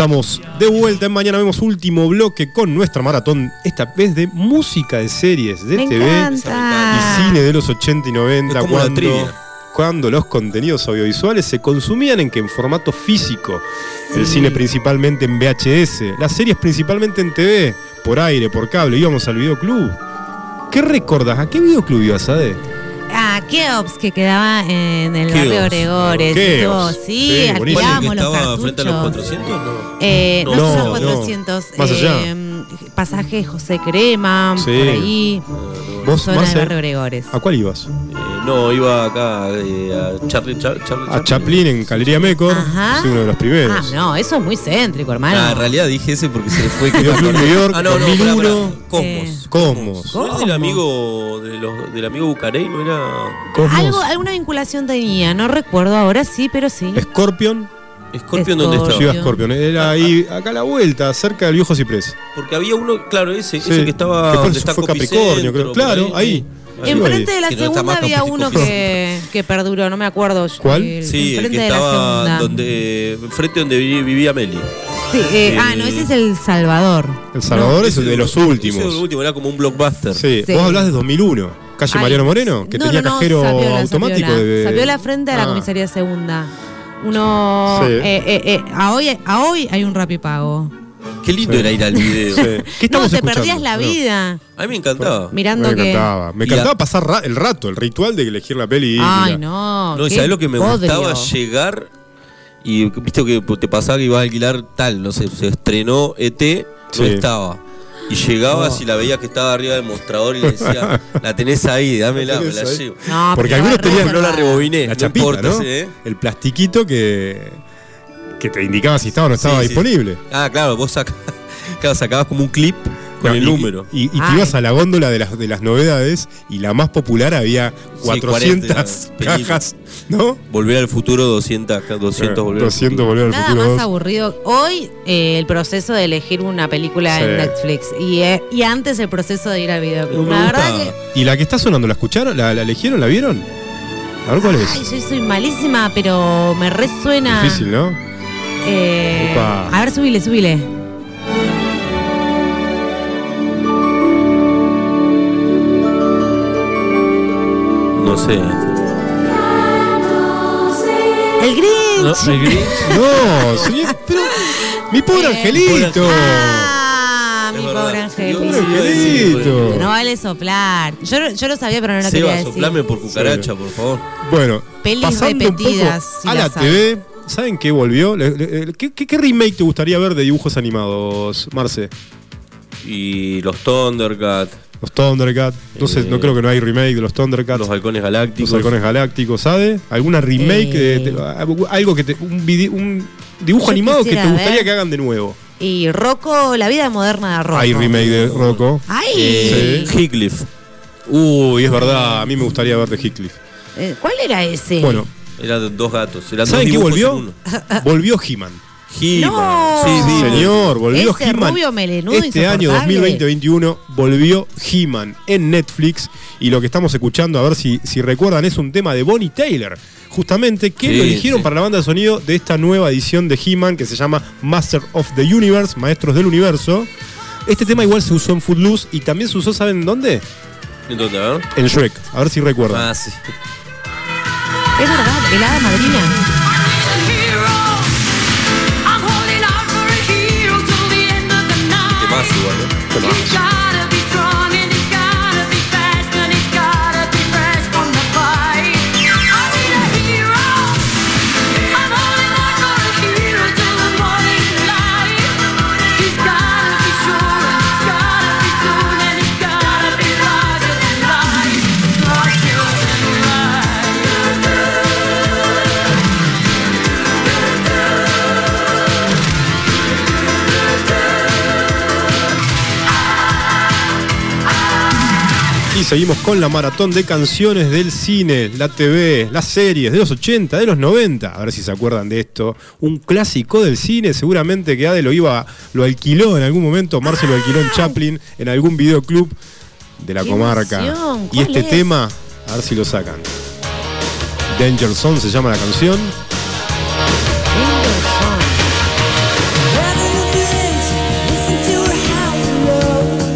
Estamos de vuelta en Mañana Vemos último bloque con nuestra maratón, esta vez de música de series, de Me TV encanta. y cine de los 80 y 90, Es como una cuando, cuando los contenidos audiovisuales se consumían en que en formato físico, el cine principalmente en VHS, las series principalmente en TV, por aire, por cable, íbamos al videoclub. ¿Qué recordás? ¿A qué videoclub ibas, Ade? Ah, Keops, que quedaba en el Keops. barrio Gregores. Sí, Sí, buenísimo. ¿Cuál es el que alquilábamos los estaba frente a los cartuchos. 400? No. Eh, no, No, son no. los 400. Más allá. eh, pasaje José Crema, Sí. por ahí. ¿Vos, Zona del barrio Gregores. ¿A cuál ibas? No, iba acá eh, a Charlie, Char- Charlie A Chaplin en Galería Mecor, Ajá. sí, uno de los primeros. Ah, no, eso es muy céntrico, hermano. Ah, en realidad dije ese porque se fue que. New York, Ah, no, no, 2001. pará, pará. Cosmos. Eh. Cosmos. ¿No es del amigo, de los, del amigo Bucarey? ¿No era...? Cosmos. Algo, alguna vinculación tenía, no recuerdo ahora sí, pero sí. Scorpion. Scorpion dónde Scorpion. estaba? Yo iba a Scorpion. Era ahí, acá a la vuelta, cerca del viejo Ciprés. Porque había uno, claro, ese, Sí. ese que estaba. Después donde está fue Capricornio, creo. Claro, ahí. Ahí. Enfrente de la no segunda había uno que, que perduró, no me acuerdo. ¿Cuál? El- Sí, el enfrente que de la estaba segunda. donde, enfrente donde vi- vivía Meli. Sí, eh, ah, no, ese es El Salvador. El Salvador es Ese el de los ese últimos. el último, era como un blockbuster. Sí. Sí. Vos hablás de 2001. Calle Ay, Mariano Moreno, que no, tenía no, no, cajero Saviola, automático. Saviola. de- Saviola frente a la Ah. comisaría segunda. Uno. Sí. eh, eh, eh, a, hoy, a hoy hay un rapipago. Qué lindo Sí. era ir al video. Sí. ¿Qué No, te escuchando? perdías la No. vida A mí me encantaba. mirando Me que. encantaba. Me la- encantaba pasar ra- el rato, el ritual de elegir la peli. y Ay, la- no. No, y sabés lo que me bodrio. gustaba llegar y viste que te pasaba que ibas a alquilar tal, no sé, se estrenó ET, no estaba. Y llegabas y la veías que estaba arriba del mostrador y le decía, la tenés ahí, dámela, La me la ahí. llevo. No, Porque algunos tenían- No la rebobiné, La no chapita, importa, ¿no? sí, ¿eh? El plastiquito que, que te indicaba si estaba o no estaba Sí, sí. disponible. Ah, claro, vos claro, sacabas como un clip con No, el y- número. Y, y te Ay. ibas a la góndola de las, de las novedades y la más popular había 400 40 películas. cajas, ¿no? Volver al futuro 200, acá, 200 volver al 200 futuro. volver al Nada futuro más 2. aburrido. Hoy eh, el proceso de elegir una película Sí. en Netflix y, eh, y antes el proceso de ir al videoclub. No La verdad que ¿Y la que está sonando, la escucharon? ¿La, la elegieron? ¿La vieron? A ver cuál es. ay, yo soy malísima, pero me resuena. Difícil, ¿no? Eh, a ver, subile, subile. No sé. El Grinch. No, el Grinch. No, señor, pero. Mi pobre angelito. Ah, mi pobre angelito. iba a decir, Angelito. No vale soplar. Yo, lo- yo lo sabía, pero no lo quería Seba, decir. soplame por cucaracha, por favor. Bueno, Pelis repetidas, si a la. TV, ¿saben qué volvió? ¿Qué, qué, qué remake te gustaría ver de dibujos animados, Marce? Y los Thundercats, Los Thundercats. No sé, Eh, no creo que no hay remake de los Thundercats. los halcones galácticos. Los halcones galácticos, ¿sabe? ¿Alguna remake de, Eh. de- algo que te, un, vide- un dibujo animado que te gustaría ver- que hagan de nuevo? Y Rocco, la vida moderna de Rocco. Hay remake de Rocco. ¡Ay! Eh, Sí. Heathcliff. Uy, es verdad, a mí me gustaría ver de Heathcliff. Eh, ¿Cuál era ese? Bueno, Eran dos gatos. Eran ¿saben dos qué volvió? en. Volvió He-Man. He-Man. No. Sí, señor, volvió He-Man. Este año insoportable. 2020-2021 volvió He-Man en Netflix y lo que estamos escuchando, a ver si, si recuerdan, es un tema de Bonnie Taylor. Justamente, que Sí, lo eligieron sí. para la banda de sonido de esta nueva edición de He-Man que se llama Master of the Universe, Maestros del Universo. Este tema igual se usó en Footloose y también se usó, ¿saben dónde? Entonces, a ver. En Shrek. A ver si recuerdan. Ah, sí. Es verdad, el hada madrina. Qué más igual, ¿eh? Y seguimos con la maratón de canciones del cine, la TV, las series de los 80, de los 90. A ver si se acuerdan de esto. Un clásico del cine, seguramente que Ade lo iba, lo alquiló en algún momento, Marce lo alquiló en Chaplin, en algún videoclub de la ¡Qué comarca. Y ¿Cuál este es? tema, a ver si lo sacan. Danger Zone se llama la canción.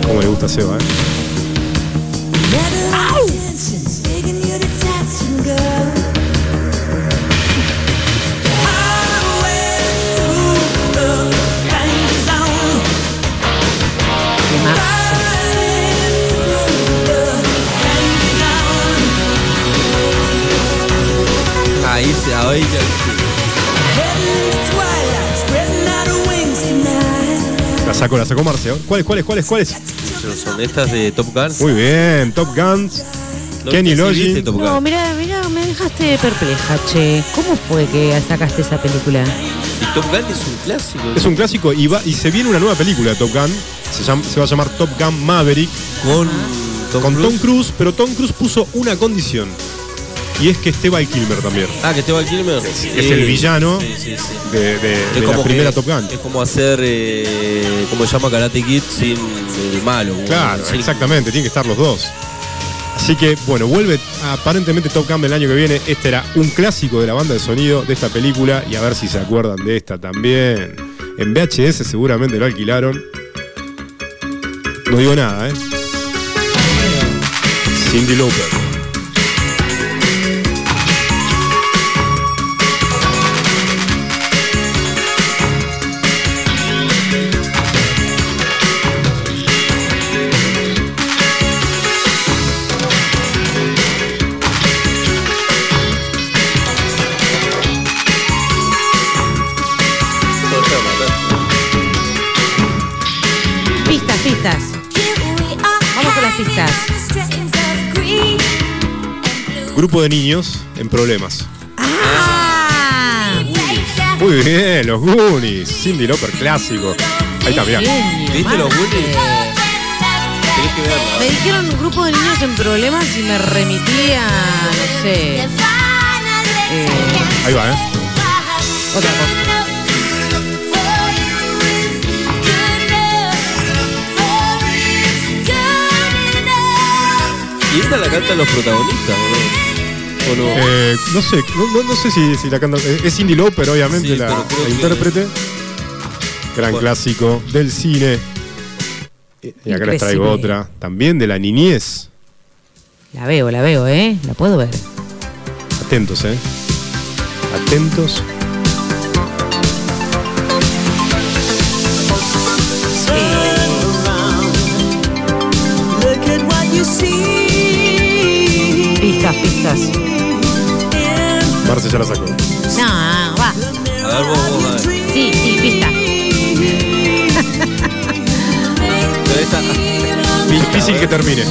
Como le gusta a Seba, ¿eh? La sacó, la sacó. ¿eh? ¿Cuáles, cuáles, cuáles, cuáles? Son estas de Top Gun. Muy bien, Top Guns. ¿No Kenny Gun? No, mira, mira, me dejaste perpleja, che. ¿Cómo fue que sacaste esa película? Y Top Gun es un clásico. Es un clásico y, va, y se viene una nueva película de Top Gun. Se, llama- se va a llamar Top Gun Maverick Con Tom con Cruise. Tom Cruise, pero Tom Cruise puso una condición. Y es que esté Val Kilmer también. Ah, que esté Val Kilmer. es el villano de, de- Es de la primera que- Top Gun. Es como hacer, eh, como se llama Karate Kid sin el malo. Claro, sin- exactamente, tienen que estar los dos. Así que, bueno, vuelve aparentemente Top Gun el año que viene. Este era un clásico de la banda de sonido de esta película. Y a ver si se acuerdan de esta también. En VHS seguramente lo alquilaron. No digo nada, ¿eh? Cindy Lauper. Grupo de niños en problemas. ¡Ah! Muy bien, los Goonies. Cindy Lauper, clásico. Ahí está, mirá. Genio, ¿Viste los. Goonies? Tenés que verla. Me dijeron un grupo de niños en problemas y me remitía, no sé, eh, Ahí va, ¿eh? otra cosa. ¿Y esta la cantan los protagonistas, o no? ¿O no? Eh, no sé, no, no- no sé si, si la canta. eh, Es Cindy Lauper, obviamente, Sí, la, la que- intérprete. Gran Bueno. clásico del cine. Y acá les traigo otra. También de la niñez. La veo, la veo, ¿eh? La puedo ver. Atentos, ¿eh? Atentos. Pistas, pistas. Marce ya la sacó. No, va. A ver, vos, vos, a ver. Sí, sí, pista. Pero esta- Difícil que termine.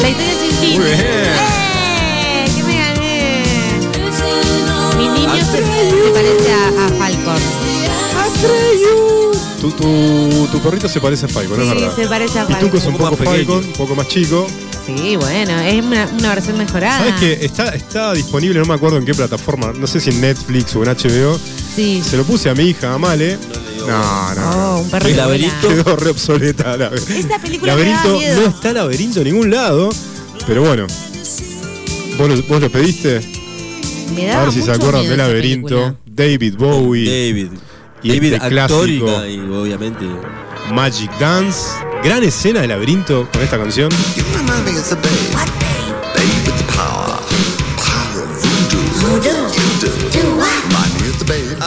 La historia sin fin. Muy bien. ¡Eh! ¿Qué me gané? Mi niño se, se parece a, a Falcon. Tu, tu, tu perrito se parece a Falcon, es Sí, verdad. se parece a Y Tuco es un Un poco poco más pequeño. Falcon, un poco más chico. Sí, bueno, es una, una versión mejorada. ¿Sabes qué? Está, está disponible, no me acuerdo en qué plataforma, no sé si en Netflix o en HBO. Sí. Se lo puse a mi hija, a Male. No, no, no. Oh, un perro El que vuela. laberinto. Quedó re obsoleta la Esa película Laberinto, me da miedo. no está laberinto en ningún lado. Pero bueno. ¿Vos lo, vos lo pediste? Me A daba ver si se acuerdan del laberinto. película. David Bowie, David. Y David, este actor clásico. y obviamente. Magic Dance. Gran escena de laberinto con esta canción. You remind me of the babe. Babe with the power. Power of voodoo. You do. Remind me of the babe.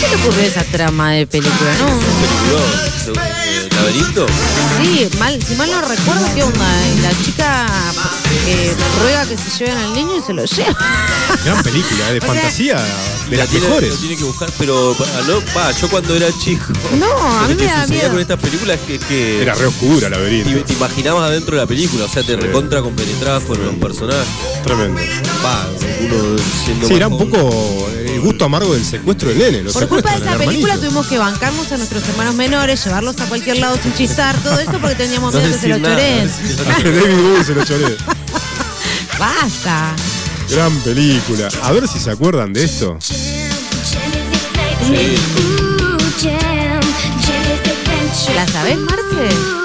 ¿Qué le ocurrió esa trama de película? No. Eh, ¿Laberinto? Sí, mal, si mal no recuerdo, ¿qué onda? La chica eh, ruega que se lleven al niño y se lo lleva. Gran película, de O sea, fantasía, de La las tiene- mejores. Lo tiene que buscar, pero no, va, yo cuando era chico. No, a lo mí que me te da miedo. con estas películas que, que Era re oscura, te, laberinto. te imaginabas adentro de la película, o sea, te Sí. recontra compenetrabas con los personajes. Tremendo. Va, uno siendo Sí, más era un poco el gusto amargo del secuestro del nene. Lo Por culpa de esa película hermanito. tuvimos que bancarnos a nuestros hermanos menores, llevarlos a cualquier lado sin chistar, todo eso porque teníamos No miedo que se decir lo nada, choreen. no. David Bowie se lo choré. Basta. Gran película. A ver si se acuerdan de esto. ¿La sabés, Marce?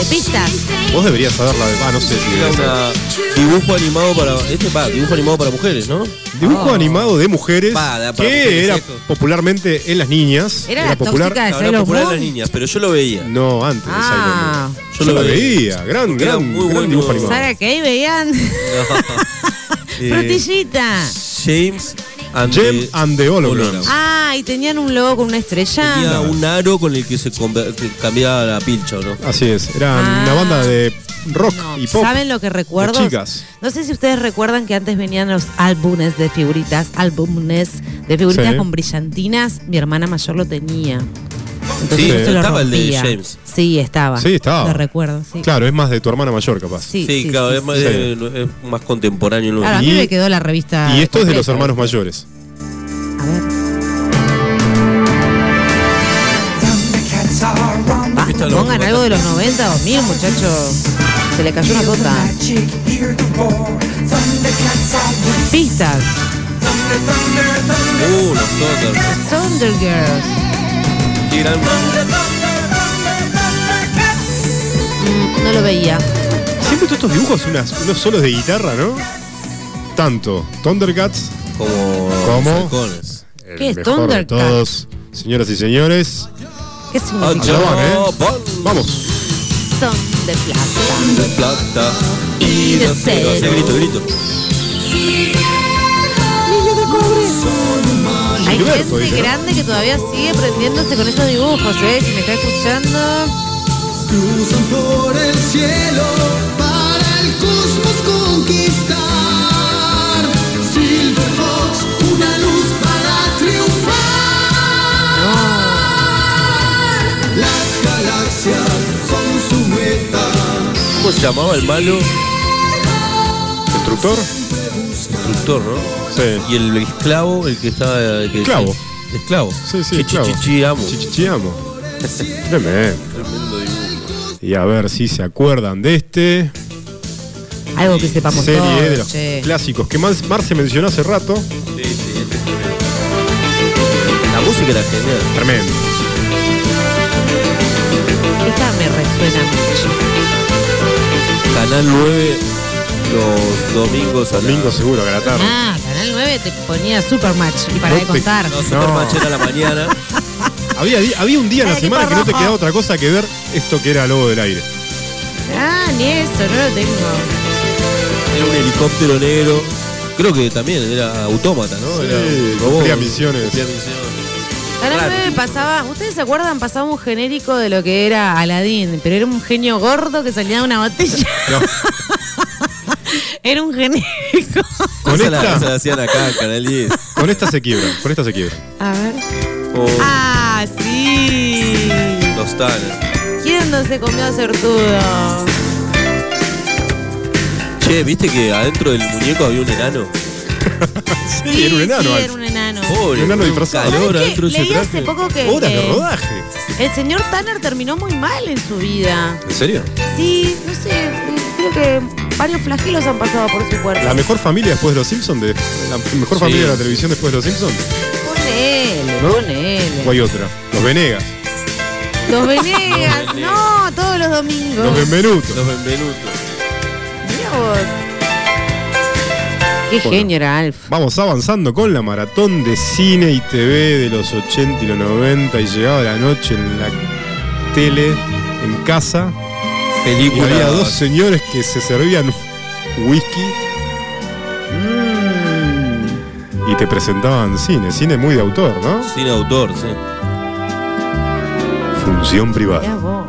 No vale, pistas. Vos deberías saberla de. Ah, no sé si Era una dibujo animado para. Este va, dibujo animado para mujeres, ¿no? Dibujo Oh. animado de mujeres Pa, da para que mujeres, era esto. popularmente en las niñas. Era la popular. tóxica de Ahora Sailor popular en Moon. las niñas, pero yo lo veía. No, antes de Ah. Moon. Yo Yo lo veía. veía. Gran, era gran, muy gran bueno. dibujo animado. Sara Kay veían Eh, frutillita. James and Gem the and the Holograms. Ah, y tenían un logo con una estrella. Tenía un aro con el que se que cambiaba la pilcha, ¿o ¿no? Así es. Era Ah. una banda de rock No, y pop. ¿Saben lo que recuerdo? chicas. No sé si ustedes recuerdan que antes venían los álbumes de figuritas, álbumes de figuritas Sí. con brillantinas. Mi hermana mayor lo tenía. Entonces Sí, yo se lo estaba el de. James. Sí, estaba. Sí, estaba. Lo recuerdo, sí. Claro, es más de tu hermana mayor, capaz. Sí, Sí, sí, claro, sí, es, más, es- es más contemporáneo. Claro, a mí Y- me quedó la revista. Y esto es de los hermanos mayores. A ver. Pongan algo de los 90, 2000, muchachos. Se le cayó una sota. Pistas. Uh, los Thunders. Thunder Girls. Gran- Mm, no lo veía. Siempre todos estos dibujos, unas, unos solos de guitarra, ¿no? Tanto Thundercats Como. ¿Cómo? halcones. el ¿Qué es mejor de Thundercats? todos. Señoras y señores, ¿Qué significa? Van, ¿eh? vamos. Son de plata. De plata. Y de Hace cero. grito, grito. Hay Gilberto, gente dice, ¿no? grande que todavía sigue prendiéndose con esos dibujos, ¿eh? Si me está escuchando. Cruzan por el cielo para el cosmos conquistar. Silverhawks, una luz para triunfar. Las galaxias son su meta. ¿Cómo se llamaba el malo? ¿Instructor? Instructor, ¿no? Sí. Y el esclavo, el que estaba. el que Esclavo. Esclavo. Sí, sí, Chi, esclavo. chi, chi, amo. Chichichi amo. Tremendo. Tremendo dibujo. Y a ver si se acuerdan de este. Algo que sepamos serie todos, de los che. clásicos que Mar Marce mencionó hace rato. Sí, sí, este es tremendo. La música era genial. Tremendo. Esta me resuena mucho. Canal 9, los domingos a la- Domingo seguro que a la tarde. Ah, Canal 9 te ponía Supermatch. Y para de contar. No, Supermatch era a la mañana. Había, había un día en la semana que no te quedaba otra cosa que ver esto que era Lobo del Aire. Ah, ni eso, no lo tengo. Era un helicóptero negro. Creo que también era autómata, ¿no? Sí, era un robot. cumplía misiones. Cumplía misiones. Canal Claro. 9 pasaba, ¿ustedes se acuerdan? Pasaba un genérico de lo que era Aladín, pero era un genio gordo que salía de una botella. No, era un genérico. con, Esa la, esa la esta, hacían acá en Canal 10. con esta se quiebra. Con esta se quiebra. A ver. O Ah, sí. los Tanner. ¿Quién no se comió a Certudo? Che, ¿viste que adentro del muñeco había un enano? Sí, era un enano. Sí, era un enano. Pobre, Un enano disfrazado. calor adentro de ese Leí hace poco que Horas de rodaje. el señor Tanner terminó muy mal en su vida. ¿En serio? Sí, no sé, creo que varios flagelos han pasado por su cuerpo. La mejor familia después de los Simpsons. De, la mejor Sí. familia de la televisión después de los Simpsons. Ponele, ¿No? ponele. O hay otra. Los Venegas. Los Venegas, no, todos los domingos. Los Benvenutos. Los Benvenutos. Mirá vos. Qué Bueno. genio era Alf. Vamos avanzando con la maratón de cine y TV de los 80 y los 90 y llegaba la noche en la tele, en casa. Y había dos señores que se servían whisky y te presentaban cine, cine muy de autor, ¿no? Sin autor, sí. Función privada.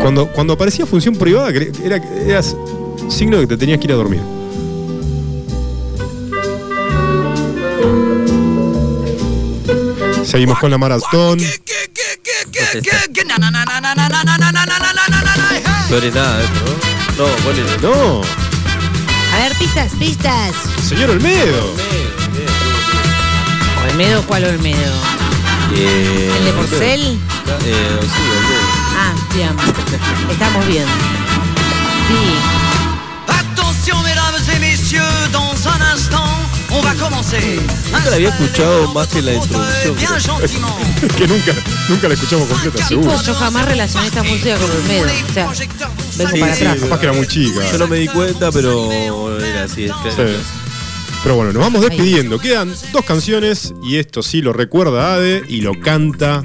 Cuando, cuando aparecía función privada, era signo de que te tenías que ir a dormir. Seguimos con la maratón. No eres nada ¿no? No, ponele. No, A ver, pistas, pistas. señor Olmedo. ¿Olmedo cuál Olmedo? Eh, ¿El de Porcel? Eh, sí, Olmedo. Ah, bien. Estamos bien. Sí. Nunca la había escuchado más que la introducción. Que nunca, nunca la escuchamos completa, seguro. Yo jamás relacioné esta música con Olmedo. O sea, vengo Sí, para sí, atrás. Capaz que era muy chica. Yo no me di cuenta, pero era así. es que- Sí. Pero bueno, nos vamos despidiendo. Quedan dos canciones y esto sí lo recuerda Ade y lo canta.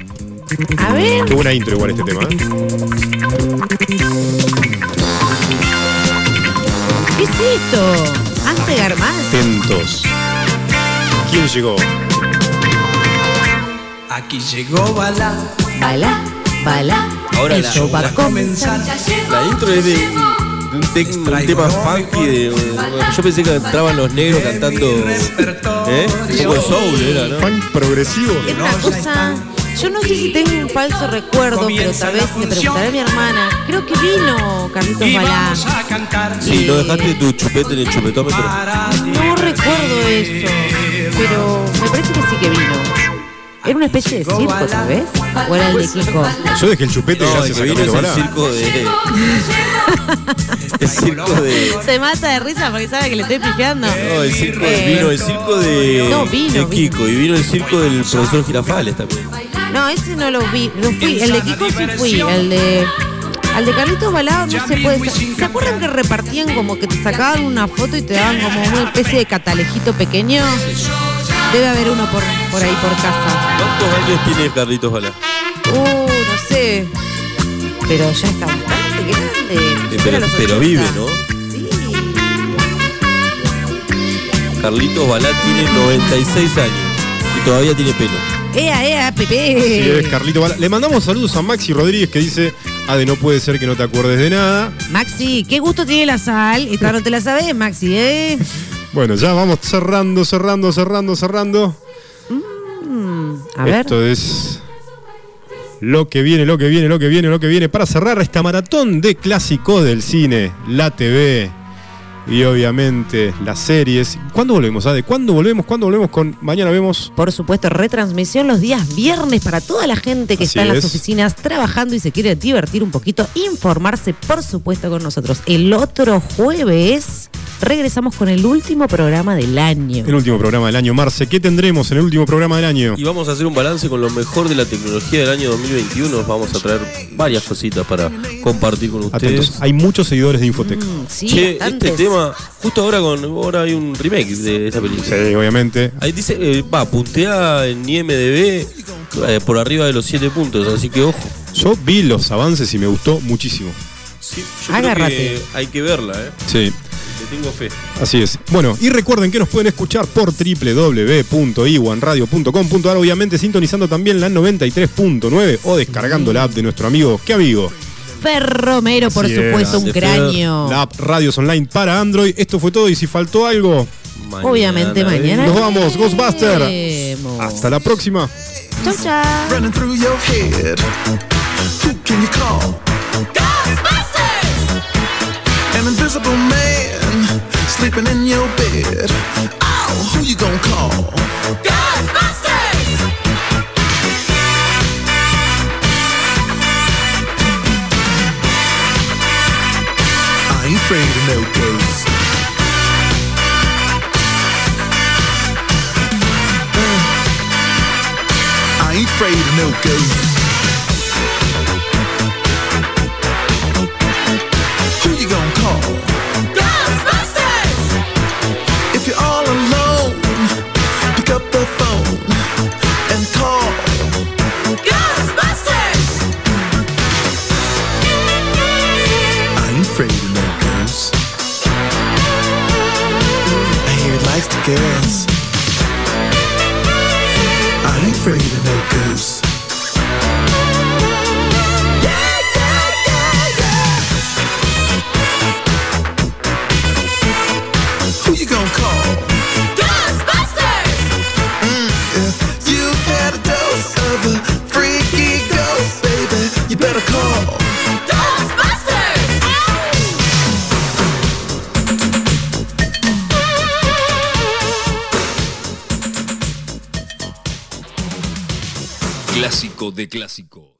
A ver. Qué buena intro igual este tema. ¿eh? ¿Qué es esto? Ante Garmaz. Atentos. ¿Quién llegó? Aquí llegó Bala. Bala, bala. Ahora show va a la- comenzar. La intro es de, de un, tec- un tema funky. De, yo pensé que entraban los negros cantando. ¿Eh? Un poco de soul era, ¿no? Funk progresivo. Es una cosa. Yo no sé si tengo un falso recuerdo, pero tal vez le preguntaré a mi hermana. Creo que vino Carlitos Balá. Sí, no dejaste tu chupete en el chupetómetro. No recuerdo eso, pero me parece que sí que vino. ¿Era una especie de circo, tal vez? ¿O era el de Kiko? Yo dejé el chupete No, el gracias que a vino Camilo es el circo de. El circo de. Se mata de risa porque sabe que le estoy pifiando. No, el circo Eh, vino el circo de, No, vino, de vino. Kiko y vino el circo del profesor Girafales también. No, ese no lo vi. No fui. El de Kiko sí fui. El de. Al de Carlitos Balá no se puede. ¿Se acuerdan que repartían como que te sacaban una foto y te daban como una especie de catalejito pequeño? Debe haber uno por, por ahí por casa. ¿Cuántos años tiene Carlitos Balá? Uh, no sé. Pero ya está bastante grande. Eh, Pero, los pero 80. vive, ¿no? Sí. Carlitos Balá tiene 96 años y todavía tiene pelo. Ea, ea, Sí, Pepe. es Carlito Balá. Le mandamos saludos a Maxi Rodríguez que dice, Ade, no puede ser que no te acuerdes de nada. Maxi, qué gusto tiene la sal. Esta no te la sabes, Maxi, ¿eh? Bueno, ya vamos cerrando, cerrando, cerrando, cerrando. A ver. Esto es lo que viene, lo que viene, lo que viene, lo que viene para cerrar esta maratón de clásicos del cine, la TV y obviamente las series. ¿Cuándo volvemos, Ade? ¿Cuándo volvemos? ¿Cuándo volvemos con Mañana vemos? Por supuesto, retransmisión los días viernes para toda la gente que Así está en las oficinas trabajando y se quiere divertir un poquito, informarse, por supuesto, con nosotros. El otro jueves regresamos con el último programa del año. El último programa del año, Marce. ¿Qué tendremos en el último programa del año? Y vamos a hacer un balance con lo mejor de la tecnología del año 2021. Vamos a traer varias cositas para compartir con ustedes. Atentos, hay muchos seguidores de Infotec. Mm, sí, Che, este tema, justo ahora con ahora hay un remake de esta película. Sí, obviamente. Ahí dice, eh, va, puntea en IMDB eh, por arriba de los 7 puntos, así que ojo. Yo vi los avances y me gustó muchísimo. Sí, yo Agárrate. creo que hay que verla, ¿eh? Sí. Le tengo fe. Así es. Bueno, y recuerden que nos pueden escuchar por www.iwanradio.com.ar, obviamente sintonizando también la 93.9 o descargando la app de nuestro amigo, ¿qué amigo? Ferromero, por Así es. supuesto, un Gracias, Fer. cráneo. La app Radios Online para Android. Esto fue todo y si faltó algo, Obviamente mañana. nos vamos, Ghostbuster. vemos. Hasta la próxima. Chau, chau. running through your head. Who can you call? Ghostbusters! An invisible man sleeping in your bed. Oh, who you gonna call? Ghostbusters! Afraid of no ghosts. Uh, I ain't afraid of no ghosts. Who you gonna call? Hear it likes the girls. I ain't afraid of no De clásico.